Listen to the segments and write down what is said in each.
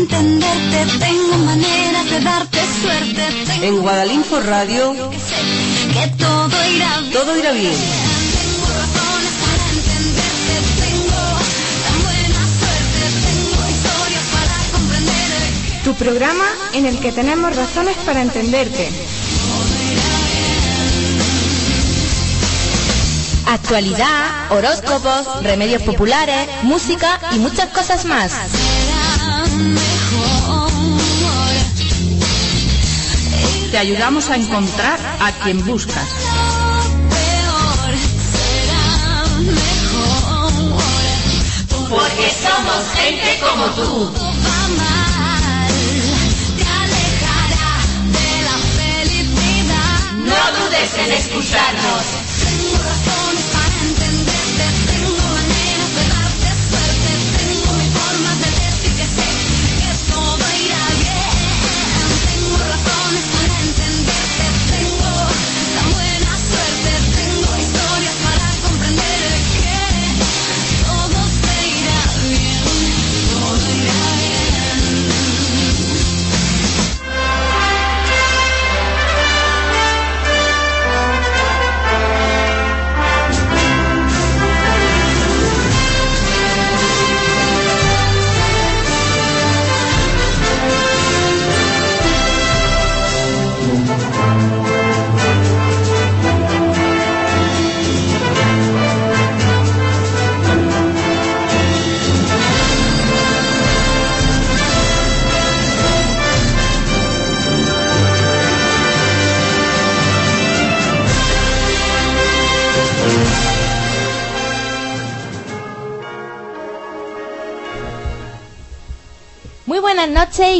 entenderte, tengo maneras de darte suerte. Tengo En Guadalinfo Radio, que sé que todo irá bien. todo irá bien. Tengo razones para entenderte, tengo tan buena suerte, tengo historias para comprender. Tu programa en el que tenemos razones para entenderte. Actualidad, horóscopos, remedios populares, música y muchas cosas más. Te ayudamos a encontrar a quien buscas. Porque somos gente como tú. No dudes en escucharnos.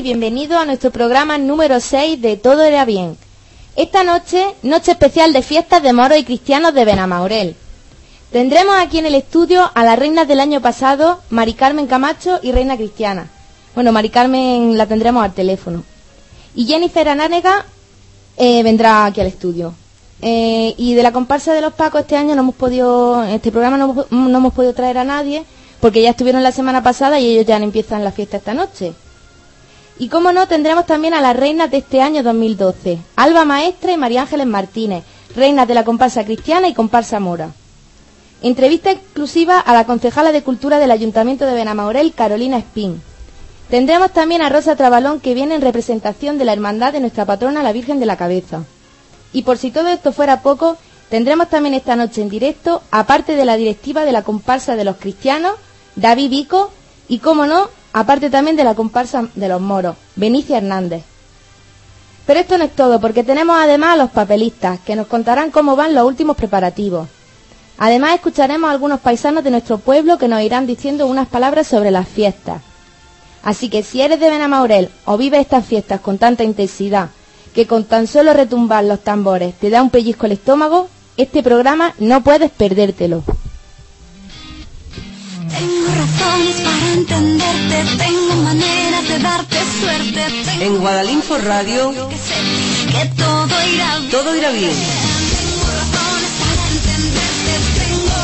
Y bienvenidos a nuestro programa número 6 de Todo era bien. Esta noche, noche especial de fiestas de moros y cristianos de Benamaurel. Tendremos aquí en el estudio a las reinas del año pasado, Mari Carmen Camacho y Reina Cristiana. Bueno, Mari Carmen la tendremos al teléfono. Y Jennifer Anánega eh, vendrá aquí al estudio. Eh, y de la comparsa de los Pacos este año no hemos podido, este programa no, no hemos podido traer a nadie porque ya estuvieron la semana pasada y ellos ya empiezan la fiesta esta noche. Y como no, tendremos también a las reinas de este año 2012, Alba Maestra y María Ángeles Martínez, reinas de la comparsa cristiana y comparsa mora. Entrevista exclusiva a la concejala de Cultura del Ayuntamiento de Benamaurel, Carolina Espín. Tendremos también a Rosa Trabalón, que viene en representación de la Hermandad de nuestra patrona, la Virgen de la Cabeza. Y por si todo esto fuera poco, tendremos también esta noche en directo, aparte de la directiva de la comparsa de los cristianos, David Vico, y como no, aparte también de la comparsa de los moros, Benicia Hernández. Pero esto no es todo, porque tenemos además a los papelistas, que nos contarán cómo van los últimos preparativos. Además escucharemos a algunos paisanos de nuestro pueblo que nos irán diciendo unas palabras sobre las fiestas. Así que si eres de Benamaurel o vives estas fiestas con tanta intensidad que con tan solo retumbar los tambores te da un pellizco el estómago, este programa no puedes perdértelo. Tengo razones para entenderte, tengo maneras de darte suerte, tengo En Guadalinfo Radio, que sé que todo irá bien. todo irá bien. Tengo razones para entenderte, tengo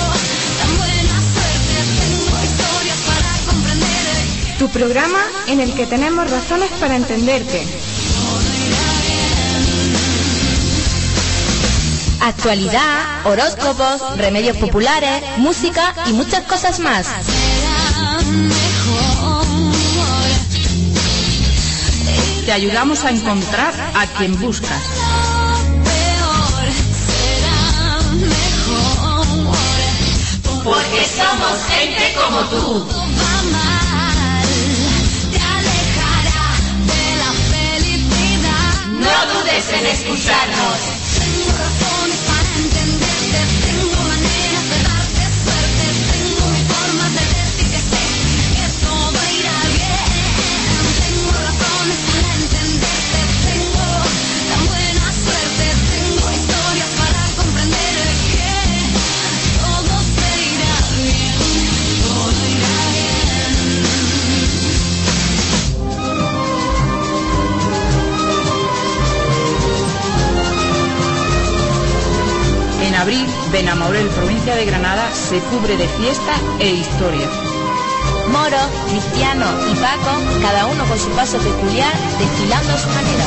tan buena suerte, tengo historias para comprender. Tu programa en el que tenemos razones para entenderte. Actualidad, horóscopos, remedios populares, música y muchas cosas más. Será mejor. Te ayudamos a encontrar a quien buscas. Lo peor será mejor. Porque somos gente como tú. No dudes en escucharnos. Abril, Benamaurel, provincia de Granada, se cubre de fiesta e historia. Moros, Cristianos y Paco, cada uno con su paso peculiar, desfilando a su manera.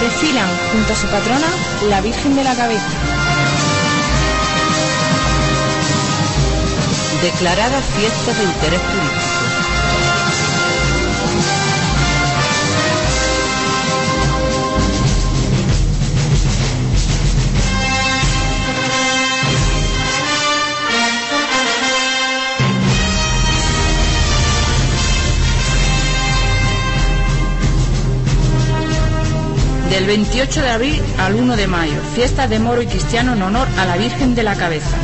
Desfilan junto a su patrona, la Virgen de la Cabeza. Declarada fiesta de interés turístico. Del 28 de abril al 1 de mayo, fiesta de moro y cristiano en honor a la Virgen de la Cabeza.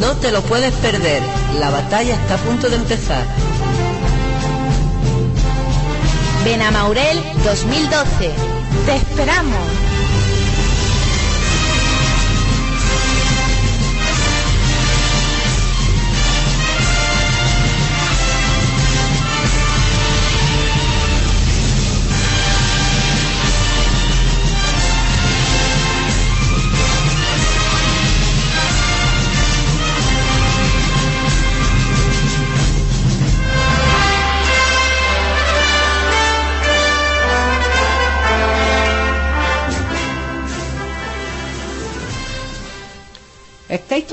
No te lo puedes perder. La batalla está a punto de empezar. Benamaurel 2012. ¡Te esperamos!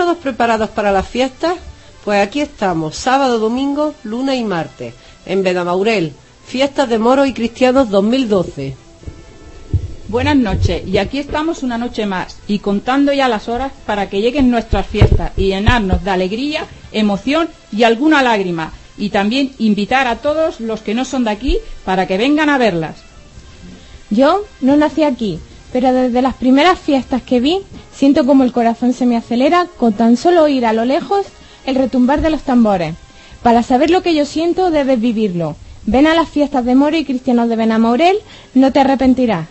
Todos preparados para las fiestas? Pues aquí estamos, sábado, domingo, lunes y martes, en Bedamaurel, Fiestas de Moros y Cristianos 2012. Buenas noches, y aquí estamos una noche más, y contando ya las horas para que lleguen nuestras fiestas y llenarnos de alegría, emoción y alguna lágrima, y también invitar a todos los que no son de aquí para que vengan a verlas. Yo no nací aquí, pero desde las primeras fiestas que vi, siento como el corazón se me acelera con tan solo oír a lo lejos el retumbar de los tambores. Para saber lo que yo siento, debes vivirlo. Ven a las fiestas de Moro y Cristianos de Benamaurel, no te arrepentirás.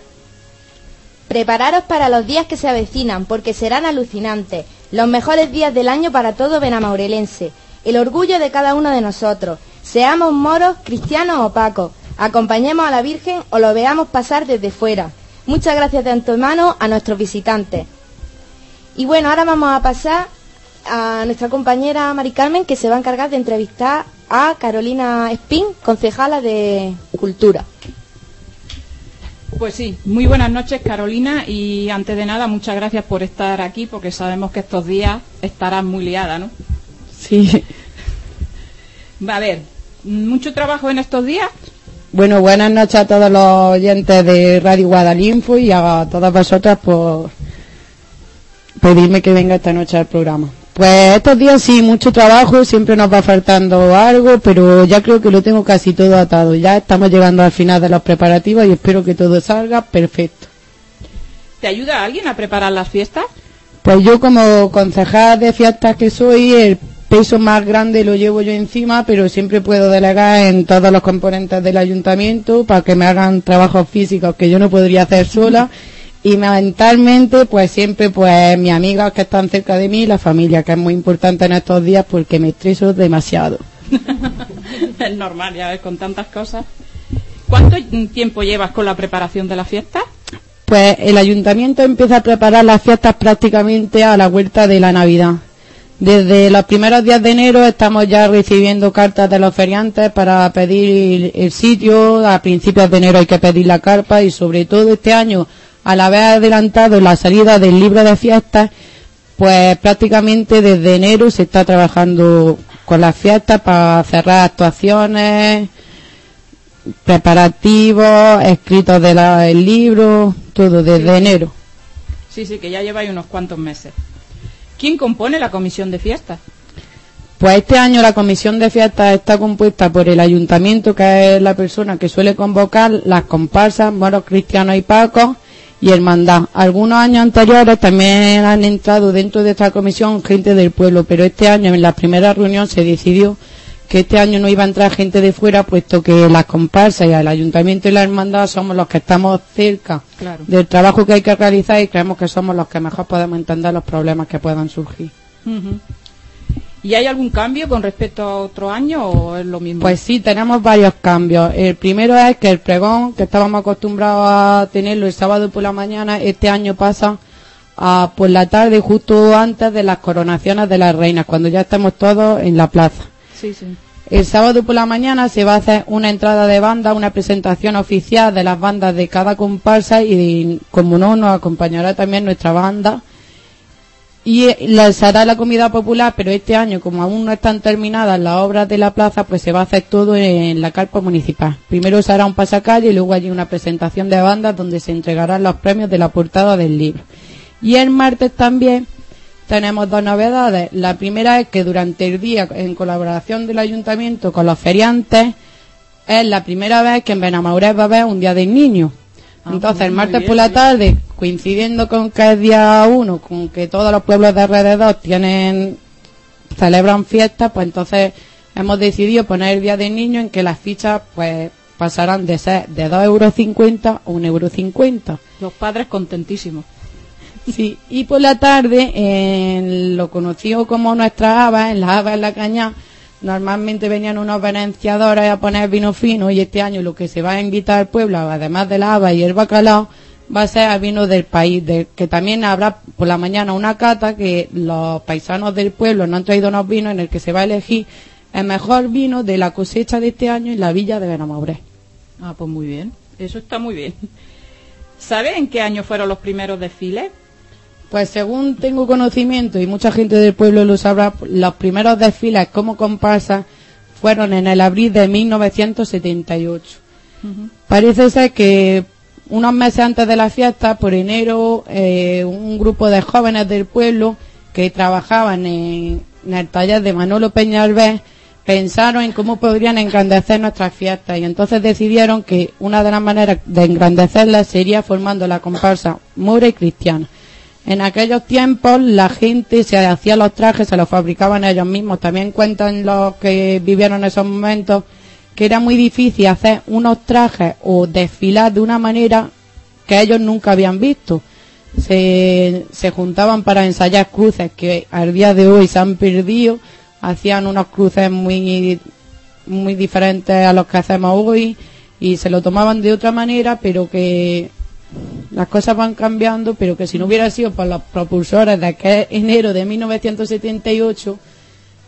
Prepararos para los días que se avecinan, porque serán alucinantes. Los mejores días del año para todo benamaurelense. El orgullo de cada uno de nosotros. Seamos moros, cristianos o pacos. Acompañemos a la Virgen o lo veamos pasar desde fuera. Muchas gracias de antemano a nuestros visitantes. Y bueno, ahora vamos a pasar a nuestra compañera Mari Carmen, que se va a encargar de entrevistar a Carolina Espín, concejala de Cultura. Pues sí, muy buenas noches Carolina y antes de nada muchas gracias por estar aquí porque sabemos que estos días estarás muy liada, ¿no? Sí. Va a ver, mucho trabajo en estos días. Bueno, buenas noches a todos los oyentes de Radio Guadalinfo y a todas vosotras por pedirme que venga esta noche al programa. Pues estos días sí, mucho trabajo, siempre nos va faltando algo, pero ya creo que lo tengo casi todo atado. Ya estamos llegando al final de los preparativos y espero que todo salga perfecto. ¿Te ayuda alguien a preparar las fiestas? Pues yo como concejal de fiestas que soy, el peso más grande lo llevo yo encima, pero siempre puedo delegar en todos los componentes del ayuntamiento para que me hagan trabajos físicos que yo no podría hacer sola. Y mentalmente, pues siempre, pues mis amigas que están cerca de mí, la familia, que es muy importante en estos días porque me estreso demasiado. es normal, ya ves, con tantas cosas. ¿Cuánto tiempo llevas con la preparación de la fiesta? Pues el ayuntamiento empieza a preparar las fiestas prácticamente a la vuelta de la Navidad. Desde los primeros días de enero estamos ya recibiendo cartas de los feriantes para pedir el sitio. A principios de enero hay que pedir la carpa y sobre todo este año, al haber adelantado la salida del libro de fiestas, pues prácticamente desde enero se está trabajando con las fiestas para cerrar actuaciones, preparativos, escritos del libro, todo desde enero. Sí, sí, que ya lleváis unos cuantos meses. ¿Quién compone la comisión de fiestas? Pues este año la comisión de fiestas está compuesta por el ayuntamiento, que es la persona que suele convocar las comparsas, moros cristianos y pacos, y hermandad. Algunos años anteriores también han entrado dentro de esta comisión gente del pueblo, pero este año en la primera reunión se decidió que este año no iba a entrar gente de fuera, puesto que las comparsas y el ayuntamiento y la hermandad somos los que estamos cerca Claro. del trabajo que hay que realizar y creemos que somos los que mejor podemos entender los problemas que puedan surgir. ¿Y hay algún cambio con respecto a otro año o es lo mismo? Pues sí, tenemos varios cambios. El primero es que el pregón, que estábamos acostumbrados a tenerlo el sábado por la mañana, este año pasa a por la tarde justo antes de las coronaciones de las reinas, cuando ya estamos todos en la plaza. El sábado por la mañana se va a hacer una entrada de banda, una presentación oficial de las bandas de cada comparsa y, como no, nos acompañará también nuestra banda. Y eh, la- se hará la comida popular, pero este año, como aún no están terminadas las obras de la plaza, pues se va a hacer todo en la carpa municipal. Primero se hará un pasacalle y luego allí una presentación de bandas donde se entregarán los premios de la portada del libro. Y el martes también tenemos dos novedades. La primera es que durante el día, en colaboración del ayuntamiento con los feriantes, es la primera vez que en Benamaurés va a haber un día del niño. Ah, Entonces, el martes por la tarde, coincidiendo con que es día uno, con que todos los pueblos de alrededor tienen, celebran fiestas, pues entonces hemos decidido poner el día del niño en que las fichas, pues, pasarán de ser de 2,50 euros a 1,50 euro. Los padres contentísimos. Sí, y por la tarde, en lo conocido como nuestras habas, en las habas en la caña, normalmente venían unos venenciadores a poner vino fino y este año lo que se va a invitar al pueblo, además de la haba y el bacalao, va a ser al vino del país, de, que también habrá por la mañana una cata que los paisanos del pueblo nos han traído unos vinos en el que se va a elegir el mejor vino de la cosecha de este año en la villa de Benamauré. Ah, pues muy bien. Eso está muy bien. ¿Sabes en qué año fueron los primeros desfiles? Pues según tengo conocimiento y mucha gente del pueblo lo sabrá, los primeros desfiles como comparsa fueron en el abril de 1978. Parece ser que unos meses antes de la fiesta, por enero, eh, un grupo de jóvenes del pueblo que trabajaban en, en el taller de Manolo Peñalver pensaron en cómo podrían engrandecer nuestras fiestas y entonces decidieron que una de las maneras de engrandecerlas sería formando la comparsa mora y cristiana. En aquellos tiempos la gente se hacía los trajes, se los fabricaban ellos mismos. También cuentan los que vivieron esos momentos que era muy difícil hacer unos trajes o desfilar de una manera que ellos nunca habían visto. Se, se juntaban para ensayar cruces que al día de hoy se han perdido, hacían unos cruces muy, muy diferentes a los que hacemos hoy y se lo tomaban de otra manera, pero que las cosas van cambiando, pero que si no hubiera sido por los propulsores de aquel enero de 1978,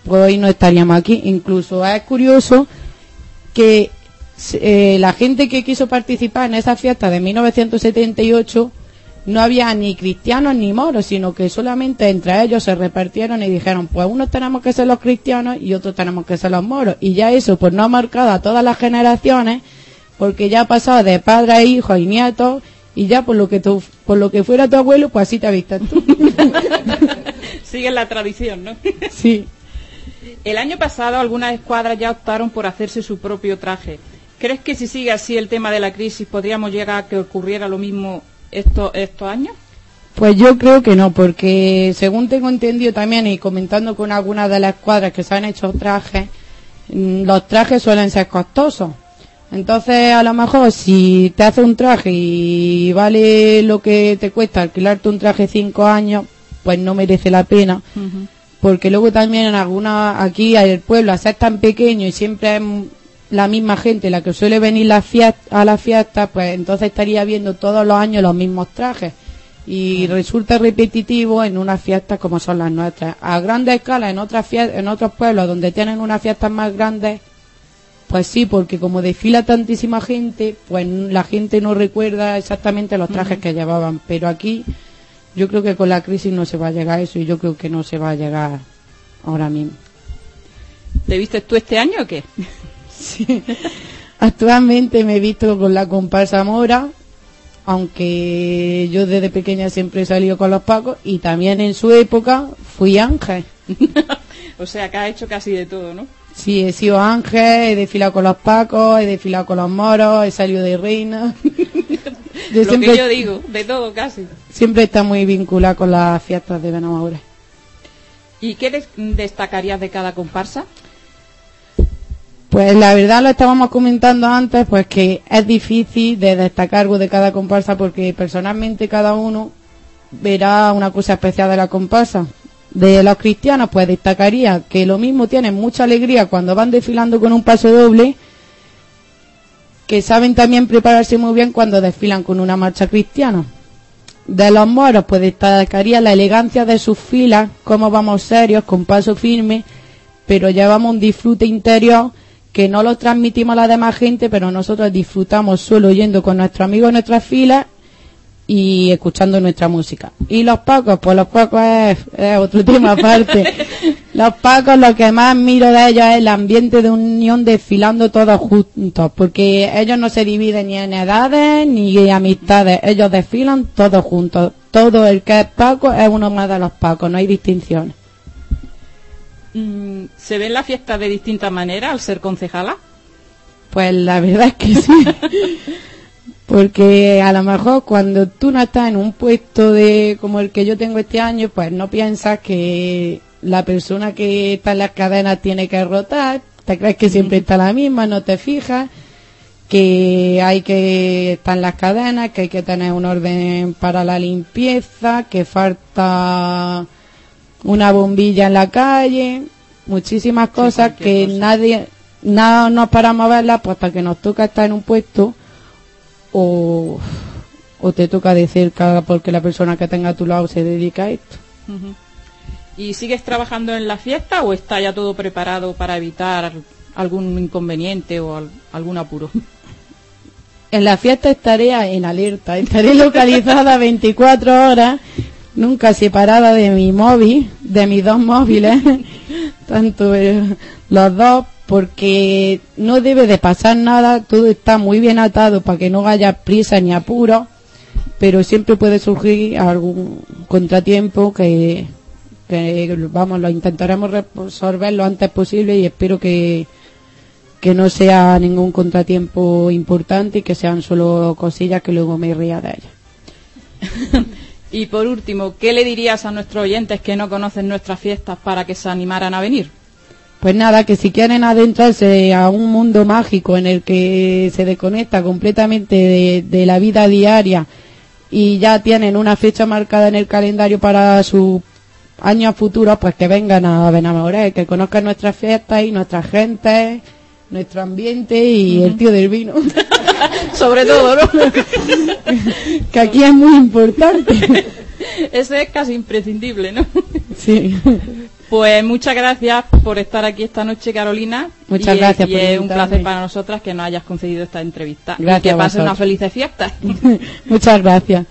pues hoy no estaríamos aquí. Incluso es curioso que eh, la gente que quiso participar en esa fiesta de 1978 no había ni cristianos ni moros, sino que solamente entre ellos se repartieron y dijeron, pues unos tenemos que ser los cristianos y otros tenemos que ser los moros. Y ya eso, pues no ha marcado a todas las generaciones, porque ya ha pasado de padre a hijo y nietos, y ya por lo que tu, por lo que fuera tu abuelo, pues así te vistas tú. Siguen la tradición, ¿no? sí. El año pasado algunas escuadras ya optaron por hacerse su propio traje. ¿Crees que si sigue así el tema de la crisis podríamos llegar a que ocurriera lo mismo estos, estos años? Pues yo creo que no, porque según tengo entendido también y comentando con algunas de las escuadras que se han hecho trajes, mm, los trajes suelen ser costosos. Entonces, a lo mejor si te hace un traje y vale lo que te cuesta alquilarte un traje cinco años, pues no merece la pena. Porque luego también en alguna, aquí el pueblo, a ser tan pequeño y siempre es la misma gente la que suele venir la fiesta, a la fiesta, pues entonces estaría viendo todos los años los mismos trajes. Y resulta repetitivo en unas fiestas como son las nuestras. A grande escala, en otras en otros pueblos donde tienen unas fiestas más grandes, pues sí, porque como desfila tantísima gente, pues la gente no recuerda exactamente los trajes que llevaban. Pero aquí yo creo que con la crisis no se va a llegar a eso y yo creo que no se va a llegar ahora mismo. ¿Te vistes tú este año o qué? Actualmente me he visto con la comparsa mora, aunque yo desde pequeña siempre he salido con los pacos y también en su época fui ángel. o sea, que has hecho casi de todo, ¿no? Sí, he sido ángel, he desfilado con los pacos, he desfilado con los moros, he salido de reina. Yo Lo siempre, que yo digo, de todo casi. siempre está muy vinculada con las fiestas de Benamaure. ¿Y qué des- destacarías de cada comparsa? Pues la verdad lo estábamos comentando antes, pues que es difícil de destacar algo de cada comparsa porque personalmente cada uno verá una cosa especial de la comparsa. De los cristianos, pues destacaría que lo mismo tienen mucha alegría cuando van desfilando con un paso doble, que saben también prepararse muy bien cuando desfilan con una marcha cristiana. de los moros, pues destacaría la elegancia de sus filas, cómo vamos serios, con paso firme, pero llevamos un disfrute interior que no lo transmitimos a la demás gente, pero nosotros disfrutamos solo yendo con nuestros amigos en nuestras filas y escuchando nuestra música. Y los pacos, pues los pacos es, es otro tema aparte. los pacos, lo que más miro de ellos es el ambiente de unión desfilando todos juntos, porque ellos no se dividen ni en edades ni amistades, ellos desfilan todos juntos. Todo el que es paco es uno más de los pacos, no hay distinciones. Mm, ¿Se ven las fiestas de distintas maneras al ser concejala? Pues la verdad es que sí. Porque a lo mejor cuando tú no estás en un puesto de como el que yo tengo este año, pues no piensas que la persona que está en las cadenas tiene que rotar, te crees que siempre está la misma, no te fijas, que hay que estar en las cadenas, que hay que tener un orden para la limpieza, que falta una bombilla en la calle, muchísimas cosas que cosa. nadie, nada nos paramos a verlas pues hasta que nos toca estar en un puesto o, o te toca de cerca porque la persona que tenga a tu lado se dedica a esto. ¿Y sigues trabajando en la fiesta o está ya todo preparado para evitar algún inconveniente o al- algún apuro? En la fiesta estaré en alerta, estaré localizada 24 horas, nunca separada de mi móvil, de mis dos móviles, tanto eh, los dos, porque no debe de pasar nada, todo está muy bien atado para que no haya prisa ni apuro, pero siempre puede surgir algún contratiempo que, que vamos, lo intentaremos resolver lo antes posible y espero que, que no sea ningún contratiempo importante y que sean solo cosillas que luego me ría de ellas. Y por último, ¿qué le dirías a nuestros oyentes que no conocen nuestras fiestas para que se animaran a venir? Pues nada, que si quieren adentrarse a un mundo mágico en el que se desconecta completamente de, de la vida diaria y ya tienen una fecha marcada en el calendario para sus años futuros, pues que vengan a Benamoré, que conozcan nuestras fiestas y nuestras gentes, nuestro ambiente y el tío del vino, Sobre todo, ¿no? que aquí es muy importante. Ese es casi imprescindible, ¿no? Sí. Pues muchas gracias por estar aquí esta noche, Carolina. Muchas Y- gracias y por es un placer para nosotras que nos hayas concedido esta entrevista. Gracias y que pasen vosotros. unas felices fiestas. Muchas gracias.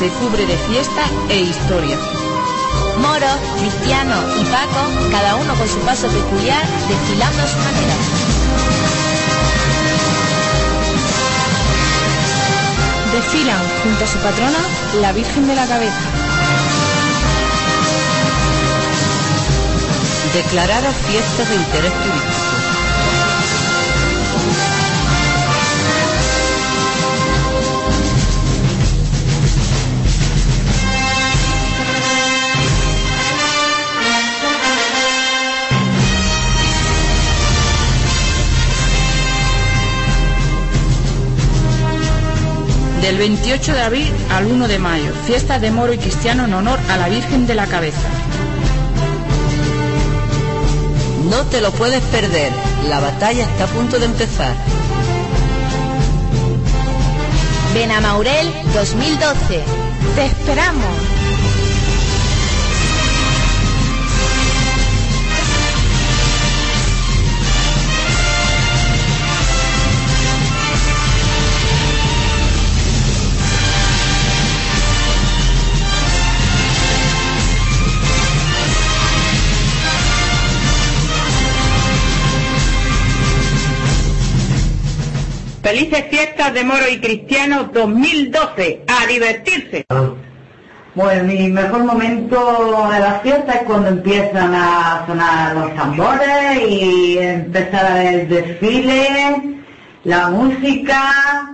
Se cubre de fiesta e historia. Moro, Cristiano y Paco, cada uno con su paso peculiar, desfilando a su manera. Desfilan junto a su patrona, la Virgen de la Cabeza. Declaradas fiestas de interés turístico. Del 28 de abril al 1 de mayo, fiesta de moro y cristiano en honor a la Virgen de la Cabeza. No te lo puedes perder. La batalla está a punto de empezar. Benamaurel 2012. ¡Te esperamos! Felices fiestas de Moro y Cristiano 2012. A divertirse. Pues mi mejor momento de la fiesta es cuando empiezan a sonar los tambores y empezar el desfile, la música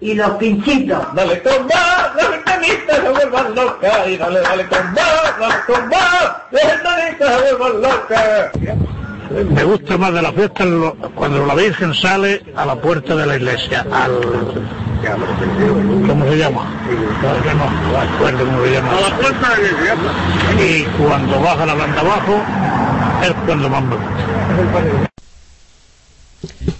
y los pinchitos. Dale con más, dale canita, se vuelvan locas. Y dale, dale con más, dale con más, dale canita, se vuelvan locas. Me gusta más de la fiesta cuando la Virgen sale a la puerta de la iglesia, al... ¿Cómo se llama? No, que no, no acuerdo cómo se llama. A la puerta de la iglesia. Y cuando baja la planta abajo, es cuando más me gusta.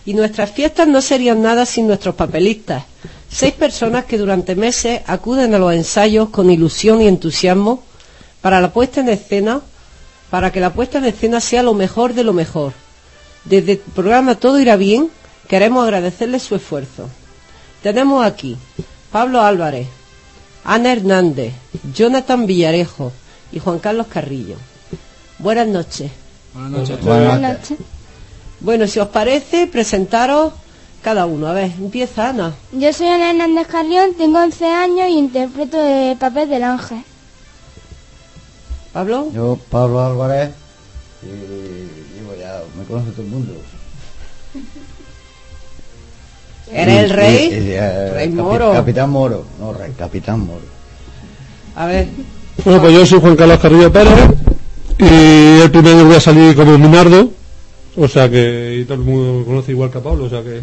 Y nuestras fiestas no serían nada sin nuestros papelistas. Seis personas que durante meses acuden a los ensayos con ilusión y entusiasmo para la puesta en escena, para que la puesta en escena sea lo mejor de lo mejor. Desde el programa Todo irá bien, queremos agradecerles su esfuerzo. Tenemos aquí Pablo Álvarez, Ana Hernández, Jonathan Villarejo y Juan Carlos Carrillo. Buenas noches. Buenas noches. Bueno, si os parece, presentaros cada uno. A ver, empieza Ana. Yo soy Ana Hernández Carrión, tengo 11 años y interpreto el papel del ángel. Pablo. Yo, Pablo Álvarez, y digo ya, me conoce todo el mundo. ¿Eres el rey? Y- y, eh, Rey capi- Moro. Capitán Moro, no rey, Capitán Moro. A ver, Bueno, pues yo soy Juan Carlos Carrillo Pérez y el primer año voy a salir como Minardo, o sea que y todo el mundo me conoce igual que a Pablo, o sea que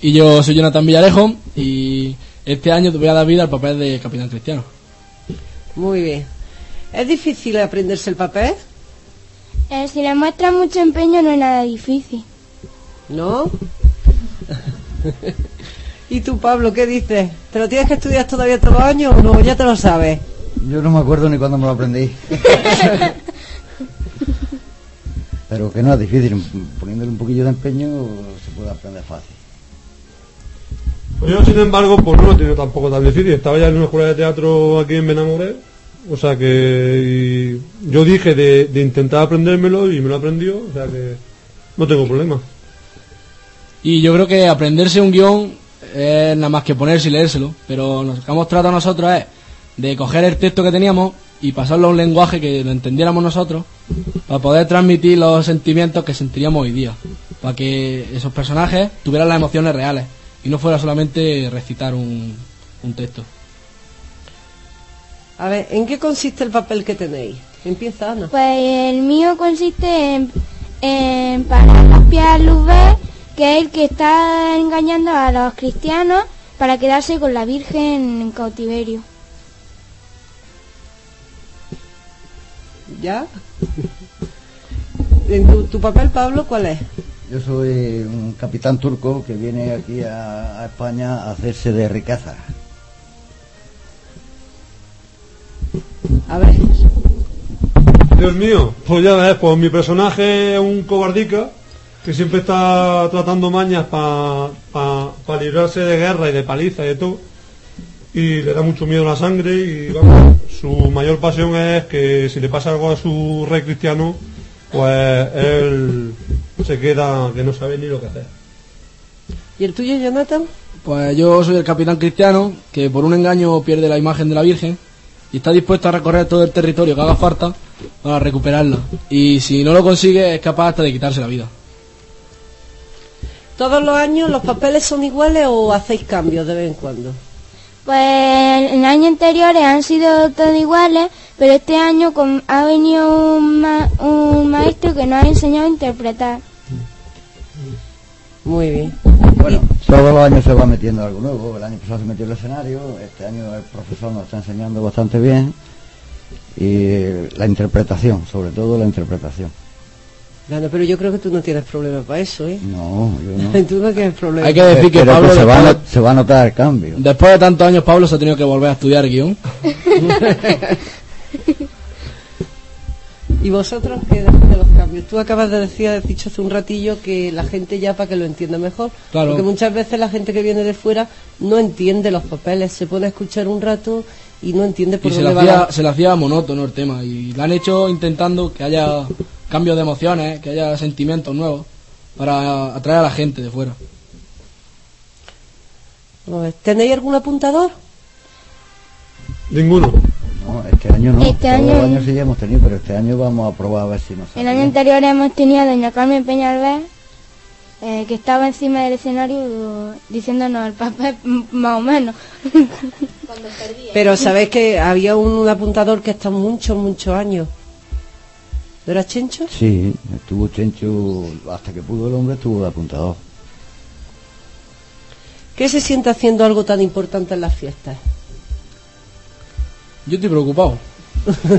Y yo soy Jonathan Villarejo y este año te voy a dar vida al papel de Capitán Cristiano. muy bien. ¿Es difícil aprenderse el papel? Eh, si le muestras mucho empeño no es nada difícil. ¿No? ¿Y tú, Pablo, qué dices? ¿Te lo tienes que estudiar todavía todos los años o no? Ya te lo sabes. Yo no me acuerdo ni cuándo me lo aprendí. Pero que no es difícil, poniéndole un poquillo de empeño se puede aprender fácil. Pues yo, sin embargo, pues no lo he tenido tampoco tan difícil. Estaba ya en una escuela de teatro aquí en Benamoré, o sea que yo dije de, de intentar aprendérmelo y me lo aprendió, o sea que no tengo problema. Y yo creo que aprenderse un guion es nada más que ponerse y leérselo, pero lo que hemos tratado nosotros es de coger el texto que teníamos y pasarlo a un lenguaje que lo entendiéramos nosotros para poder transmitir los sentimientos que sentiríamos hoy día, para que esos personajes tuvieran las emociones reales y no fuera solamente recitar un, un texto. A ver, ¿en qué consiste el papel que tenéis? Empieza Ana. Pues el mío consiste en, en parar los pies a Luz que es el que está engañando a los cristianos para quedarse con la Virgen en cautiverio. ¿Ya? ¿En tu, tu papel, Pablo, cuál es? Yo soy un capitán turco que viene aquí a, a España a hacerse de riqueza. A ver. Dios mío, pues ya ves, pues mi personaje es un cobardica que siempre está tratando mañas para para librarse de guerra y de paliza y de todo. Y le da mucho miedo la sangre y vamos, su mayor pasión es que si le pasa algo a su rey cristiano, pues él se queda que no sabe ni lo que hacer. ¿Y el tuyo, Jonathan? Pues yo soy el capitán cristiano que por un engaño pierde la imagen de la Virgen y está dispuesto a recorrer todo el territorio que haga falta para recuperarla. Y si no lo consigue es capaz hasta de quitarse la vida. ¿Todos los años los papeles son iguales o hacéis cambios de vez en cuando? Pues en años anteriores han sido todos iguales, pero este año con- ha venido un, ma- un maestro que nos ha enseñado a interpretar. Muy bien. Bueno, todos los años se va metiendo algo nuevo. El año pasado se metió el escenario, este año el profesor nos está enseñando bastante bien. Y la interpretación, sobre todo la interpretación. Bueno, pero yo creo que tú no tienes problema para eso, ¿eh? No, yo no. tú no tienes problema. Hay que decir que Pero Pablo se, va a, se va a notar el cambio. después de tantos años Pablo se ha tenido que volver a estudiar guion. ¿Y vosotros qué decís de los cambios? Tú acabas de decir, has dicho hace un ratillo que la gente ya para que lo entienda mejor. Claro. Porque muchas veces la gente que viene de fuera no entiende los papeles, se pone a escuchar un rato y no entiende por Y se dónde va hacía, la... se le hacía monótono el tema y lo han hecho intentando que haya cambios de emociones, que haya sentimientos nuevos para atraer a la gente de fuera. ¿Tenéis algún apuntador? Ninguno. No, este año no. Este Todos año- los años sí ya hemos tenido, pero este año vamos a probar a ver si nos El año anterior hemos tenido a doña Carmen Peñalver, eh, que estaba encima del escenario diciéndonos el papel más o menos. Pero sabéis que había un, un apuntador que está muchos, muchos años. ¿No era Chencho? Sí, estuvo Chencho, hasta que pudo el hombre, estuvo de apuntador. ¿Qué se siente haciendo algo tan importante en las fiestas? Yo estoy preocupado.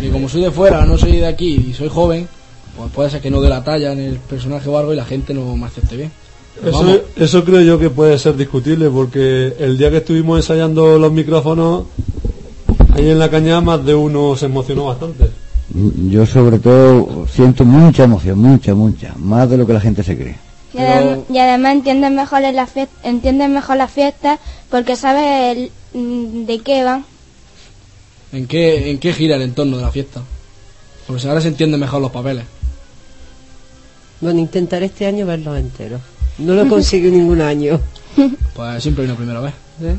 que como soy de fuera, no soy de aquí y soy joven, pues puede ser que no dé la talla en el personaje o algo y la gente no me acepte bien. Pero Eso, vamos, eso creo yo que puede ser discutible porque el día que estuvimos ensayando los micrófonos, ahí en la cañada más de uno se emocionó bastante. Yo sobre todo siento mucha emoción, mucha, mucha, más de lo que la gente se cree. Y, adem- y además entienden mejor la fiesta, mejor las fiestas porque saben el- mm, de qué van. ¿en qué, ¿en qué gira el entorno de la fiesta? Porque si ahora se entienden mejor los papeles. Bueno, intentaré este año verlos enteros. No lo he conseguido ningún año. Pues siempre hay una primera vez. ¿eh?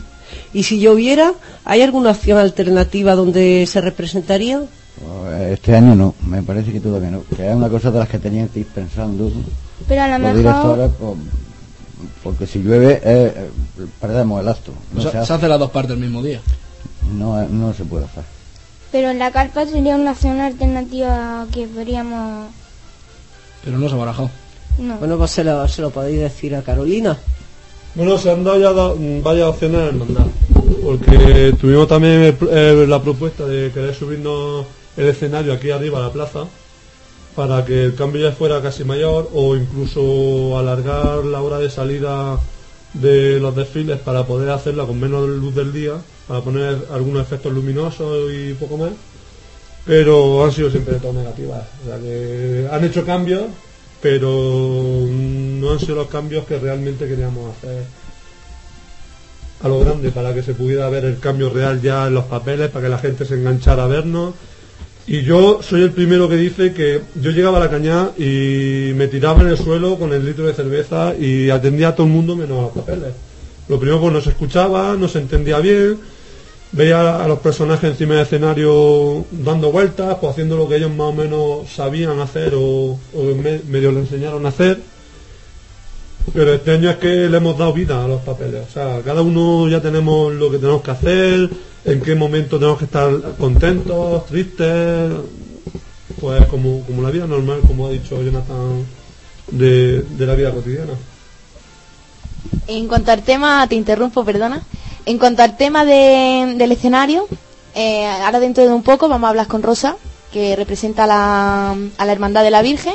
Y si lloviera, ¿hay alguna opción alternativa donde se representaría? Pues, Este año no, me parece que todavía no. Que es una cosa de las que tenían que ir pensando Pero a lo mejor directores, pues, porque si llueve eh, eh, perdemos el acto. No, se se hace. hace las dos partes el mismo día. no, eh, no se puede hacer. pero en la carpa sería una opción alternativa que podríamos Pero no se ha barajado. no. Bueno, pues se lo, se lo podéis decir a Carolina. Bueno, se han dado ya da- mm, varias opciones en hermandad, porque tuvimos también el eh, la propuesta de querer subirnos el escenario aquí arriba a la plaza para que el cambio ya fuera casi mayor o incluso alargar la hora de salida de los desfiles para poder hacerla con menos luz del día, para poner algunos efectos luminosos y poco más. Pero han sido siempre todo negativas. O sea que han hecho cambios, pero no han sido los cambios que realmente queríamos hacer a lo grande para que se pudiera ver el cambio real ya en los papeles, para que la gente se enganchara a vernos. Y yo soy el primero que dice que yo llegaba a la cañada y me tiraba en el suelo con el litro de cerveza y atendía a todo el mundo menos a los papeles. Lo primero pues no se escuchaba, no se entendía bien, veía a los personajes encima del escenario dando vueltas, pues haciendo lo que ellos más o menos sabían hacer o, o me- medio le enseñaron a hacer. Pero este año es que le hemos dado vida a los papeles. O sea, cada uno ya tenemos lo que tenemos que hacer, en qué momento tenemos que estar contentos, tristes, pues como, como la vida normal, como ha dicho Jonathan, de, de la vida cotidiana. En cuanto al tema, te interrumpo, perdona. En cuanto al tema de- del escenario, eh, ahora dentro de un poco vamos a hablar con Rosa, que representa la, a la Hermandad de la Virgen,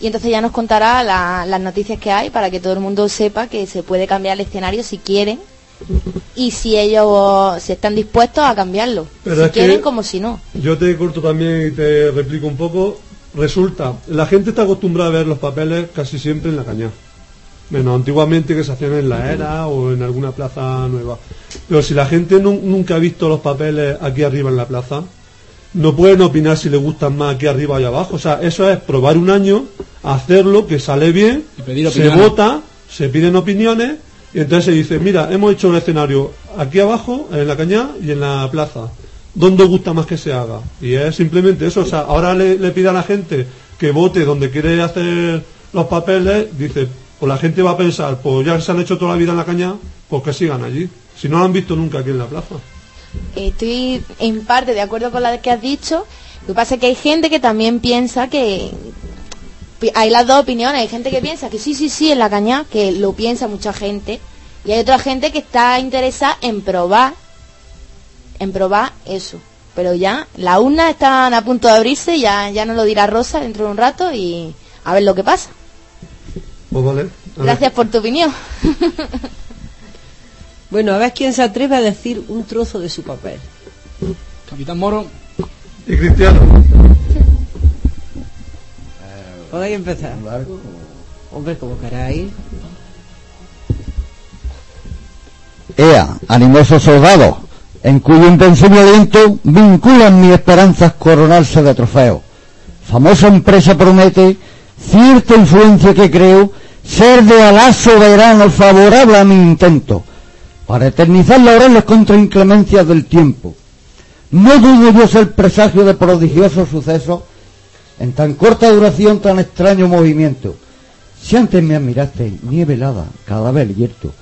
y entonces ya nos contará la- las noticias que hay para que todo el mundo sepa que se puede cambiar el escenario si quieren y si ellos si están dispuestos a cambiarlo. Pero si es que- quieren como si no. Yo te corto también y te replico un poco. Resulta, la gente está acostumbrada a ver los papeles casi siempre en la cañada. Menos antiguamente que se hacían en la era o en alguna plaza nueva. Pero si la gente nu- nunca ha visto los papeles aquí arriba en la plaza, no pueden opinar si les gustan más aquí arriba o allá abajo. O sea, eso es probar un año, hacerlo, que sale bien, Y pedir se vota, se piden opiniones y entonces se dice, mira, hemos hecho un escenario aquí abajo, en la cañada y en la plaza. ¿Dónde gusta más que se haga? Y es simplemente eso. O sea, ahora le, le pide a la gente que vote donde quiere hacer los papeles, dice, pues la gente va a pensar, pues ya se han hecho toda la vida en la cañada, pues que sigan allí. Si no lo han visto nunca aquí en la plaza. Estoy en parte de acuerdo con la que has dicho. Lo que pasa es que hay gente que también piensa que hay las dos opiniones. Hay gente que piensa que sí, sí, sí, en la caña, que lo piensa mucha gente. Y hay otra gente que está interesada en probar, en probar eso. Pero ya, las urnas están a punto de abrirse, ya, ya nos lo dirá Rosa dentro de un rato y a ver lo que pasa. Pues vale. Gracias por tu opinión. Bueno, a ver quién se atreve a decir un trozo de su papel. Capitán Moro. Y Cristiano. Podéis empezar. Hombre, como queráis. Ea, animosos soldados, en cuyo invencible aliento vinculan mis esperanzas coronarse de trofeo. Famosa empresa promete cierta influencia que creo ser de alá soberano favorable a mi intento, para eternizar laureles contra inclemencias del tiempo. No dudo yo ser presagio de prodigiosos sucesos en tan corta duración, tan extraño movimiento. Si antes me admiraste, nieve helada, cadáver yerto,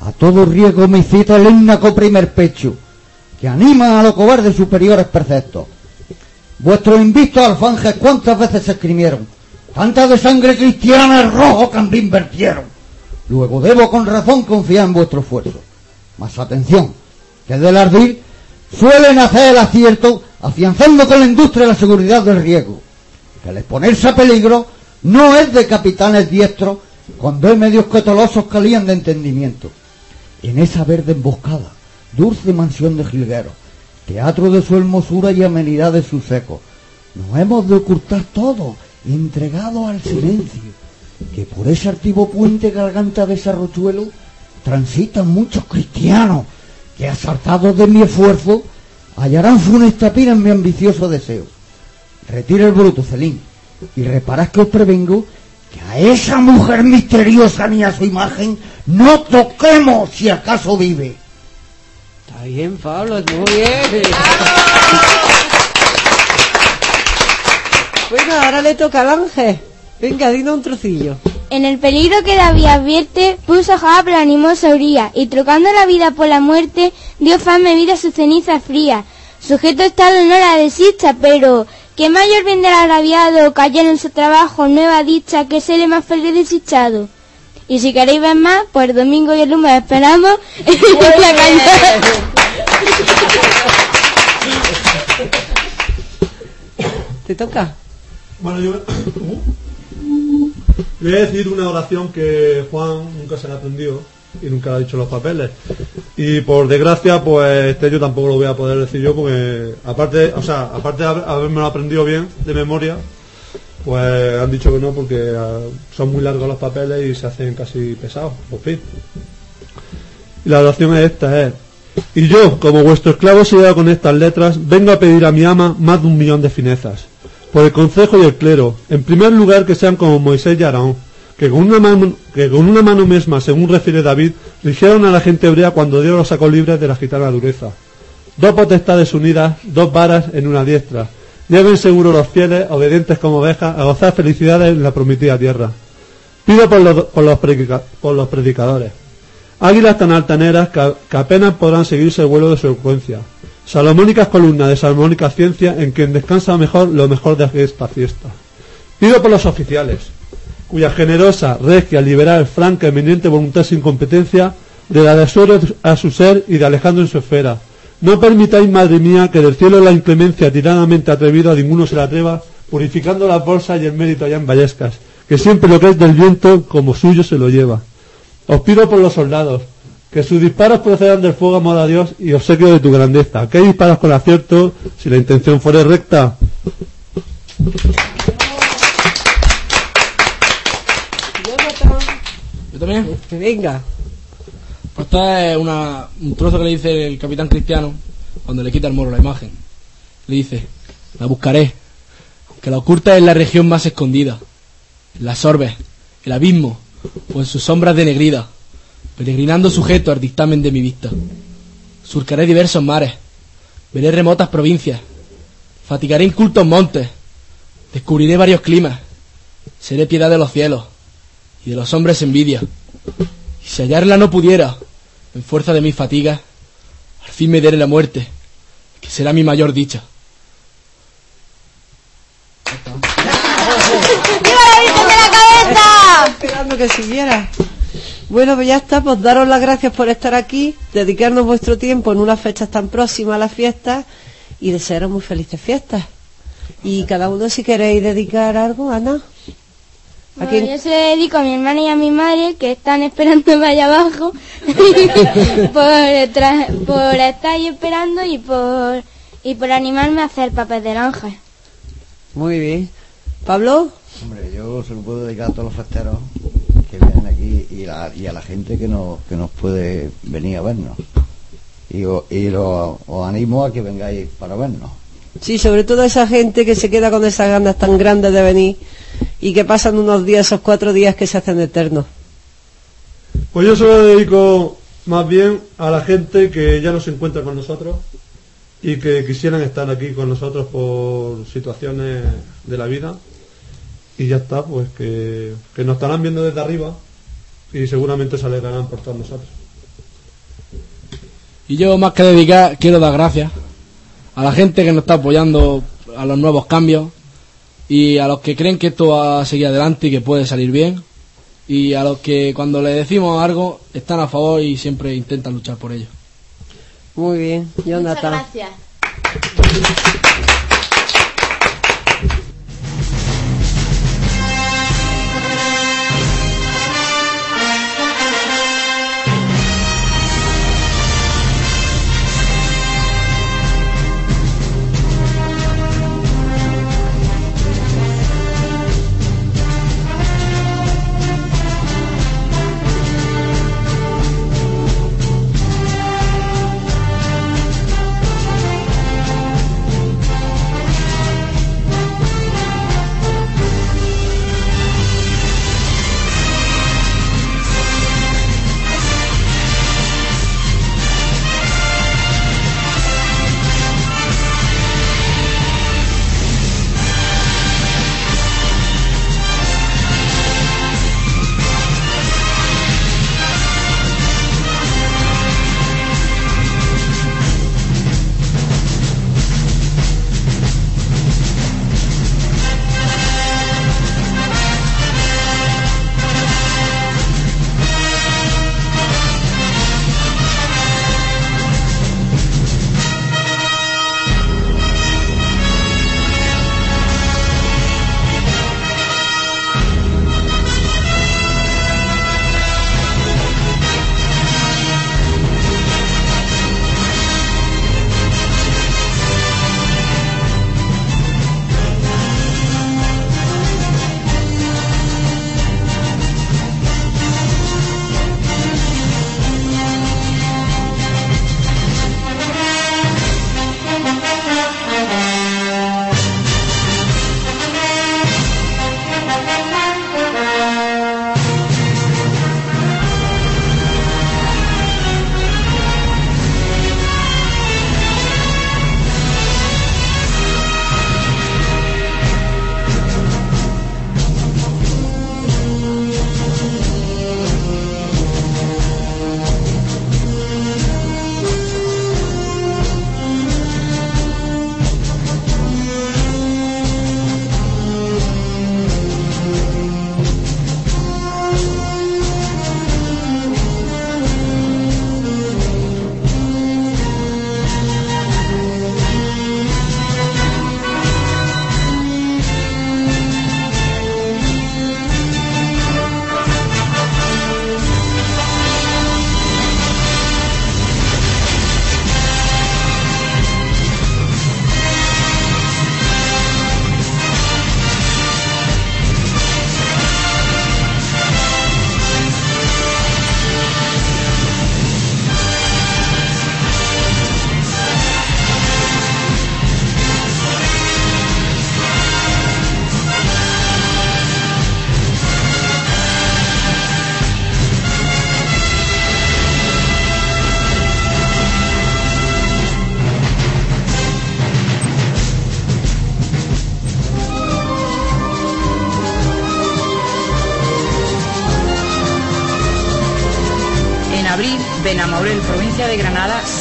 a todo riesgo me cita el énnaco primer pecho, que anima a los cobardes superiores preceptos. Vuestros invistos alfanjes cuántas veces se escribieron, tantas de sangre cristiana el rojo cambín vertieron. Luego debo con razón confiar en vuestro esfuerzo. Mas atención, que del ardil suelen hacer el acierto afianzando con la industria la seguridad del riego. Que el exponerse a peligro no es de capitanes diestros cuando hay medios cotolosos que alían de entendimiento. En esa verde emboscada, dulce mansión de jilgueros, teatro de su hermosura y amenidad de sus ecos, nos hemos de ocultar todo, entregado al silencio, que por ese altivo puente garganta de Sarrochuelo transitan muchos cristianos, que asaltados de mi esfuerzo, hallarán funesta pira en mi ambicioso deseo. Retira el bruto, Celín, y reparad que os prevengo que a esa mujer misteriosa ni a su imagen no toquemos si acaso vive. Está bien, Pablo, muy bien. Bueno, ahora le toca al ángel. Venga, dinos un trocillo. En el peligro que David advierte, puso a Joab la animosa Uría, y trocando la vida por la muerte, dio fame vida a su ceniza fría. Sujeto está el honor a desdicha, pero que mayor del agraviado cayó en su trabajo nueva dicha que seré más feliz desdichado. Y si queréis ver más, pues el domingo y el lunes esperamos en la. ¿Te toca? Bueno, yo voy a decir una oración que Juan nunca se la aprendió y nunca ha dicho los papeles. Y por desgracia, pues este yo tampoco lo voy a poder decir yo porque aparte, o sea, aparte de haber- haberme aprendido bien de memoria, pues han dicho que no porque ah, son muy largos los papeles y se hacen casi pesados, por fin. Y la oración es esta, es y yo, como vuestro esclavo sellado con estas letras, vengo a pedir a mi ama más de un millón de finezas. Por el consejo y el clero, en primer lugar que sean como Moisés y Aarón, que con una mano, que con una mano misma, según refiere David, rigieron a la gente hebrea cuando Dios los sacó libres de la gitana dureza. Dos potestades unidas, dos varas en una diestra. Lleven seguro los fieles, obedientes como ovejas, a gozar felicidades en la prometida tierra. Pido por los, por los, por los predicadores. Águilas tan altaneras que, que apenas podrán seguirse el vuelo de su elocuencia. Salomónicas columnas de salomónica ciencia en quien descansa mejor lo mejor de esta fiesta. Pido por los oficiales, cuya generosa, regia, liberal, franca, eminente voluntad sin competencia, de la a su ser y de Alejandro en su esfera. No permitáis, madre mía, que del cielo la inclemencia tiradamente atrevido a ninguno se la atreva, purificando las bolsas y el mérito allá en Vallescas, que siempre lo que es del viento como suyo se lo lleva. Os pido por los soldados, que sus disparos procedan del fuego amor a Dios y obsequio de tu grandeza. Que disparas con acierto si la intención fuere recta. También? Venga. Pues es una, un trozo que le dice el capitán cristiano cuando le quita el moro la imagen. Le dice, la buscaré, aunque la oculta en la región más escondida, en las orbes, el abismo o en sus sombras denegrida, peregrinando sujeto al dictamen de mi vista. Surcaré diversos mares, veré remotas provincias, fatigaré incultos montes, descubriré varios climas, seré piedad de los cielos y de los hombres envidia. Y si hallarla no pudiera, en fuerza de mis fatigas, al fin me daré la muerte, que será mi mayor dicha. ¡Viva la Virgen de la Cabeza! Esperando que siguiera. Bueno, pues ya está, pues daros las gracias por estar aquí, dedicarnos vuestro tiempo en unas fechas tan próximas a las fiestas y desearos muy felices fiestas. Y cada uno si queréis dedicar algo, Ana. ¿A Bueno, quién? yo se lo dedico a mi hermana y a mi madre que están esperándome allá abajo por, tra- por estar ahí esperando y por, y por animarme a hacer papel del ángel. Muy bien. ¿Pablo? Hombre, yo se lo puedo dedicar a todos los festeros que vienen aquí y, la- y a la gente que nos, que nos puede venir a vernos. Y, o- y lo- os animo a que vengáis para vernos. Sí, sobre todo esa gente que se queda con esas ganas tan grandes de venir y que pasan unos días, esos cuatro días que se hacen eternos. Pues yo se lo dedico más bien a la gente que ya no se encuentra con nosotros y que quisieran estar aquí con nosotros por situaciones de la vida. Y ya está, pues que, que nos estarán viendo desde arriba y seguramente se alegrarán por todos nosotros. Y yo más que dedicar, quiero dar gracias a la gente que nos está apoyando a los nuevos cambios y a los que creen que esto va a seguir adelante y que puede salir bien y a los que cuando le decimos algo están a favor y siempre intentan luchar por ello. Muy bien, Jonathan. gracias.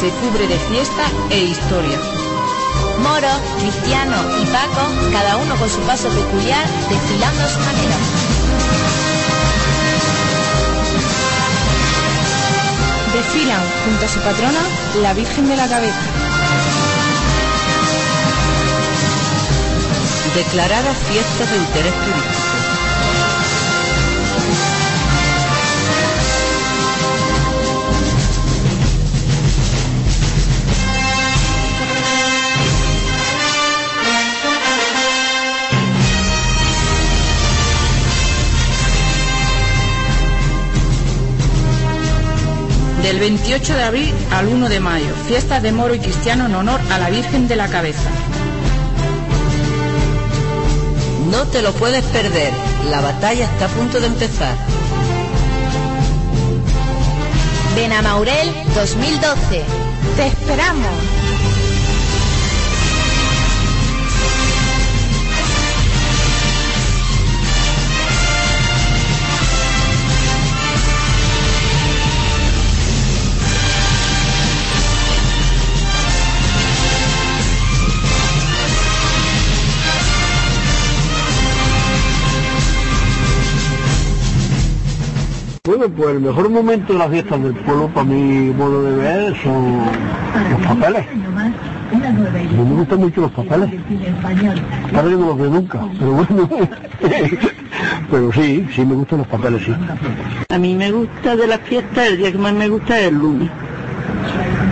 Se cubre de fiesta e historia. Moro, Cristiano y Paco, cada uno con su paso peculiar, desfilando a su manera. Desfilan junto a su patrona, la Virgen de la Cabeza. Declaradas fiestas de interés turístico. Del 28 de abril al 1 de mayo, fiestas de moro y cristiano en honor a la Virgen de la Cabeza. No te lo puedes perder. La batalla está a punto de empezar. Benamaurel 2012. ¡Te esperamos! Bueno, pues el mejor momento de las fiestas del pueblo, para mi modo de ver, son los papeles. Mí me gustan mucho los papeles. No los veo nunca, pero bueno. pero sí, sí me gustan los papeles, sí. A mí me gusta de las fiestas, el día que más me gusta es el lunes.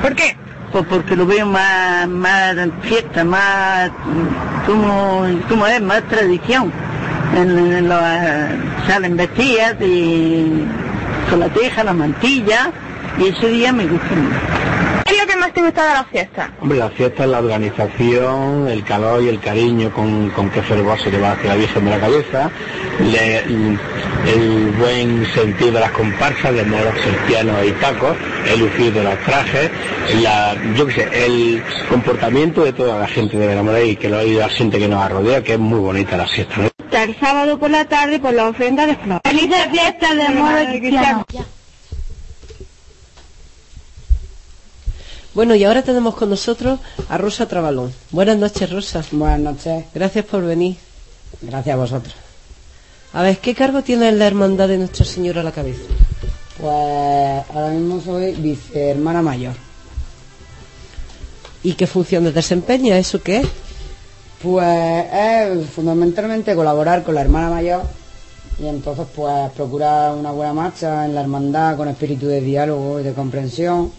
¿Por qué? Pues porque lo veo más, más fiesta, más, como, como es, más tradición. En, en los- salen vestidas y con la teja, la mantilla, y ese día me gusta mucho. ¿Qué es lo que más te gusta de la fiesta? Hombre, la fiesta es la organización, el calor y el cariño con, con que fervor se le va hacia la Virgen de la Cabeza, le- el buen sentido de las comparsas de moros cristianos y tacos, el lucir de los trajes, la, yo qué sé, el comportamiento de toda la gente de Benamoré y que lo hay la gente que nos rodea, que es muy bonita la fiesta. ¿no? El sábado por la tarde por la ofrenda de flores. ¡Felices fiestas de amor cristiano! Bueno, y ahora tenemos con nosotros a Rosa Trabalón. Buenas noches, Rosa. Buenas noches. Gracias por venir. Gracias a vosotros. A ver, ¿qué cargo tiene en la hermandad de Nuestra Señora a la cabeza? Pues ahora mismo soy vicehermana mayor. ¿Y qué funciones desempeña? ¿Eso qué es? Pues es fundamentalmente colaborar con la hermana mayor y entonces pues procurar una buena marcha en la hermandad con espíritu de diálogo y de comprensión,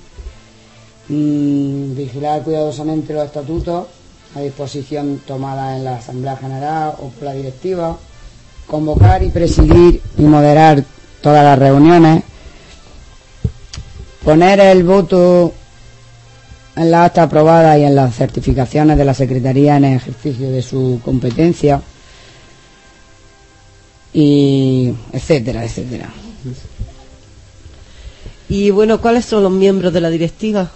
mm, vigilar cuidadosamente los estatutos a disposición tomada en la Asamblea General o por la directiva, convocar y presidir y moderar todas las reuniones, poner el voto en la acta aprobada y en las certificaciones de la Secretaría en ejercicio de su competencia y etcétera, etcétera. Y bueno, ¿cuáles son los miembros de la directiva?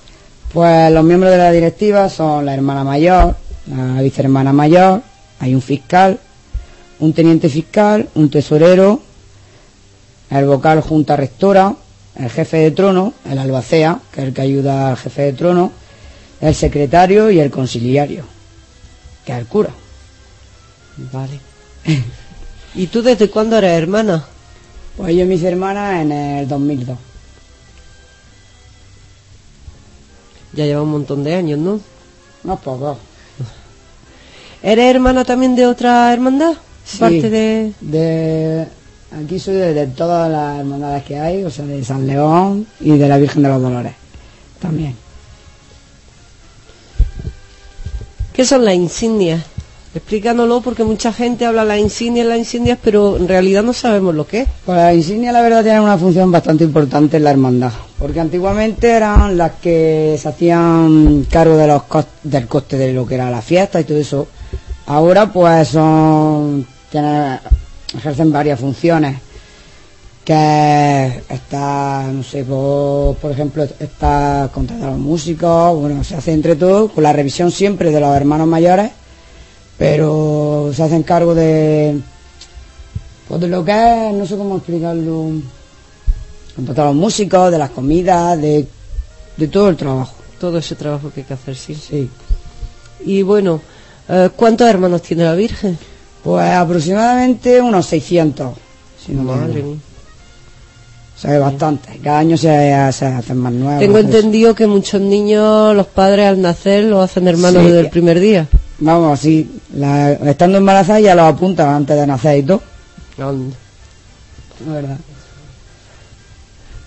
Pues los miembros de la directiva son la hermana mayor, la vicehermana mayor, hay un fiscal, un teniente fiscal, un tesorero, el vocal junta rectora, el jefe de trono, el albacea, que es el que ayuda al jefe de trono, el secretario y el conciliario, que es el cura. Vale. ¿Y tú desde cuándo eres hermana? Pues yo mis hermanas en el 2002. Ya lleva un montón de años, ¿no? No poco. ¿Eres hermana también de otra hermandad? Sí, Aparte de... de- Aquí soy de, de todas las hermandades que hay, o sea, de San León y de la Virgen de los Dolores. También. ¿Qué son las insignias? Explícanoslo porque mucha gente habla las insignias, las insignias, pero en realidad no sabemos lo que es. Pues las insignias la verdad tienen una función bastante importante en la hermandad, porque antiguamente eran las que se hacían cargo de los cos- del coste de lo que era la fiesta y todo eso. Ahora pues son tienen- ejercen varias funciones que está, no sé, por, por ejemplo, está contratar a los músicos, bueno, se hace entre todos, con la revisión siempre de los hermanos mayores, pero se hacen cargo de, pues de lo que es, no sé cómo explicarlo, contratar a los músicos, de las comidas, de, de todo el trabajo. Todo ese trabajo que hay que hacer, sí. Sí. Y bueno, eh, ¿cuántos hermanos tiene la Virgen? Pues aproximadamente unos 600. Si no Madre mía. Es bastante. Cada año se, se hacen más nuevos. Tengo entendido que muchos niños, los padres al nacer, lo hacen hermanos Sí. desde el primer día. Vamos, sí. La- estando embarazada ya los apuntan antes de nacer y todo. Verdad.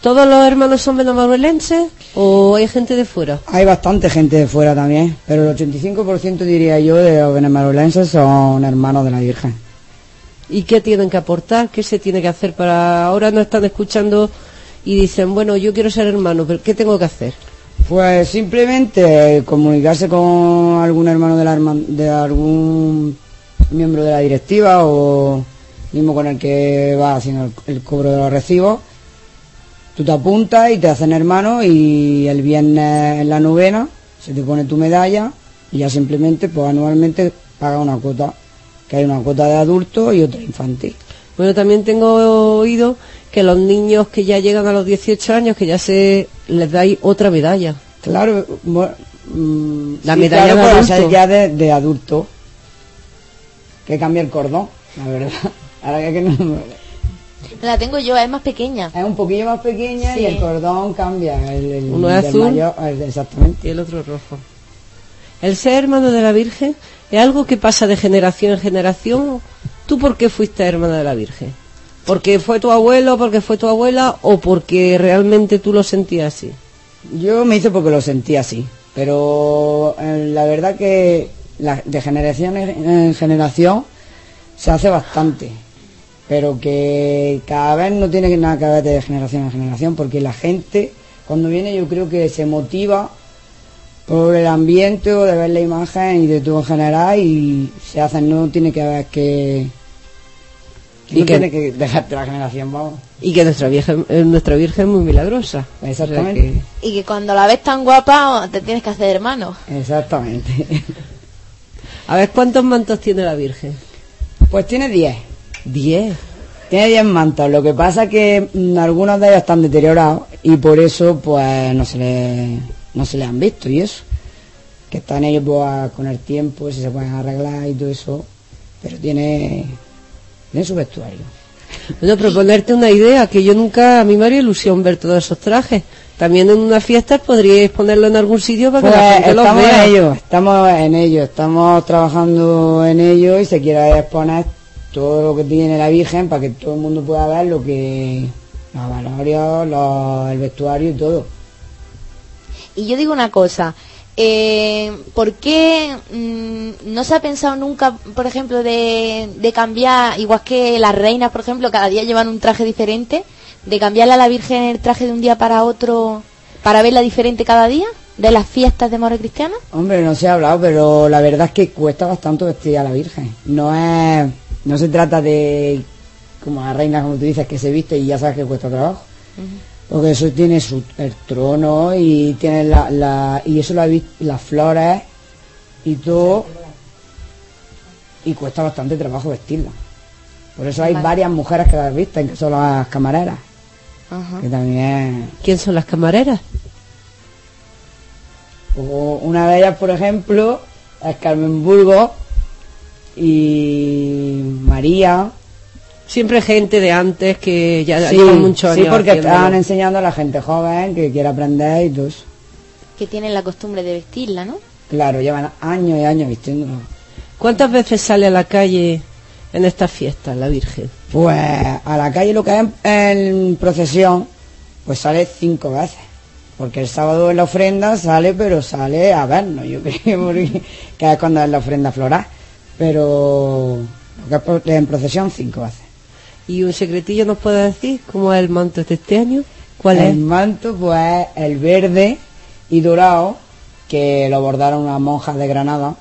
¿Todos los hermanos son benamaurelenses o hay gente de fuera? Hay bastante gente de fuera también, pero el 85% diría yo de los son hermanos de la Virgen. ¿Y qué tienen que aportar? ¿Qué se tiene que hacer para ahora no están escuchando y dicen, bueno, yo quiero ser hermano, pero ¿qué tengo que hacer? Pues simplemente comunicarse con algún hermano de, de algún miembro de la directiva o mismo con el que va haciendo el cobro de los recibos. Tú te apuntas y te hacen hermano y el viernes en la novena se te pone tu medalla y ya simplemente pues anualmente paga una cuota, que hay una cuota de adulto y otra infantil. Bueno, también tengo oído que los niños que ya llegan a los 18 años, que ya se les dais otra medalla. Claro, bu- mm, La sí, medalla claro, de para adulto. ser ya de, de adulto. Que cambia el cordón, la verdad. Ahora que no, La tengo yo, es más pequeña. es un poquillo más pequeña Sí. y el cordón cambia. El, el Uno es azul mayor- el- exactamente. y el otro rojo. El ser hermano de la Virgen es algo que pasa de generación en generación. ¿Tú por qué fuiste hermana de la Virgen? ¿Porque fue tu abuelo, porque fue tu abuela o porque realmente tú lo sentías así? Yo me hice porque lo sentí así, pero eh, la verdad que de generación en en generación se hace bastante, pero que cada vez no tiene nada que ver de generación en generación, porque la gente cuando viene yo creo que se motiva por el ambiente o de ver la imagen y de todo en general y se hacen, no tiene que ver que... Y no que- tiene que dejarte la generación, vamos. Y que nuestra Virgen, eh, nuestra Virgen es muy milagrosa. Exactamente. O sea que- Y que cuando la ves tan guapa, te tienes que hacer hermano. Exactamente. A ver, ¿cuántos mantos tiene la Virgen? Pues tiene 10. 10. Tiene 10 mantos. Lo que pasa es que mm, algunos de ellos están deteriorados y por eso pues no se le, no se le han visto y eso. Que están ellos pues, a- con el tiempo, si se pueden arreglar y todo eso. Pero tiene, tiene su vestuario. Bueno, proponerte una idea, que yo nunca, a mí me haría ilusión ver todos esos trajes. También en una fiesta podríais ponerlo en algún sitio para que la Pues gente los estamos vea. en ello, estamos en ello, estamos trabajando en ello y se quiere exponer todo lo que tiene la Virgen para que todo el mundo pueda ver lo que los valorios, los- el vestuario y todo. Y yo digo una cosa, eh, ¿por qué mm, no se ha pensado nunca, por ejemplo, de, de cambiar, igual que las reinas, por ejemplo, cada día llevan un traje diferente, de cambiarle a la Virgen el traje de un día para otro para verla diferente cada día de las fiestas de Moro Cristiano? Hombre, no se ha hablado, pero la verdad es que cuesta bastante vestir a la Virgen. No es, no se trata de como la reina, como tú dices, que se viste y ya sabes que cuesta trabajo. Porque eso tiene su, el trono y tiene la, la y eso lo ha vis- las flores y todo y cuesta bastante trabajo vestirla. Por eso hay Vale. varias mujeres que las visten, que son las camareras, que también ¿Quién son las camareras? O una de ellas, por ejemplo, es Carmen Burgos y María. Siempre gente de antes que ya Sí, llevan muchos sí, años. porque haciéndolo. están enseñando a la gente joven que quiere aprender y todo eso. Que tienen la costumbre de vestirla, ¿no? Claro, llevan años y años vistiéndolo. ¿Cuántas veces sale a la calle en estas fiestas la Virgen? Pues a la calle lo que es en procesión, pues sale cinco veces. Porque el sábado en la ofrenda sale, pero sale a vernos, yo creo, porque que es cuando es la ofrenda floral. Pero lo que es pro- en procesión cinco veces. ¿Y un secretillo nos puede decir cómo es el manto de este año? ¿Cuál el es? manto, pues el verde y dorado, que lo bordaron unas monjas de Granada.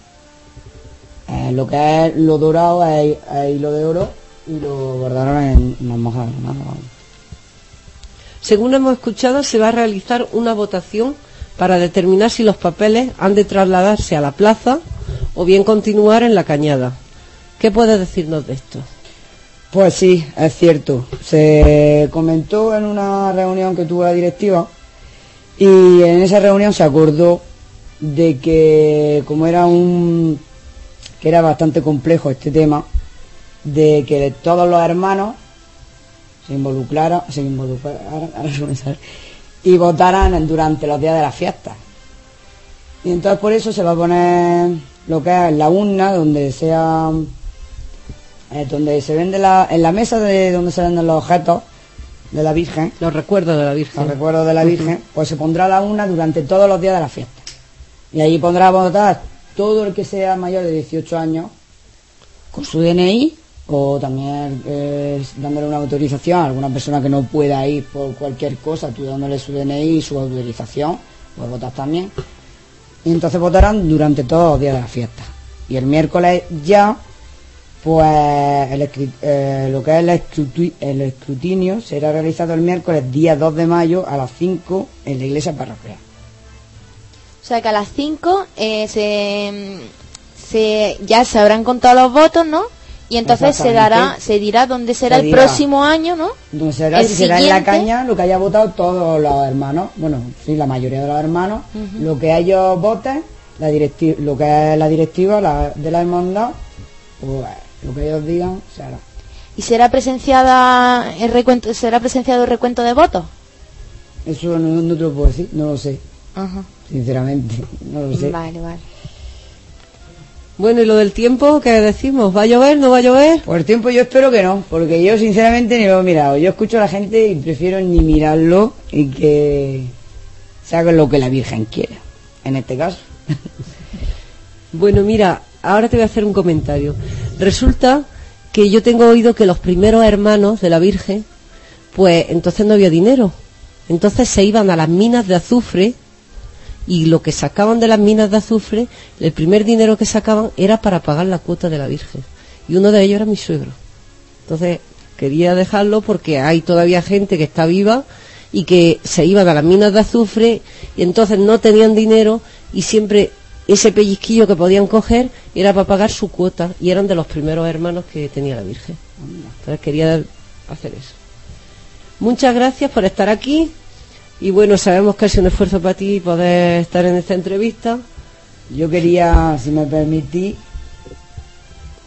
Eh, lo que es lo dorado es, es hilo de oro y lo bordaron en unas monjas de Granada. Según hemos escuchado, se va a realizar una votación para determinar si los papeles han de trasladarse a la plaza o bien continuar en la cañada. ¿Qué puedes decirnos de esto? Pues sí, es cierto. Se comentó en una reunión que tuvo la directiva y en esa reunión se acordó de que como era un que era bastante complejo este tema de que todos los hermanos se involucraran, se involucraran y votaran durante los días de las fiestas. Y entonces por eso se va a poner lo que es la urna donde sea eh, donde se vende la, en la mesa de donde se venden los objetos de la Virgen, Los recuerdos de la Virgen. los recuerdos de la Virgen, pues se pondrá la urna durante todos los días de la fiesta. Y ahí pondrá a votar todo el que sea mayor de 18 años con su DNI o también eh, dándole una autorización a alguna persona que no pueda ir por cualquier cosa, tú dándole su DNI y su autorización, pues votar también. Y entonces votarán durante todos los días de la fiesta. Y el miércoles ya, pues el eh, lo que es el, escruti- el escrutinio será realizado el miércoles día 2 de mayo a las 5 en la iglesia parroquial. O sea que a las 5 eh, se, se, ya se habrán contado los votos, ¿no? Y entonces se dará, se dirá dónde será Se el próximo año, ¿no? Donde será, El si será en la siguiente- caña lo que haya votado todos los hermanos, bueno, sí, la mayoría de los hermanos, lo que ellos voten, la directi- lo que es la directiva la- de la hermandad, pues lo que ellos digan se hará. ¿Y será presenciada el recuento, será presenciado el recuento de votos? Eso no, no te lo puedo decir, no lo sé, Ajá. sinceramente, no lo sé. Vale, vale. Bueno, ¿y lo del tiempo qué decimos? ¿Va a llover? ¿No va a llover? Por el tiempo yo espero que no, porque yo sinceramente ni lo he mirado. Yo escucho a la gente y prefiero ni mirarlo y que se haga lo que la Virgen quiera, en este caso. Bueno, mira, ahora te voy a hacer un comentario. Resulta que yo tengo oído que los primeros hermanos de la Virgen, pues entonces no había dinero. Entonces se iban a las minas de azufre y lo que sacaban de las minas de azufre, el primer dinero que sacaban era para pagar la cuota de la Virgen. Y uno de ellos era mi suegro. Entonces quería dejarlo porque hay todavía gente que está viva y que se iban a las minas de azufre y entonces no tenían dinero y siempre ese pellizquillo que podían coger era para pagar su cuota y eran de los primeros hermanos que tenía la Virgen. Entonces quería hacer eso. Muchas gracias por estar aquí y bueno, sabemos que ha sido un esfuerzo para ti poder estar en esta entrevista. Yo quería, si me permitís,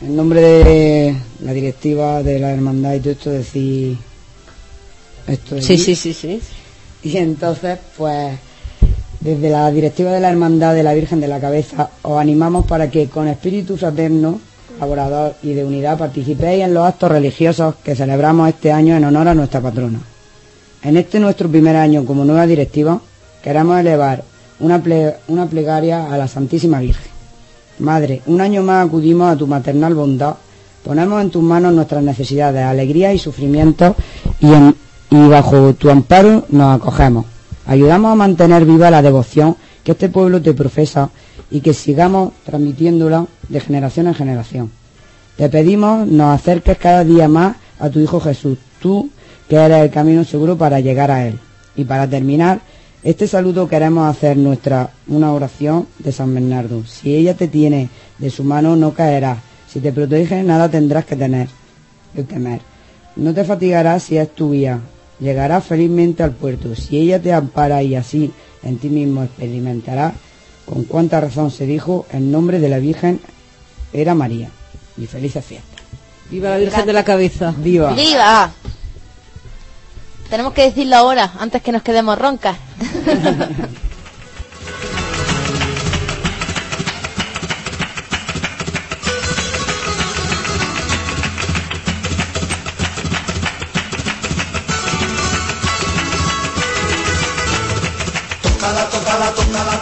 en nombre de la directiva de la hermandad y todo esto, decir esto de Sí, sí, sí, sí. Y entonces, pues, desde la directiva de la hermandad de la Virgen de la Cabeza, os animamos para que con espíritu fraterno, colaborador y de unidad participéis en los actos religiosos que celebramos este año en honor a nuestra patrona. En este nuestro primer año como nueva directiva, queremos elevar una, una plegaria a la Santísima Virgen. Madre, un año más acudimos a tu maternal bondad, ponemos en tus manos nuestras necesidades, alegrías y sufrimientos y, y bajo tu amparo nos acogemos. Ayudamos a mantener viva la devoción que este pueblo te profesa y que sigamos transmitiéndola de generación en generación. Te pedimos nos acerques cada día más a tu Hijo Jesús, tú que eres el camino seguro para llegar a Él. Y para terminar, este saludo queremos hacer nuestra una oración de San Bernardo. Si ella te tiene de su mano no caerás. Si te protege nada tendrás que tener, que temer. No te fatigarás si es tu guía. Llegarás felizmente al puerto. Si ella te ampara y así en ti mismo experimentarás con cuánta razón se dijo en nombre de la Virgen era María. Y felices fiestas. Viva la Virgen de la Cabeza. Viva. ¡Viva! Tenemos que decirlo ahora, antes que nos quedemos roncas.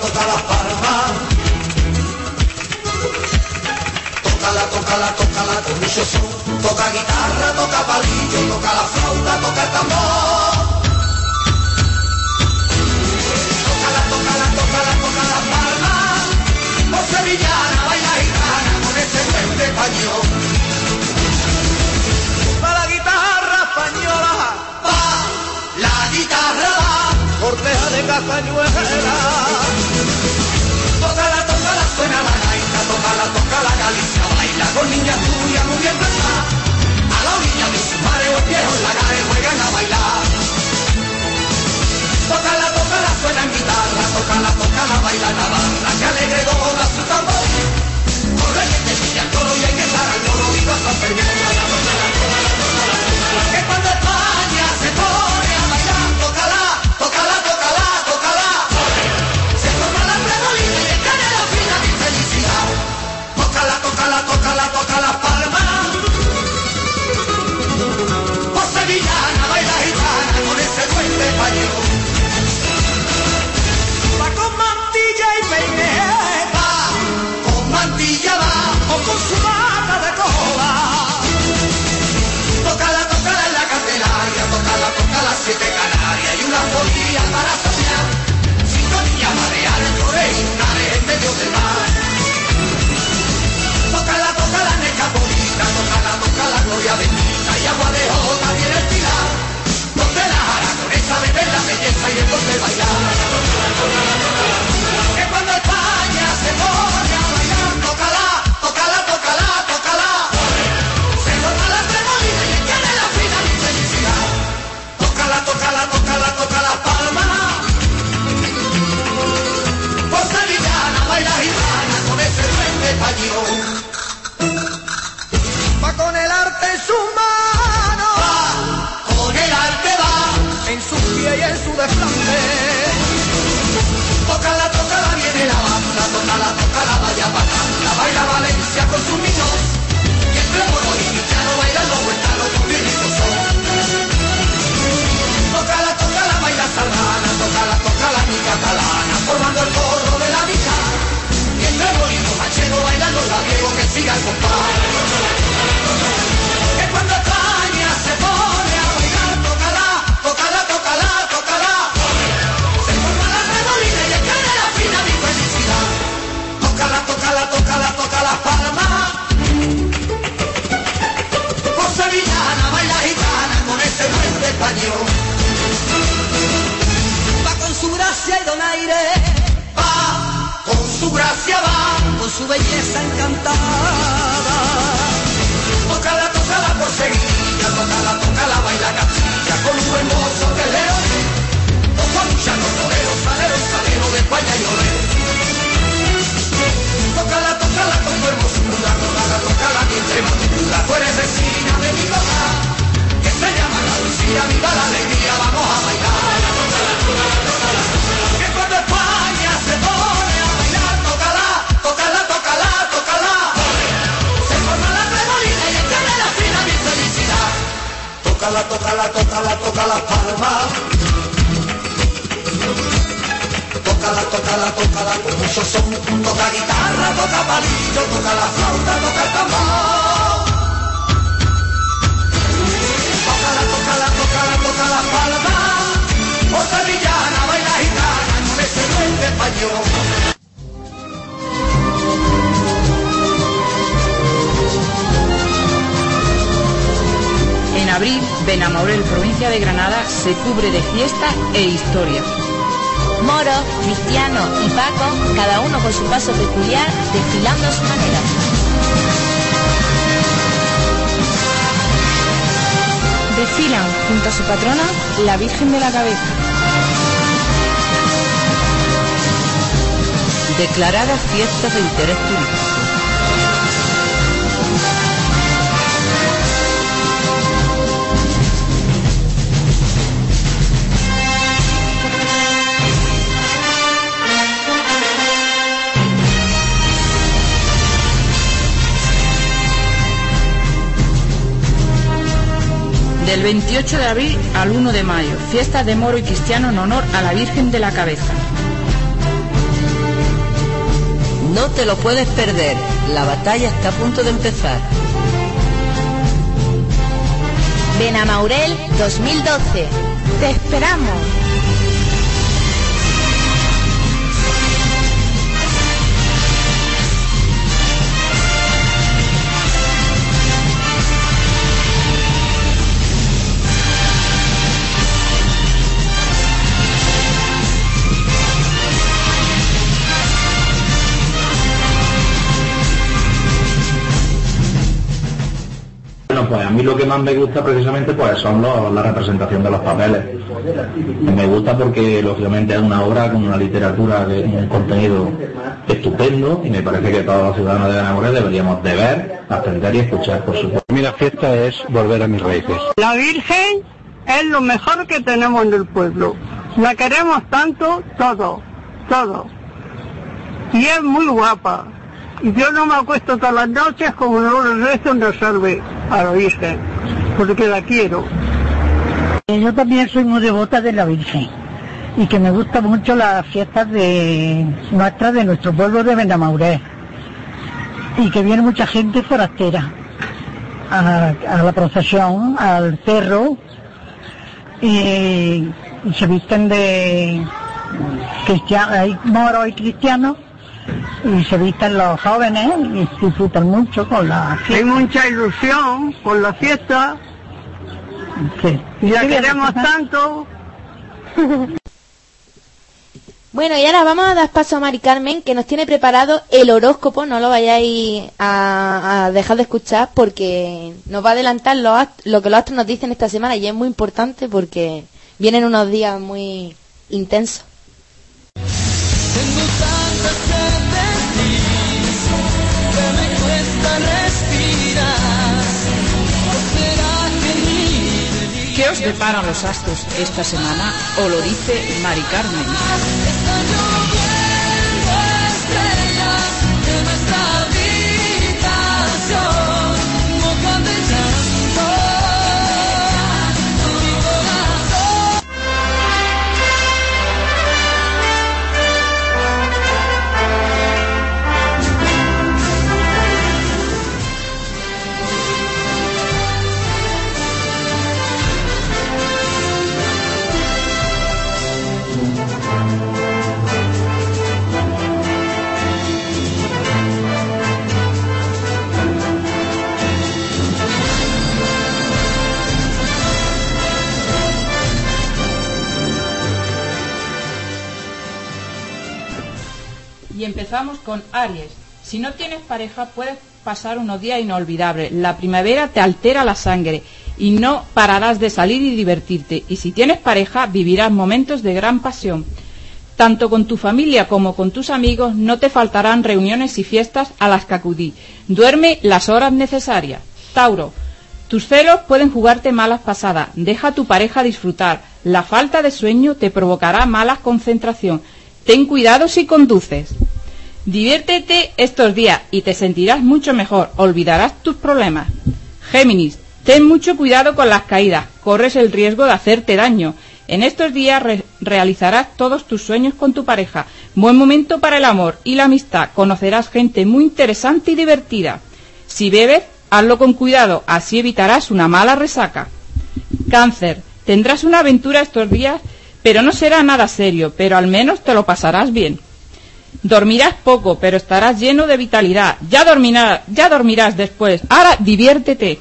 toca la palma. Tócala, tócala, tócala con mucho son. Toca guitarra, toca palillo, toca la flauta, toca el tambor. Tócala, tócala, tócala, toca la palma. Por sevillana, baila gitana con este duende español. Pa' la guitarra española, pa' la guitarra, corteja de castañuela. Tócala, tócala, suena la gaita, tócala, toca la Galicia, baila con niña tuya el mar. A lo orilla de su madre los viejos lagares juegan a bailar. Tócala, tócala, suena en guitarra, tócala, tócala, baila Navarra, que alegre goza su tambor. Corre que te pilla el toro y hay que estar al loro, viva San Fermín. Que bendita y agua de jota viene el pilar. Aragonesa bebe la belleza y el donde bailar. Que cuando España se pone a bailar, tócala, tócala, tócala, tócala. Se forma la tremolina y tiene la fina mi felicidad. Tócala, tócala, tócala, tócala, palma. Por sevillana baila gitana con ese duende español. Desplante. Tócala, tócala, viene la banda, tócala, tócala, vaya patata, baila Valencia con su niños. Y entre moro y cristiano baila los huertanos con virritos son. Tócala, tócala, baila sardana, tócala, tócala, mi catalana, formando el corro de la mitad. Y entre bonito machero bailan los labiegos que siga el compás. Que cuando España se pone a bailar, tócala, tócala, Tócala, tócala, tócala, tócala, palma. Por sevillana baila gitana con ese duende español. Va con su gracia y donaire, va con su gracia, va con su belleza encantada. Tócala, tócala por Sevilla, tócala, tócala, baila Castilla con un buen mozo que león. Con Juancha, los toreros, saleros, saleros de España y olé. Tócala, tócala con tu hermosura, tócala, tócala mi Extremadura. Tú eres vecina de mi hogar, que se llama la Lucía, viva la alegría, vamos a bailar. Que cuando España se pone a bailar, tócala, tócala, tócala, tócala. Se forma la tremolina y escala la fina mi felicidad. Tócala, tócala, tócala, tócala palma. Tócala, tócala, tócala con mucho son. Toca guitarra, toca palillo, toca la flauta, toca el tambor. Tócala, tócala, tócala, tócala palma. Por sevillana, baila gitana, con ese duende español. En abril, Benamorel, provincia de Granada, se cubre de fiesta e historia. Moro, Cristiano y Paco, cada uno con su paso peculiar, desfilando a su manera. Desfilan junto a su patrona, la Virgen de la Cabeza. Declaradas fiestas de interés turístico. Del 28 de abril al 1 de mayo, fiesta de moro y cristiano en honor a la Virgen de la Cabeza. No te lo puedes perder. La batalla está a punto de empezar. Benamaurel 2012. ¡Te esperamos! Mí lo que más me gusta precisamente pues son los- la representación de los papeles. Me gusta porque lógicamente es una obra con una literatura de un contenido estupendo y me parece que todos los ciudadanos de Benamoré deberíamos de ver, atender y escuchar, por supuesto. Mi la fiesta es volver a mis raíces. La Virgen es lo mejor que tenemos en el pueblo. La queremos tanto, todo, todo. Y es muy guapa. Y yo no me acuesto todas las noches como no le rezo no salve a la Virgen, porque la quiero. Yo también soy muy devota de la Virgen y que me gustan mucho las fiestas de nuestras de nuestro pueblo de Benamauré y que viene mucha gente forastera a, a la procesión, al cerro y, y se visten de cristianos, hay moros y cristianos y se visten los jóvenes y disfrutan mucho con la Hay mucha ilusión con la fiesta. Sí. Y la Sí, queremos tanto. Bueno, y ahora vamos a dar paso a Mari Carmen, que nos tiene preparado el horóscopo. No lo vayáis a, a dejar de escuchar porque nos va a adelantar lo, lo que los astros nos dicen esta semana y es muy importante porque vienen unos días muy intensos. Deparan los astros esta semana? O lo dice Mari Carmen. Empezamos con Aries. Si no tienes pareja, puedes pasar unos días inolvidables. La primavera te altera la sangre y no pararás de salir y divertirte. Y si tienes pareja, vivirás momentos de gran pasión. Tanto con tu familia como con tus amigos no te faltarán reuniones y fiestas a las que acudir. Duerme las horas necesarias. Tauro. Tus celos pueden jugarte malas pasadas. Deja a tu pareja disfrutar. La falta de sueño te provocará mala concentración. Ten cuidado si conduces. Diviértete estos días y te sentirás mucho mejor. Olvidarás tus problemas. Géminis. Ten mucho cuidado con las caídas. Corres el riesgo de hacerte daño. En estos días re- realizarás todos tus sueños con tu pareja. Buen momento para el amor y la amistad. Conocerás gente muy interesante y divertida. Si bebes, hazlo con cuidado, así evitarás una mala resaca. Cáncer. Tendrás una aventura estos días, pero no será nada serio, pero al menos te lo pasarás bien. Dormirás poco, pero estarás lleno de vitalidad. Ya dormirás, después. Ahora diviértete.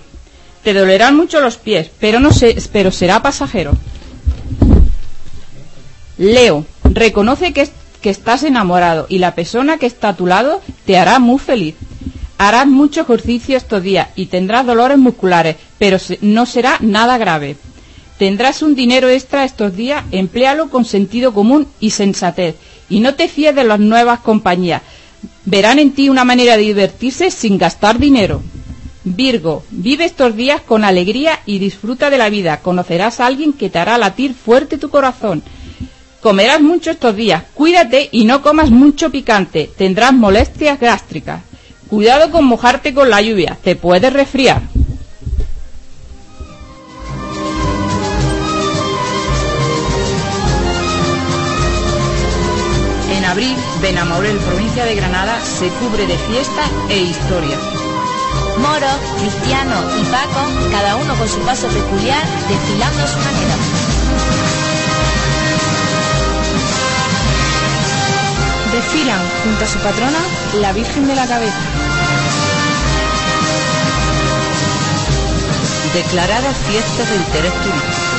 Te dolerán mucho los pies, pero no sé, pero será pasajero. Leo, reconoce que, que estás enamorado y la persona que está a tu lado te hará muy feliz. Harás mucho ejercicio estos días y tendrás dolores musculares, pero no será nada grave. Tendrás un dinero extra estos días, empléalo con sentido común y sensatez. Y no te fíes de las nuevas compañías. Verán en ti una manera de divertirse sin gastar dinero. Virgo, vive estos días con alegría y disfruta de la vida. Conocerás a alguien que te hará latir fuerte tu corazón. Comerás mucho estos días. Cuídate y no comas mucho picante. Tendrás molestias gástricas. Cuidado con mojarte con la lluvia. Te puedes resfriar. En abril, Benamorel, provincia de Granada, se cubre de fiesta e historia. Moro, Cristiano y Paco, cada uno con su paso peculiar, desfilando su manera. Desfilan junto a su patrona, la Virgen de la Cabeza. Declarada fiesta de interés turístico.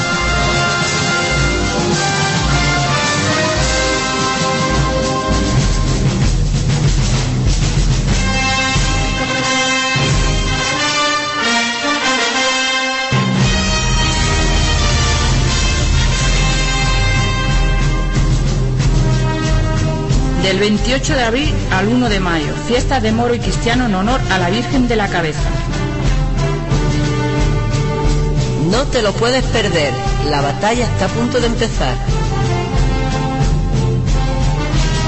Del 28 de abril al 1 de mayo, fiestas de moro y cristiano en honor a la Virgen de la Cabeza. No te lo puedes perder. La batalla está a punto de empezar.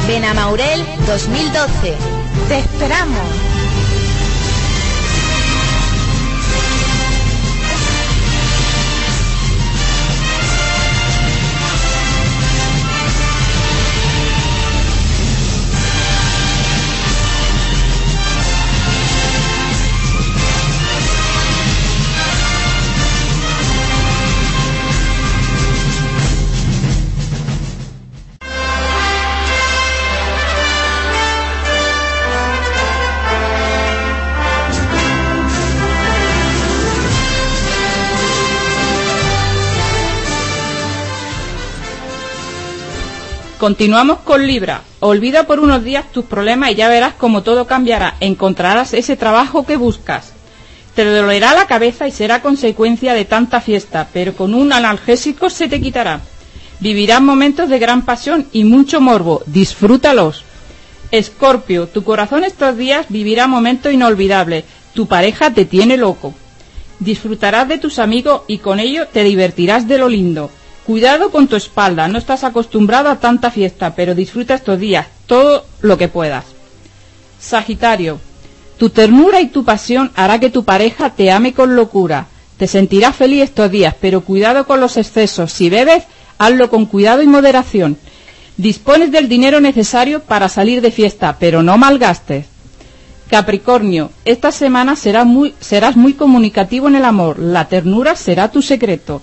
Benamaurel 2012. Te esperamos. Continuamos con Libra. Olvida por unos días tus problemas y ya verás cómo todo cambiará. Encontrarás ese trabajo que buscas. Te dolerá la cabeza y será consecuencia de tanta fiesta, pero con un analgésico se te quitará. Vivirás momentos de gran pasión y mucho morbo. Disfrútalos. Escorpio, tu corazón estos días vivirá momentos inolvidables. Tu pareja te tiene loco. Disfrutarás de tus amigos y con ello te divertirás de lo lindo. Cuidado con tu espalda, no estás acostumbrado a tanta fiesta, pero disfruta estos días, todo lo que puedas. Sagitario, tu ternura y tu pasión hará que tu pareja te ame con locura. Te sentirás feliz estos días, pero cuidado con los excesos. Si bebes, hazlo con cuidado y moderación. Dispones del dinero necesario para salir de fiesta, pero no malgastes. Capricornio, esta semana será muy- serás muy comunicativo en el amor. La ternura será tu secreto.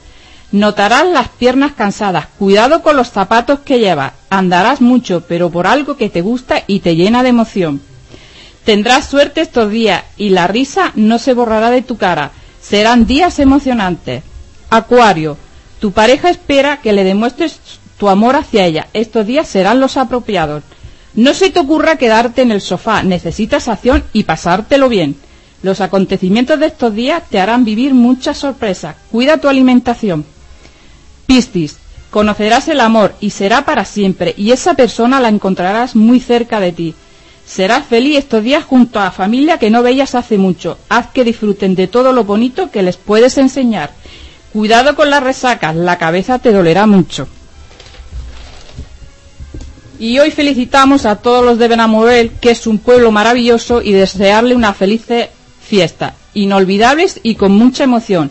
Notarás las piernas cansadas. Cuidado con los zapatos que llevas. Andarás mucho, pero por algo que te gusta y te llena de emoción. Tendrás suerte estos días y la risa no se borrará de tu cara. Serán días emocionantes. Acuario, tu pareja espera que le demuestres tu amor hacia ella. Estos días serán los apropiados. No se te ocurra quedarte en el sofá. Necesitas acción y pasártelo bien. Los acontecimientos de estos días te harán vivir muchas sorpresas. Cuida tu alimentación. Piscis, conocerás el amor y será para siempre, y esa persona la encontrarás muy cerca de ti. Serás feliz estos días junto a familia que no veías hace mucho. Haz que disfruten de todo lo bonito que les puedes enseñar. Cuidado con las resacas, la cabeza te dolerá mucho. Y hoy felicitamos a todos los de Benamorel, que es un pueblo maravilloso, y desearle una feliz fiesta, inolvidables y con mucha emoción.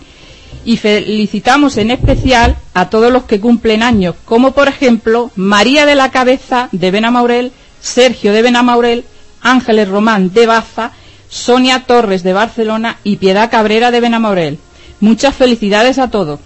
Y felicitamos en especial a todos los que cumplen años, como por ejemplo María de la Cabeza de Benamaurel, Sergio de Benamaurel, Ángeles Román de Baza, Sonia Torres de Barcelona y Piedad Cabrera de Benamaurel. Muchas felicidades a todos.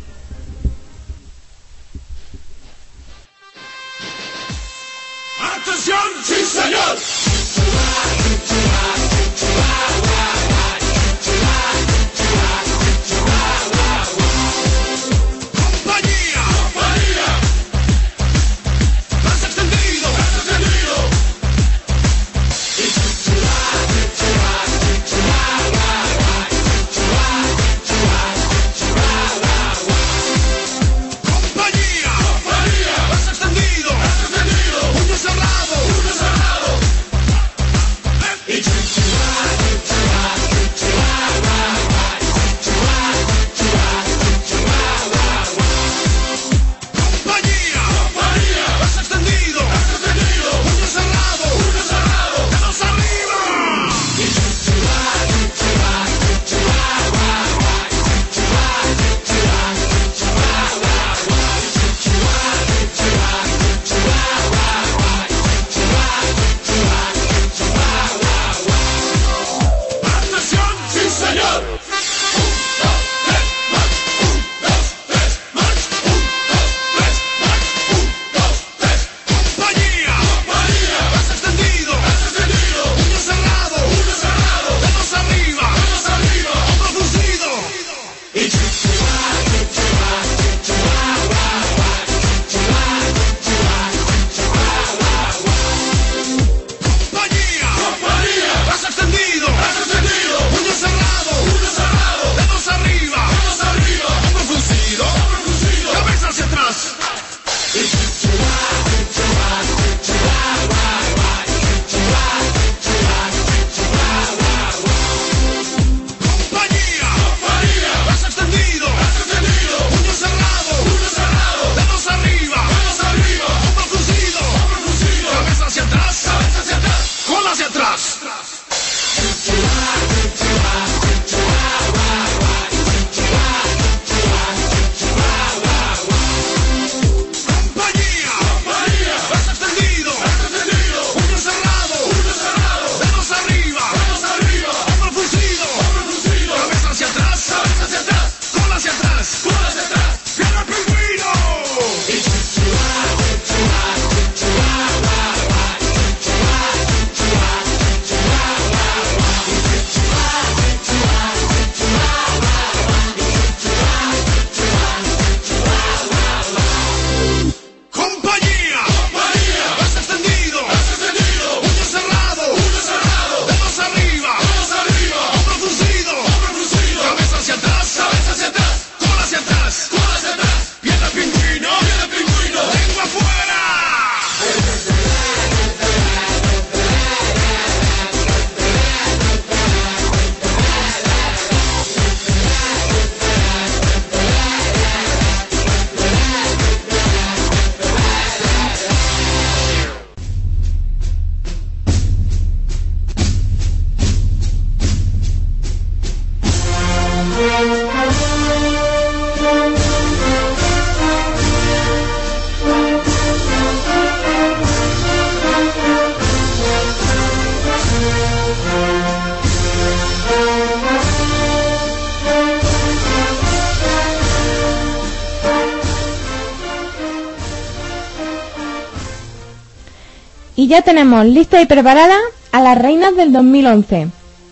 Ya tenemos lista y preparada a las reinas del 2011.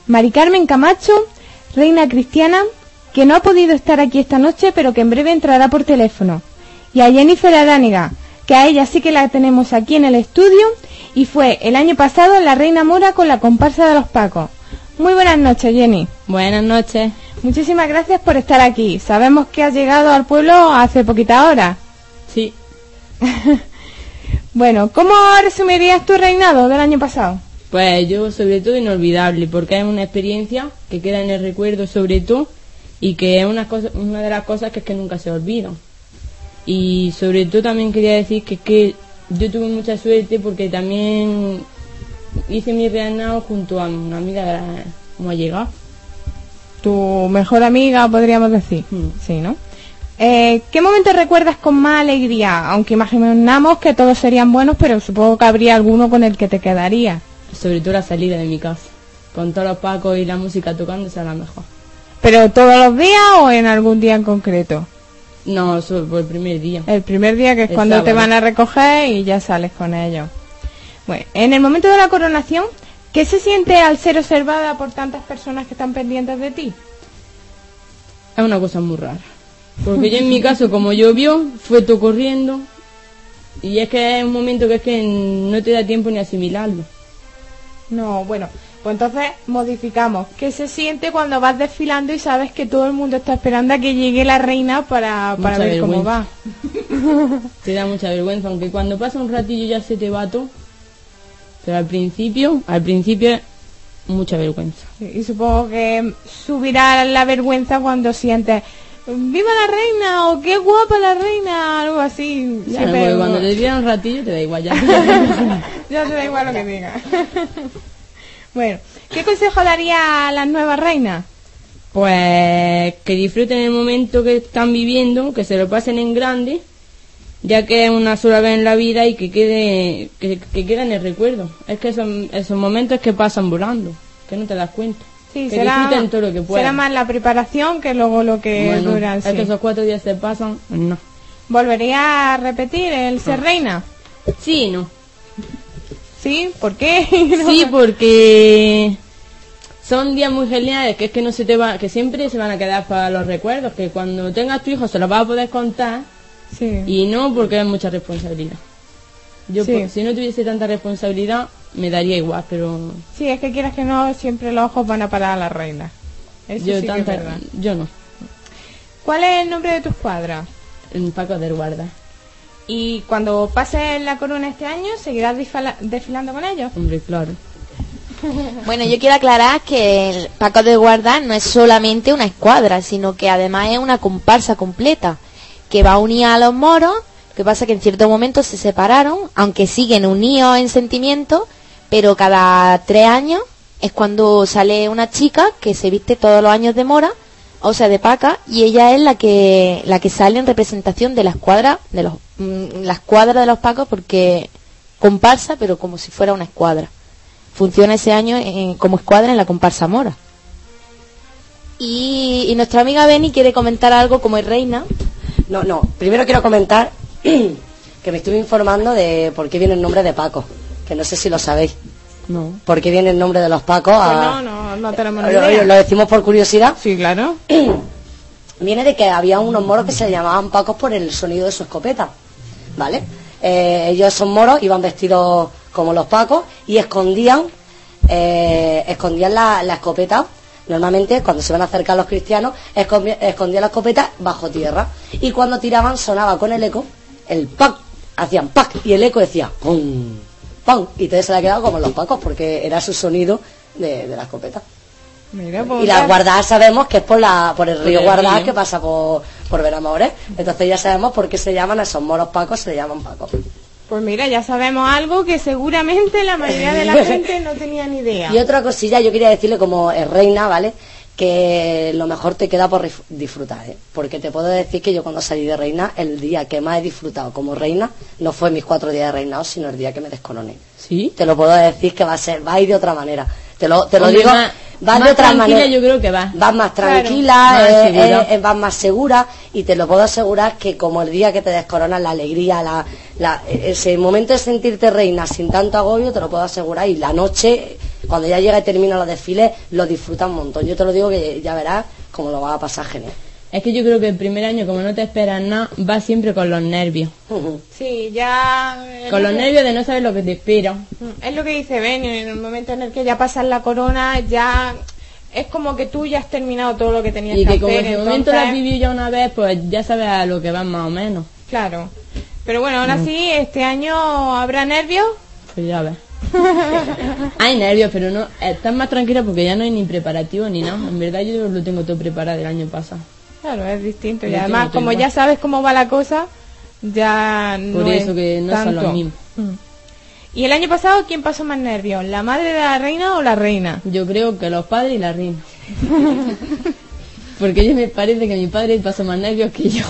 Mari Carmen Camacho, reina cristiana, que no ha podido estar aquí esta noche, pero que en breve entrará por teléfono. Y a Jennifer Arániga, que a ella sí que la tenemos aquí en el estudio y fue el año pasado la reina mora con la comparsa de los Pacos. Muy buenas noches, Jenny. Buenas noches. Muchísimas gracias por estar aquí. Sabemos que has llegado al pueblo hace poquita hora. Sí. bueno, ¿cómo resumirías tu reinado del año pasado? Pues yo sobre todo inolvidable, porque es una experiencia que queda en el recuerdo sobre todo y que es una, cosa, una de las cosas que es que nunca se olvidan. Y sobre todo también quería decir que que yo tuve mucha suerte porque también hice mi reinado junto a una amiga de la como ha llegado. Tu mejor amiga, podríamos decir. Mm. Sí, ¿no? Eh, ¿Qué momentos recuerdas con más alegría? Aunque imaginamos que todos serían buenos, pero supongo que habría alguno con el que te quedaría. Sobre todo la salida de mi casa. Con todos los pacos y la música tocando, la mejor. ¿Pero todos los días o en algún día en concreto? No, solo por el primer día. El primer día que es El cuando te van a recoger y ya sales con ellos. Bueno, en el momento de la coronación, ¿qué se siente al ser observada por tantas personas que están pendientes de ti? Es una cosa muy rara. Porque yo en mi caso, como llovió, fue todo corriendo. Y es que es un momento que es que no te da tiempo ni asimilarlo. No, bueno, pues entonces modificamos. ¿Qué se siente cuando vas desfilando y sabes que todo el mundo está esperando a que llegue la reina para, para ver cómo va? Te da mucha vergüenza, aunque cuando pasa un ratillo ya se te va todo. Pero al principio, al principio mucha vergüenza. Y supongo que subirá la vergüenza cuando sientes ¡Viva la reina! o ¡Qué guapa la reina! Algo así. Ya, Siempre- cuando te tiran un ratillo te da igual ya. ya te da igual lo que diga. bueno, ¿qué consejo daría a las nuevas reinas? Pues que disfruten el momento que están viviendo, que se lo pasen en grande, ya que es una sola vez en la vida y que quede que, que quede en el recuerdo. Es que esos, esos momentos que pasan volando, que no te das cuenta. Sí, que será, disfruten todo lo que será puedan. más la preparación que luego lo que Bueno, duran. es sí. que esos cuatro días se pasan, no. ¿Volvería a repetir el ser reina? Sí, no. ¿Sí? ¿Por qué? Sí, porque son días muy geniales, que es que no se te va, que siempre se van a quedar para los recuerdos, que cuando tengas tu hijo se los vas a poder contar Sí. y no porque es mucha responsabilidad. Yo Sí. por- si no tuviese tanta responsabilidad me daría igual, pero Sí, es que quieras que no, siempre los ojos van a parar a la reina. Eso yo sí que es tanta, verdad. yo no. ¿Cuál es el nombre de tu escuadra? En Paco del Guarda. Y cuando pases la corona este año, ¿seguirás desfilando con ellos? Hombre, claro. Bueno, yo quiero aclarar que el Paco de Guarda no es solamente una escuadra, sino que además es una comparsa completa que va unida a los moros. que pasa que en cierto momento se separaron, aunque siguen unidos en sentimiento, pero cada tres años es cuando sale una chica que se viste todos los años de mora, o sea, de paca, y ella es la que la que sale en representación de la escuadra de los mm, la escuadra de los pacos porque comparsa, pero como si fuera una escuadra funciona ese año en- como escuadra en la comparsa mora. Y, y nuestra amiga Beni quiere comentar algo como es reina. No, no. Primero quiero comentar que me estuve informando de por qué viene el nombre de Paco. Que no sé si lo sabéis. No. ¿Por qué viene el nombre de los Pacos? Pues a- no, no, no tenemos ni lo, idea. lo decimos por curiosidad. Sí, claro. Viene de que había unos moros que se llamaban Pacos por el sonido de su escopeta. ¿Vale? Eh, ellos son moros, iban vestidos como los Pacos y escondían, eh, escondían la, la escopeta. Normalmente, cuando se van a acercar los cristianos, escondían la escopeta bajo tierra. Y cuando tiraban, sonaba con el eco, el pac, hacían pac, y el eco decía pum, pum. Y entonces se le ha quedado como los pacos, porque era su sonido de, de la escopeta. Mira, pues, Y la guardadas sabemos que es por la por el río río. que pasa por, por Benamores. Entonces ya sabemos por qué se llaman a esos moros pacos, se le llaman pacos. Pues mira, ya sabemos algo que seguramente la mayoría de la gente no tenía ni idea. Y otra cosilla, yo quería decirle como es reina, ¿vale? Que lo mejor te queda por disfrutar, ¿eh? Porque te puedo decir que yo cuando salí de reina, el día que más he disfrutado como reina, no fue mis cuatro días de reinado, sino el día que me descoroné. ¿Sí? Te lo puedo decir que va a ser, va a ir de otra manera. Te lo, te lo digo, más- vas Más de otra tranquila manera. yo creo que vas. Vas más Claro. tranquila, Más eh, segura. eh, eh, vas más segura y te lo puedo asegurar que como el día que te descoronas la alegría, la, la- ese momento de sentirte reina sin tanto agobio, te lo puedo asegurar y la noche, cuando ya llega y termina los desfiles, lo disfrutas un montón. Yo te lo digo que ya verás cómo lo vas a pasar genial. Es que yo creo que el primer año, como no te esperas nada, vas siempre con los nervios. Sí, ya... Con los nervios de no saber lo que te espera. Mm, Es lo que dice Benio, en el momento en el que ya pasas la corona, ya es como que tú ya has terminado todo lo que tenías Y que que como hacer. en ese momento lo has entonces- vivido ya una vez, pues ya sabes a lo que vas más o menos. Claro. Pero bueno, aún Mm. así, este año habrá nervios. Pues ya ves. Hay nervios, pero no estás más tranquila porque ya no hay ni preparativo ni nada. En verdad yo lo tengo todo preparado del año pasado. Claro, es distinto. Y además, como ya sabes cómo va la cosa, ya no Por es eso que no son tanto. los mismos. Mm. ¿Y el año pasado quién pasó más nervios? ¿La madre de la reina o la reina? Yo creo que los padres y la reina. Porque yo me parece que mi padre pasó más nervios que yo.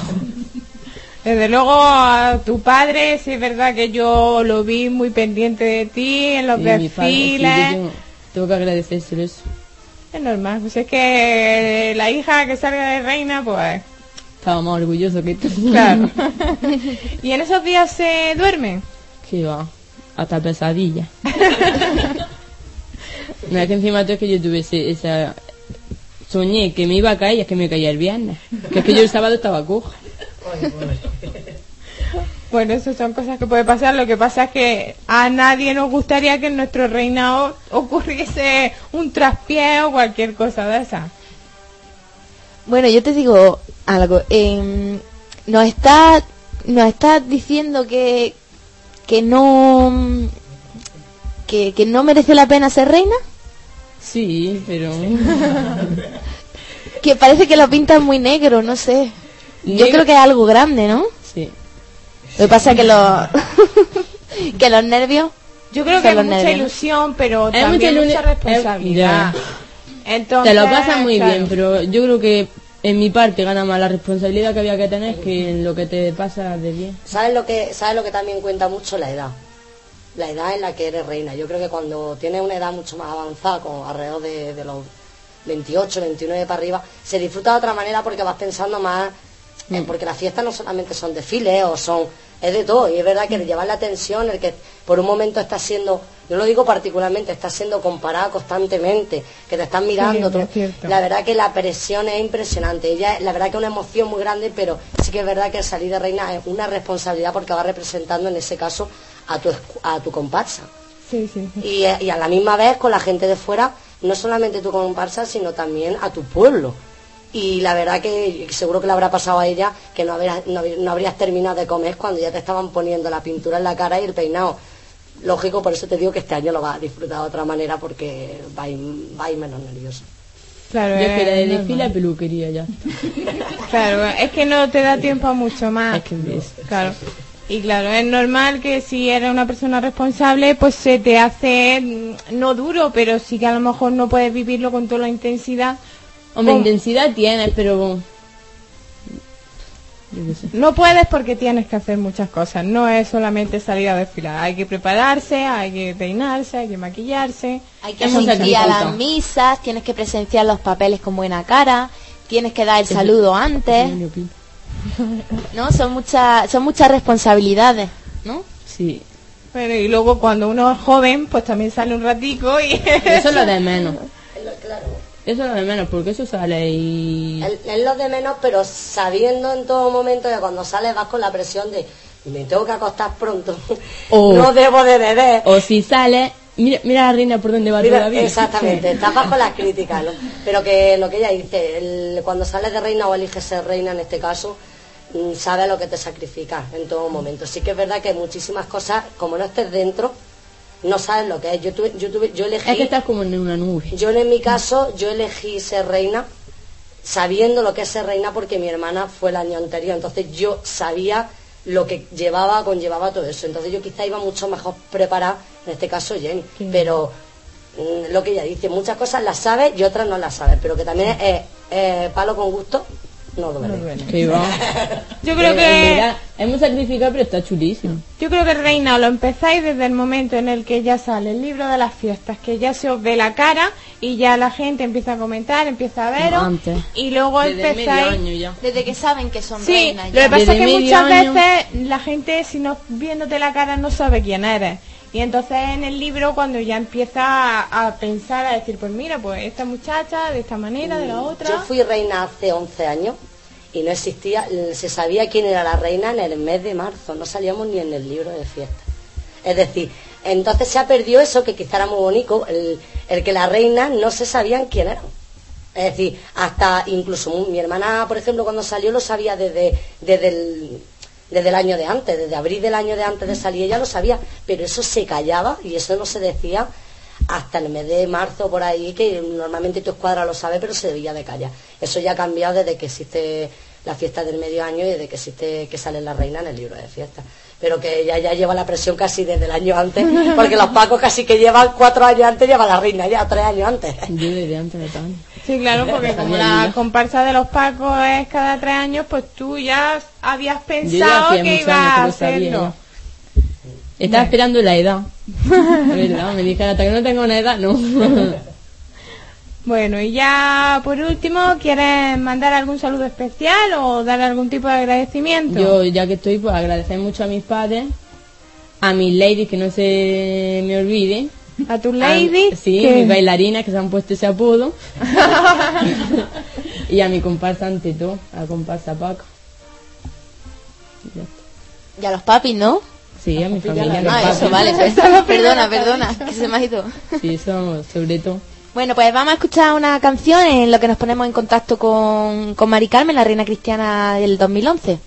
Desde luego a tu padre, sí es verdad que yo lo vi muy pendiente de ti en los Y mi padre, sí, yo desfiles. tengo, tengo que agradecérselo eso. Es normal, pues es que la hija que salga de reina, pues Estaba más orgulloso que tú. claro. ¿Y en esos días se duerme? Que va, hasta pesadilla. no es que encima tú es que yo tuve ese- esa... Soñé que me iba a caer y es que me caía el viernes. Que es que yo el sábado estaba coja. Bueno, eso son cosas que puede pasar. Lo que pasa es que a nadie nos gustaría que en nuestro reinado ocurriese un traspié o cualquier cosa de esa. Bueno, yo te digo algo. em, nos está, nos está diciendo que que no que, que no merece la pena ser reina. Sí, pero... Que parece que lo pintan muy negro, no sé. Yo creo que es algo grande, ¿no? Sí. Lo que pasa es que los que los nervios. Yo creo que los mucha nervios. ilusión, pero Es también mucha mucha, iluni- responsabilidad. Ya. Entonces, Te lo pasas muy claro. bien, pero yo creo que en mi parte gana más la responsabilidad que había que tener que en lo que te pasa de bien. ¿Sabes lo que sabes lo que también cuenta mucho la edad? La edad en la que eres reina. Yo creo que cuando tienes una edad mucho más avanzada, como alrededor de, de los 28, 29 para arriba, se disfruta de otra manera porque vas pensando más, eh, porque las fiestas no solamente son desfiles o son, es de todo, y es verdad que el llevar la tensión, el que por un momento estás siendo, yo lo digo particularmente, estás siendo comparada constantemente, que te están mirando, Sí, tú- la verdad que la presión es impresionante, ella, la verdad que es una emoción muy grande, pero sí que es verdad que el salir de reina es una responsabilidad porque va representando en ese caso a tu, a tu comparsa. Sí, sí, sí. Y, eh, y a la misma vez con la gente de fuera, no solamente tu comparsa, sino también a tu pueblo. Y la verdad que seguro que le habrá pasado a ella que no, no, no habrías terminado de comer cuando ya te estaban poniendo la pintura en la cara y el peinado. Lógico, por eso te digo que este año lo vas a disfrutar de otra manera porque va a ir, va a ir menos nervioso. Claro, Yo es que la de normal. desfile a peluquería ya. Claro, es que no te da tiempo a mucho más. Es que ves. Claro. Y claro, es normal que si eres una persona responsable, pues se te hace mm, no duro, pero sí que a lo mejor no puedes vivirlo con toda la intensidad. Hombre, Con- intensidad tienes, pero... Yo qué sé. No puedes porque tienes que hacer muchas cosas. No es solamente salir a desfilar. Hay que prepararse, hay que peinarse, hay que maquillarse. Hay que asistir a las misas, tienes que presenciar los papeles con buena cara, tienes que dar el saludo antes. ¿No? Son muchas son muchas responsabilidades, ¿no? Sí. Bueno, y luego cuando uno es joven, pues también sale un ratico y... Eso es lo de menos. Claro. Eso es lo de menos, porque eso sale y... Es lo de menos, pero sabiendo en todo momento que cuando sales vas con la presión de me tengo que acostar pronto, O- no debo de beber. O si sale... Mira, mira la reina por dónde va Mira, todavía. exactamente, estás bajo las críticas, ¿no? Pero que lo que ella dice, el- cuando sales de reina o eliges ser reina en este caso, mm, sabes lo que te sacrificas en todo momento. Sí que es verdad que hay muchísimas cosas, como no estés dentro, no sabes lo que es. Yo, tuve, yo, tuve, yo elegí... Es que estás como en una nube. Yo en mi caso, yo elegí ser reina sabiendo lo que es ser reina porque mi hermana fue el año anterior, entonces yo sabía lo que llevaba, conllevaba todo eso. Entonces yo quizá iba mucho mejor preparada, en este caso Jenny, pero mm, lo que ella dice, muchas cosas las sabe y otras no las sabe, pero que también es, es palo con gusto no duele. Que va. Yo creo que verdad, hemos sacrificado, pero está chulísimo. yo creo que Reina lo empezáis desde el momento en el que ya sale el libro de las fiestas, que ya se os ve la cara y ya la gente empieza a comentar, empieza a veros Antes. y luego Desde medio empezáis año ya. Desde que saben que son Sí, reinas. lo que pasa es que muchas año. veces la gente, si no viéndote la cara, no sabe quién eres. Y entonces en el libro, cuando ya empieza a, a pensar, a decir, pues mira, pues esta muchacha, de esta manera, de la otra. Yo fui reina hace 11 años y no existía, se sabía quién era la reina en el mes de marzo, no salíamos ni en el libro de fiesta. Es decir, entonces se ha perdido eso que quizá era muy bonito, el, el que las reinas no se sabían quién eran. Es decir, hasta incluso mi hermana, por ejemplo, cuando salió lo sabía desde, desde, el, desde el año de antes, desde abril del año de antes de salir, ella lo sabía, pero eso se callaba y eso no se decía hasta el mes de marzo por ahí, que normalmente tu escuadra lo sabe, pero se debía de callar. Eso ya ha cambiado desde que existe la fiesta del medio año y desde que existe que sale la reina en el libro de fiesta. Pero que ella ya lleva la presión casi desde el año antes, porque los pacos casi que llevan cuatro años antes, lleva la reina ya tres años antes. Desde antes de tanto. Sí, claro, porque como la comparsa de los pacos es cada tres años, pues tú ya habías ya pensado que ibas a hacerlo. Estaba esperando la edad. ¿Verdad? Me dijeron, hasta que no tenga una edad, no. Bueno, y ya por último, ¿quieres mandar algún saludo especial o dar algún tipo de agradecimiento? Yo, ya que estoy, pues agradecer mucho a mis padres, a mis ladies, que no se me olvide. ¿A tus ladies? sí, ¿Qué? mis bailarinas que se han puesto ese apodo. y a mi comparsa ante todo, a la comparsa Paco. Y a los papis, ¿no? Sí, a mi familia. a mis Ah, eso, vale. pues, perdona, perdona, que se me ha ido. Sí, eso sobre todo. Bueno, pues vamos a escuchar una canción en lo que nos ponemos en contacto con, con Mari Carmen, la reina cristiana del 2011.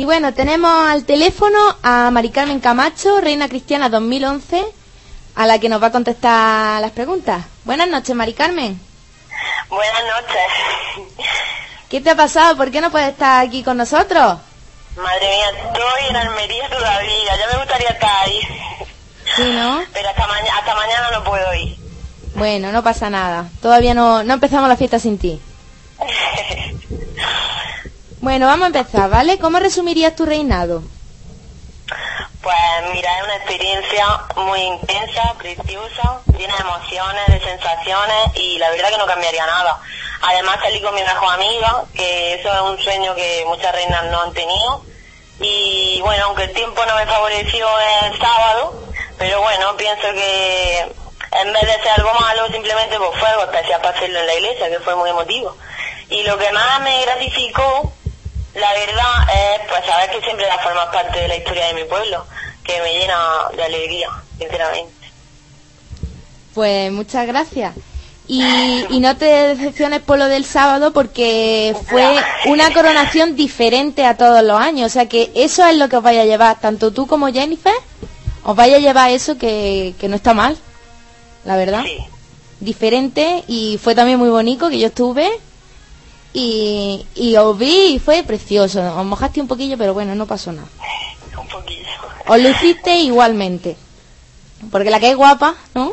Y bueno, tenemos al teléfono a Mari Carmen Camacho, Reina Cristiana 2011, a la que nos va a contestar las preguntas. Buenas noches, Mari Carmen. Buenas noches. ¿Qué te ha pasado? ¿Por qué no puedes estar aquí con nosotros? Madre mía, estoy en Almería todavía. Ya me gustaría estar ahí. Sí, ¿no? Pero hasta, maña- hasta mañana no puedo ir. Bueno, no pasa nada. Todavía no, no empezamos la fiesta sin ti. Bueno, vamos a empezar, ¿vale? ¿Cómo resumirías tu reinado? Pues mira, es una experiencia muy intensa, preciosa, llena de emociones, de sensaciones y la verdad que no cambiaría nada. Además salí con mi mejor amiga, que eso es un sueño que muchas reinas no han tenido. Y bueno, aunque el tiempo no me favoreció el sábado, pero bueno, pienso que en vez de ser algo malo, simplemente pues fue algo especial para hacerlo en la iglesia, que fue muy emotivo. Y lo que más me gratificó la verdad es pues saber que siempre la formas parte de la historia de mi pueblo, que me llena de alegría, sinceramente. Pues muchas gracias. Y, y no te decepciones por lo del sábado porque fue una coronación diferente a todos los años. O sea que eso es lo que os vaya a llevar, tanto tú como Jennifer, os vaya a llevar eso que, que no está mal, la verdad. Diferente y fue también muy bonito que yo estuve y, y os vi y fue precioso. Os mojaste un poquillo, pero bueno, no pasó nada. Un poquillo. Os luciste igualmente. Porque la que es guapa, ¿no?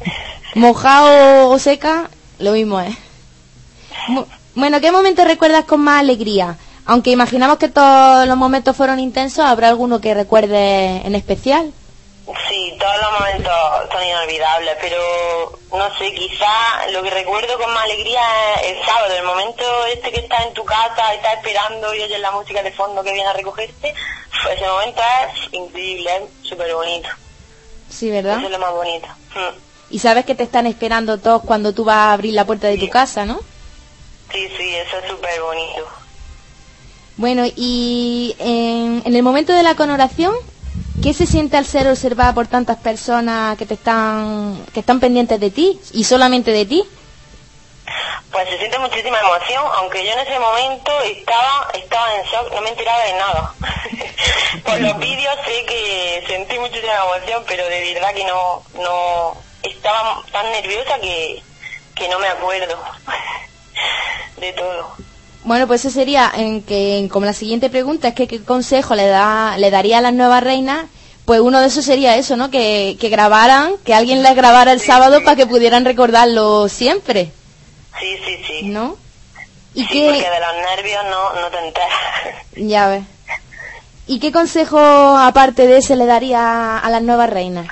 Mojado o seca, lo mismo es. Mu- Bueno, ¿qué momento recuerdas con más alegría? Aunque imaginamos que todos los momentos fueron intensos, ¿habrá alguno que recuerde en especial? Sí, todos los momentos son inolvidables, pero no sé, quizá lo que recuerdo con más alegría es el sábado, el momento este que estás en tu casa, estás esperando y oyes la música de fondo que viene a recogerte, ese momento es increíble, es súper bonito. Sí, ¿verdad? Eso es lo más bonito. Mm. Y sabes que te están esperando todos cuando tú vas a abrir la puerta de tu casa, ¿no? Sí, sí, eso es súper bonito. Bueno, y en, en el momento de la coronación, ¿qué se siente al ser observada por tantas personas que te están que están pendientes de ti y solamente de ti? Pues se siente muchísima emoción, aunque yo en ese momento estaba estaba en shock, no me enteraba de nada. Por los vídeos sé que sentí muchísima emoción, pero de verdad que no no estaba tan nerviosa que, que no me acuerdo de todo. Bueno, pues eso sería en que como la siguiente pregunta es que qué consejo le da le daría a las nuevas reinas. Pues uno de esos sería eso, ¿no? Que, que grabaran, que alguien les grabara el sábado para que pudieran recordarlo siempre, Sí, sí, sí. ¿no? Y Sí, porque de los nervios no, no te enteras. ya ves. ¿Y qué consejo aparte de ese le daría a las nuevas reinas?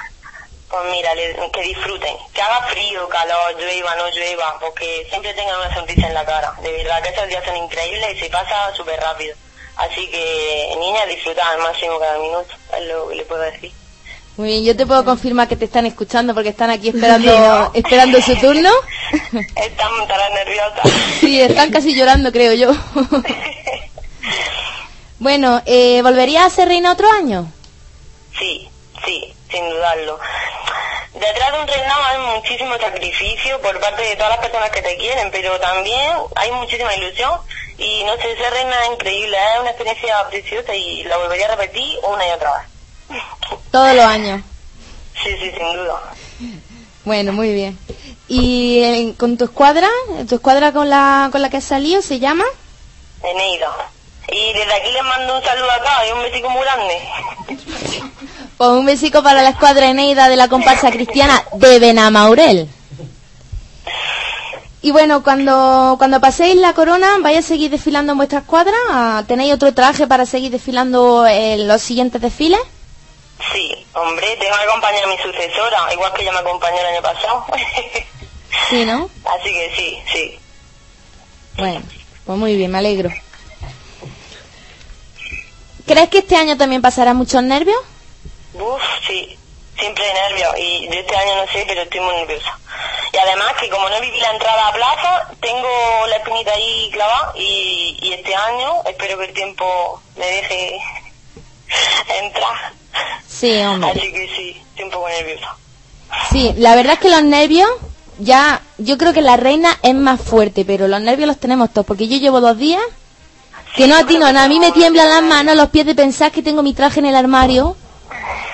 Pues mira, le- que disfruten, que haga frío, calor, llueva, no llueva, porque siempre tengan una sonrisa en la cara. De verdad que esos días son increíbles y se pasa súper rápido. Así que, niñas, disfrutan al máximo cada minuto, es lo que le puedo decir. Muy bien, yo te puedo confirmar que te están escuchando porque están aquí esperando, Sí, ¿no? esperando su turno. Están tan nerviosas. Sí, están casi llorando, creo yo. bueno, eh, ¿volverías a ser reina otro año? Sí, sí, sin dudarlo. Detrás de un reinado hay muchísimo sacrificio por parte de todas las personas que te quieren, pero también hay muchísima ilusión y no sé, ser reina es increíble, es una experiencia preciosa y la volvería a repetir una y otra vez. Todos los años. Sí, sí, sin duda. Bueno, muy bien. ¿Y eh, con tu escuadra? ¿Tu escuadra con la, con la que has salido se llama? Eneida. Y desde aquí les mando un saludo acá y un besico muy grande. Pues un besico para la escuadra Eneida de la comparsa cristiana de Benamaurel. Y bueno, cuando, cuando paséis la corona, ¿vais a seguir desfilando en vuestra escuadra? ¿Tenéis otro traje para seguir desfilando en los siguientes desfiles? Sí, hombre, tengo que acompañar a mi sucesora, igual que ella me acompañó el año pasado. Sí, ¿no? Así que sí, sí. Bueno, pues muy bien, me alegro. ¿Crees que este año también pasará muchos nervios? Uf, sí, siempre nervios. Y de este año no sé, pero estoy muy nerviosa. Y además que como no viví la entrada a plaza, tengo la espinita ahí clavada y, y este año espero que el tiempo me deje entrar. Sí, hombre. Así que sí, estoy un poco nerviosa. Sí, la verdad es que los nervios, ya, yo creo que la reina es más fuerte, pero los nervios los tenemos todos, porque yo llevo dos días Que no atino nada. A mí me tiemblan las manos, los pies de pensar que tengo mi traje en el armario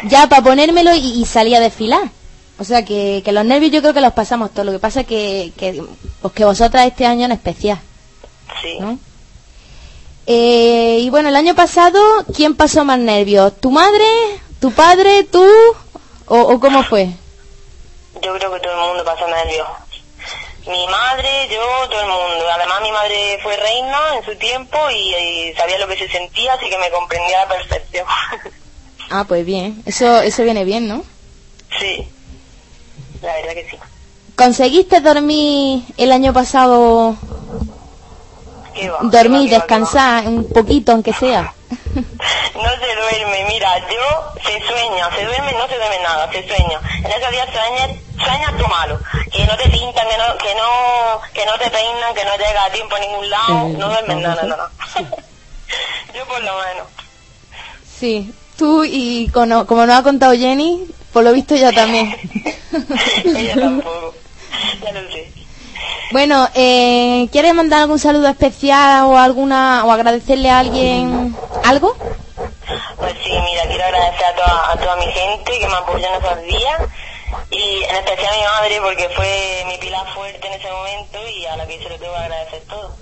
ya para ponérmelo y, y salir a desfilar. O sea que, que los nervios yo creo que los pasamos todos. Lo que pasa que, que, pues que vosotras este año en especial. Sí. ¿no? Eh, y bueno, el año pasado, ¿quién pasó más nervios? ¿Tu madre? ¿Tu padre? ¿Tú? ¿O, o cómo fue? Yo creo que todo el mundo pasó nervios. Mi madre, yo, todo el mundo. Además, mi madre fue reina en su tiempo y, y sabía lo que se sentía, así que me comprendía a la perfección. Ah, pues bien. Eso, eso viene bien, ¿no? sí, la verdad que sí. ¿Conseguiste dormir el año pasado? ¿Qué va? Dormir, descansar un poquito, aunque sea. No se duerme, mira, yo se sueña, se duerme, no se duerme nada, se sueña. En esos días sueñas, sueñas tú malo, que no te pintan, que no, que no, que no te peinan, que no llega a tiempo a ningún lado, no duermes nada, nada. yo por lo menos. Sí. Tú y como, como nos ha contado Jenny, por lo visto ya también. Ella tampoco, ya lo sé. Bueno, eh, ¿quieres mandar algún saludo especial o alguna o agradecerle a alguien algo? Pues sí, mira, quiero agradecer a toda, a toda mi gente que me apoyó en esos días y en especial a mi madre porque fue mi pilar fuerte en ese momento y a la que se lo tengo que agradecer todo.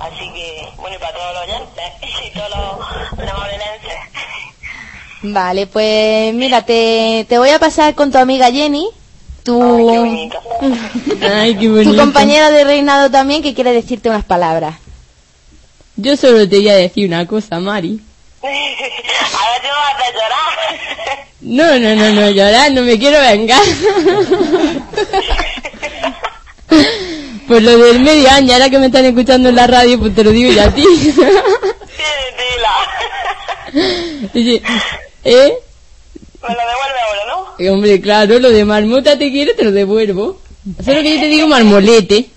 Así que, bueno, y para todos los oyentes y todos los, los. Vale, pues mira, te, te voy a pasar con tu amiga Jenny, tu, Ay, qué tu bonito. compañera de reinado también, que quiere decirte unas palabras. Yo solo te voy a decir una cosa, Mari. Ahora te vas a llorar. No, no, no, no, llorar, no me quiero vengar. Por lo del medio año, ahora que me están escuchando en la radio, pues te lo digo ya a ti. Dice, ¿eh? Me lo devuelve ahora, ¿no? Eh, Hombre, claro, lo de marmota te quiero, te lo devuelvo. Eso es lo que yo te digo, marmolete.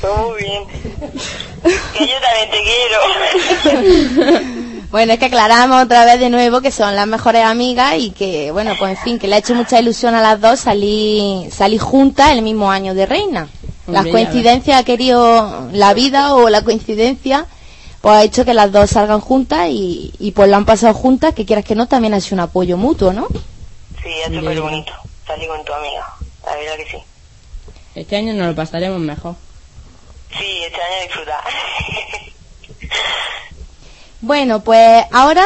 Todo muy bien. Que yo también te quiero. Bueno, es que aclaramos otra vez de nuevo que son las mejores amigas y que, bueno, pues en fin, que le ha hecho mucha ilusión a las dos salir, salir juntas el mismo año de reina. Las Hombre, coincidencias ha querido la vida o la coincidencia, pues ha hecho que las dos salgan juntas y, y pues lo han pasado juntas, que quieras que no, también ha sido un apoyo mutuo, ¿no? Sí, es súper bonito. Salí con tu amiga. La verdad que sí. Este año nos lo pasaremos mejor. Sí, este año disfrutar. Bueno, pues ahora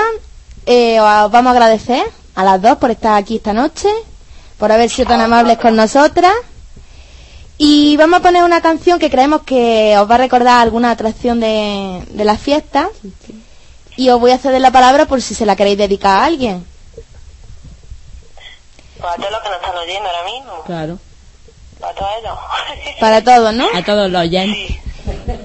eh, os vamos a agradecer a las dos por estar aquí esta noche, por haber sido tan amables con nosotras. Y vamos a poner una canción que creemos que os va a recordar alguna atracción de, de la fiesta. Y os voy a ceder la palabra por si se la queréis dedicar a alguien. Para todos los que nos están oyendo ahora mismo. Claro. Para todos ellos. Para todos, ¿no? A todos los oyentes.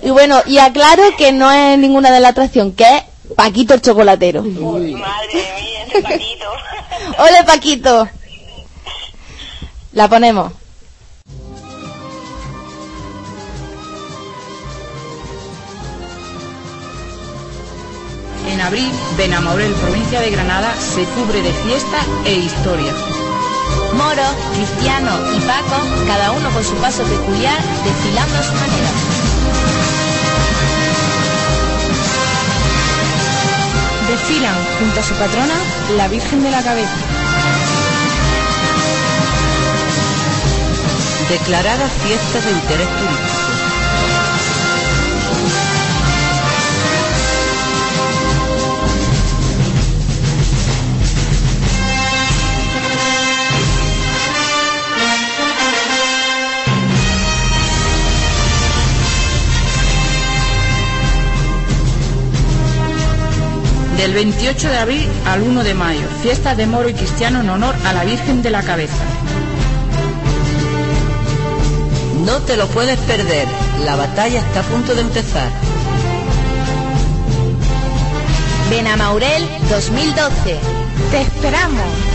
Y bueno, y aclaro que no es ninguna de la atracción, que es Paquito el chocolatero. Madre mía, ese Paquito. ¡Ole, Paquito! La ponemos. En abril, Benamaurel, provincia de Granada, se cubre de fiesta e historia. Moro, Cristiano y Paco, cada uno con su paso peculiar, desfilando a su manera. Desfilan junto a su patrona, la Virgen de la Cabeza. Declarada fiesta de interés turístico. Del 28 de abril al 1 de mayo, fiesta de moro y cristiano en honor a la Virgen de la Cabeza. No te lo puedes perder. La batalla está a punto de empezar. Benamaurel 2012. ¡Te esperamos!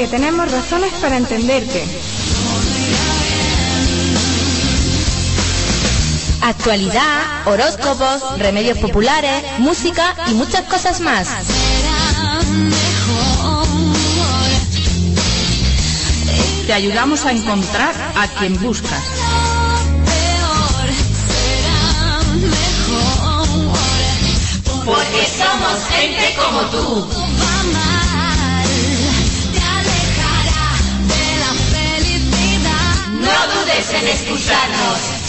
En el que tenemos razones para entenderte. Actualidad, horóscopos, remedios populares, música y muchas cosas más. Te ayudamos a encontrar a quien buscas. Porque somos gente como tú. Dudes en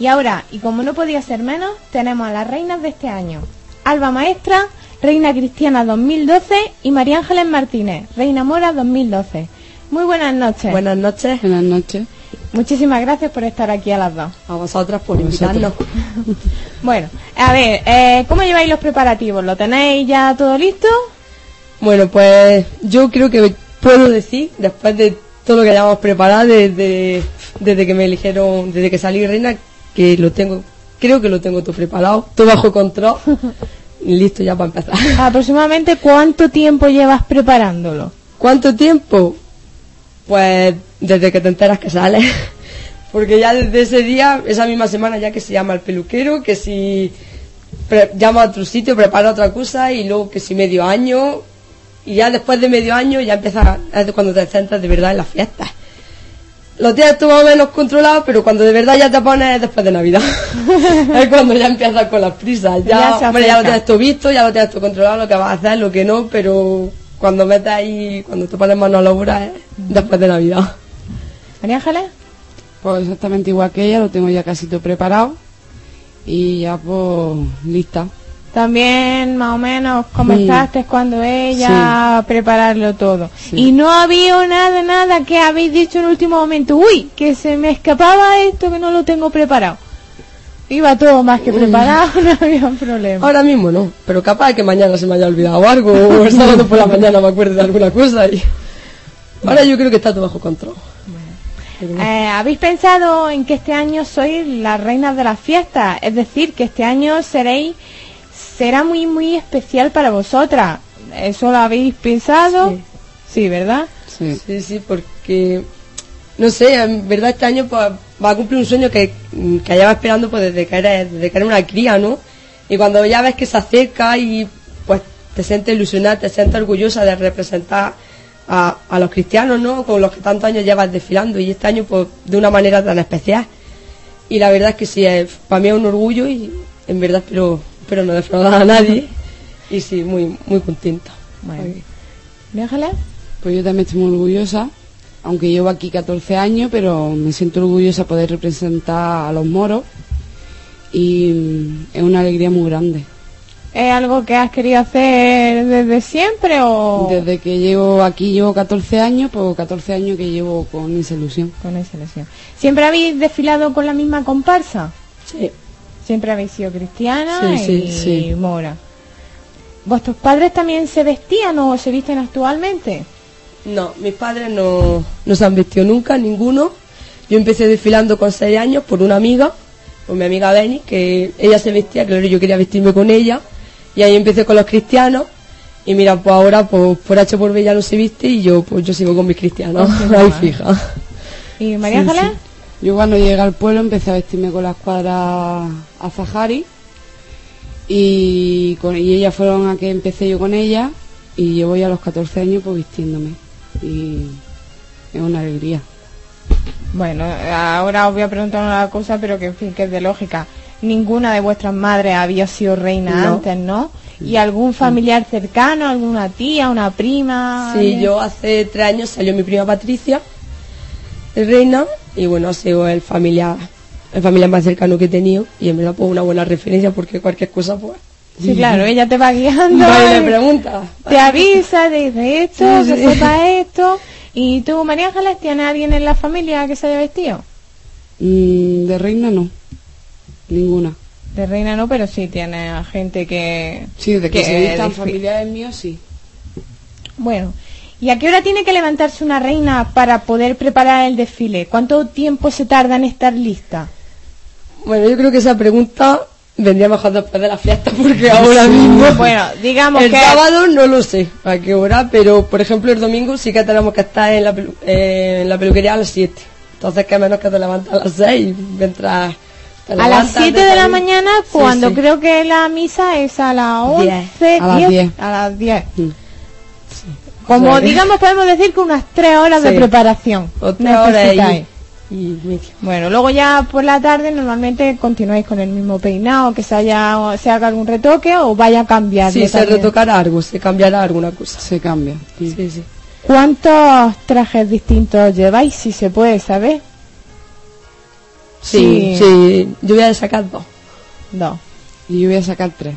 Y ahora, y como no podía ser menos, tenemos a las reinas de este año. Alba Maestra, Reina Cristiana 2012 y María Ángeles Martínez, Reina Mora 2012. Muy buenas noches. Buenas noches. Buenas noches. Muchísimas gracias por estar aquí a las dos. A vosotras por invitarnos. Bueno, a ver, eh, ¿cómo lleváis los preparativos? ¿Lo tenéis ya todo listo? Bueno, pues yo creo que puedo decir, después de todo lo que hayamos preparado desde, desde que me eligieron, desde que salí reina, que lo tengo, creo que lo tengo todo preparado, todo bajo control listo ya para empezar. Aproximadamente cuánto tiempo llevas preparándolo? ¿Cuánto tiempo? Pues desde que te enteras que sale. Porque ya desde ese día, esa misma semana ya que se llama el peluquero, que si llama a otro sitio, prepara otra cosa y luego que si medio año y ya después de medio año ya empiezas es cuando te centras de verdad en las fiestas. Lo tienes tú más o menos controlado, pero cuando de verdad ya te pones es después de Navidad. es cuando ya empiezas con las prisas. Ya Ya, hombre, ya lo tienes todo visto, ya lo tienes todo controlado, lo que vas a hacer, lo que no, pero cuando metes ahí, cuando te pones mano a la obra es después de Navidad. María Ángeles. Pues exactamente igual que ella, lo tengo ya casi todo preparado. Y ya pues lista. También más o menos Sí. comenzaste cuando ella prepararlo todo. Sí. Y no había nada, nada que habéis dicho en el último momento. Uy, que se me escapaba esto que no lo tengo preparado. Iba todo más que preparado, no había problema. Ahora mismo no, pero capaz que mañana se me haya olvidado algo, o el sábado por la mañana me acuerde de alguna cosa y... Ahora yo creo que está todo bajo control. Eh, ¿Habéis pensado en que este año sois las reinas de las fiestas? Es decir, que este año seréis, será muy, muy especial para vosotras. ¿Eso lo habéis pensado? Sí, ¿verdad? Sí. Sí, sí, porque no sé, en verdad este año pues, va a cumplir un sueño que, que lleva esperando pues desde que eres, desde que eres una cría, ¿no? Y cuando ya ves que se acerca y pues te sientes ilusionada, te sientes orgullosa de representar a, a los cristianos, ¿no? Con los que tantos años llevas desfilando y este año pues de una manera tan especial. Y la verdad es que sí, es, para mí es un orgullo y en verdad espero, espero no defraudar a nadie. Y sí, muy, muy contenta. Bueno. Pues yo también estoy muy orgullosa, aunque llevo aquí 14 años, pero me siento orgullosa poder representar a los moros y mm, es una alegría muy grande. ¿Es algo que has querido hacer desde siempre o...? Desde que llevo aquí llevo 14 años, pues 14 años que llevo con esa ilusión. Con esa ilusión. ¿Siempre habéis desfilado con la misma comparsa? Sí. Siempre habéis sido cristiana Sí, sí, y sí. mora. ¿Vuestros padres también se vestían o se visten actualmente? No, mis padres no, no se han vestido nunca, ninguno. Yo empecé desfilando con seis años por una amiga, por mi amiga Beni, que ella se vestía, claro, yo quería vestirme con ella. Y ahí empecé con los cristianos. Y mira, pues ahora, pues por H por B ya lo se viste y yo, pues yo sigo con mis cristianos. ahí fija. ¿Y María sí. Yo cuando llegué al pueblo empecé a vestirme con la escuadra Azahari y, con, y ellas fueron a que empecé yo con ella y llevo ya los 14 años pues vistiéndome y es una alegría. Bueno, ahora os voy a preguntar una cosa, pero que en fin, que es de lógica. Ninguna de vuestras madres había sido reina No. antes, ¿no? ¿Y algún familiar cercano, alguna tía, una prima? Sí, alguien? yo hace tres años salió mi prima Patricia, de reina, y bueno, ha sido el familiar, el familiar más cercano que he tenido, y en verdad pues una buena referencia porque cualquier cosa pues... Sí, claro, ella te va guiando. Vale, y le pregunta. Te avisa, te dice esto, que sepa esto. ¿Y tú, María Ángeles, tienes alguien en la familia que se haya vestido? Mm, de reina no, ninguna. De reina no, pero sí tiene a gente que... Sí, de que, se vistan familiares míos sí. Bueno, ¿y a qué hora tiene que levantarse una reina para poder preparar el desfile? ¿Cuánto tiempo se tarda en estar lista? Bueno, yo creo que esa pregunta vendría mejor después de la fiesta porque ahora mismo... Bueno, digamos el que- sábado no lo sé a qué hora, pero por ejemplo el domingo sí que tenemos que estar en la, pelu- eh, en la peluquería a las 7. Entonces que menos que te levantas a las 6 mientras... A las levantas, 7 de la mañana, cuando sí. creo que la misa es a las 11, Diez. A las 10, diez. a las 10. Mm. Como digamos, podemos decir que unas 3 horas de preparación. O tres horas y, y media. Bueno, luego ya por la tarde normalmente continuáis con el mismo peinado, que se haya se haga algún retoque o vaya a cambiar. Sí, se retocará algo, se cambiará alguna cosa. Se cambia. Sí, sí. ¿Cuántos trajes distintos lleváis, si se puede saber? Sí, sí, yo voy a sacar dos. Dos. Y yo voy a sacar tres.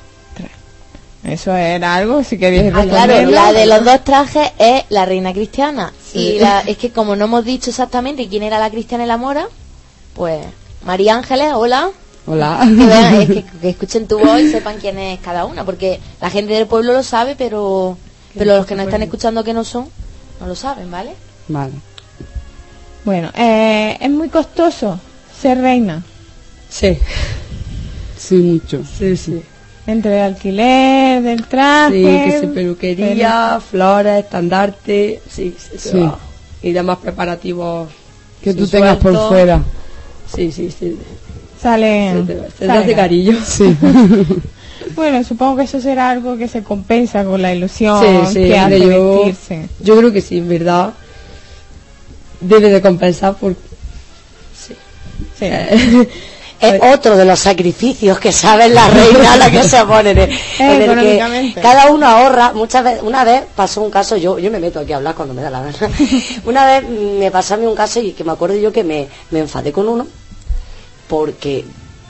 Eso era algo, si queréis Ah, claro, la de los dos trajes es la reina cristiana. Y la- es que como no hemos dicho exactamente quién era la cristiana y la mora, pues María Ángeles, hola. Hola. Que, vean, es que, que escuchen tu voz y sepan quién es cada una, porque la gente del pueblo lo sabe, pero, pero los que nos están escuchando que no son, no lo saben, ¿vale? Vale. Bueno, eh, es muy costoso ser reina. Sí. Sí, mucho. Sí, sí. Entre el alquiler, del traje. Sí, que se peluquería, flores, estandarte, sí, sí, se Sí. va. Y demás preparativos. Que tú tengas por fuera. Sí, sí, sí. Sale. Se te, se sale cariño. Sí. Bueno, supongo que eso será algo que se compensa con la ilusión Sí, sí, que hace yo, vestirse. yo creo que sí, en verdad. Debe de compensar por... Sí. Sí. Es otro de los sacrificios que sabe la reina a la que se pone. En el, en el que cada uno ahorra. Muchas veces, una vez pasó un caso, yo, yo me meto aquí a hablar cuando me da la gana. una vez me pasó a mí un caso y que me acuerdo yo que me, me enfadé con uno porque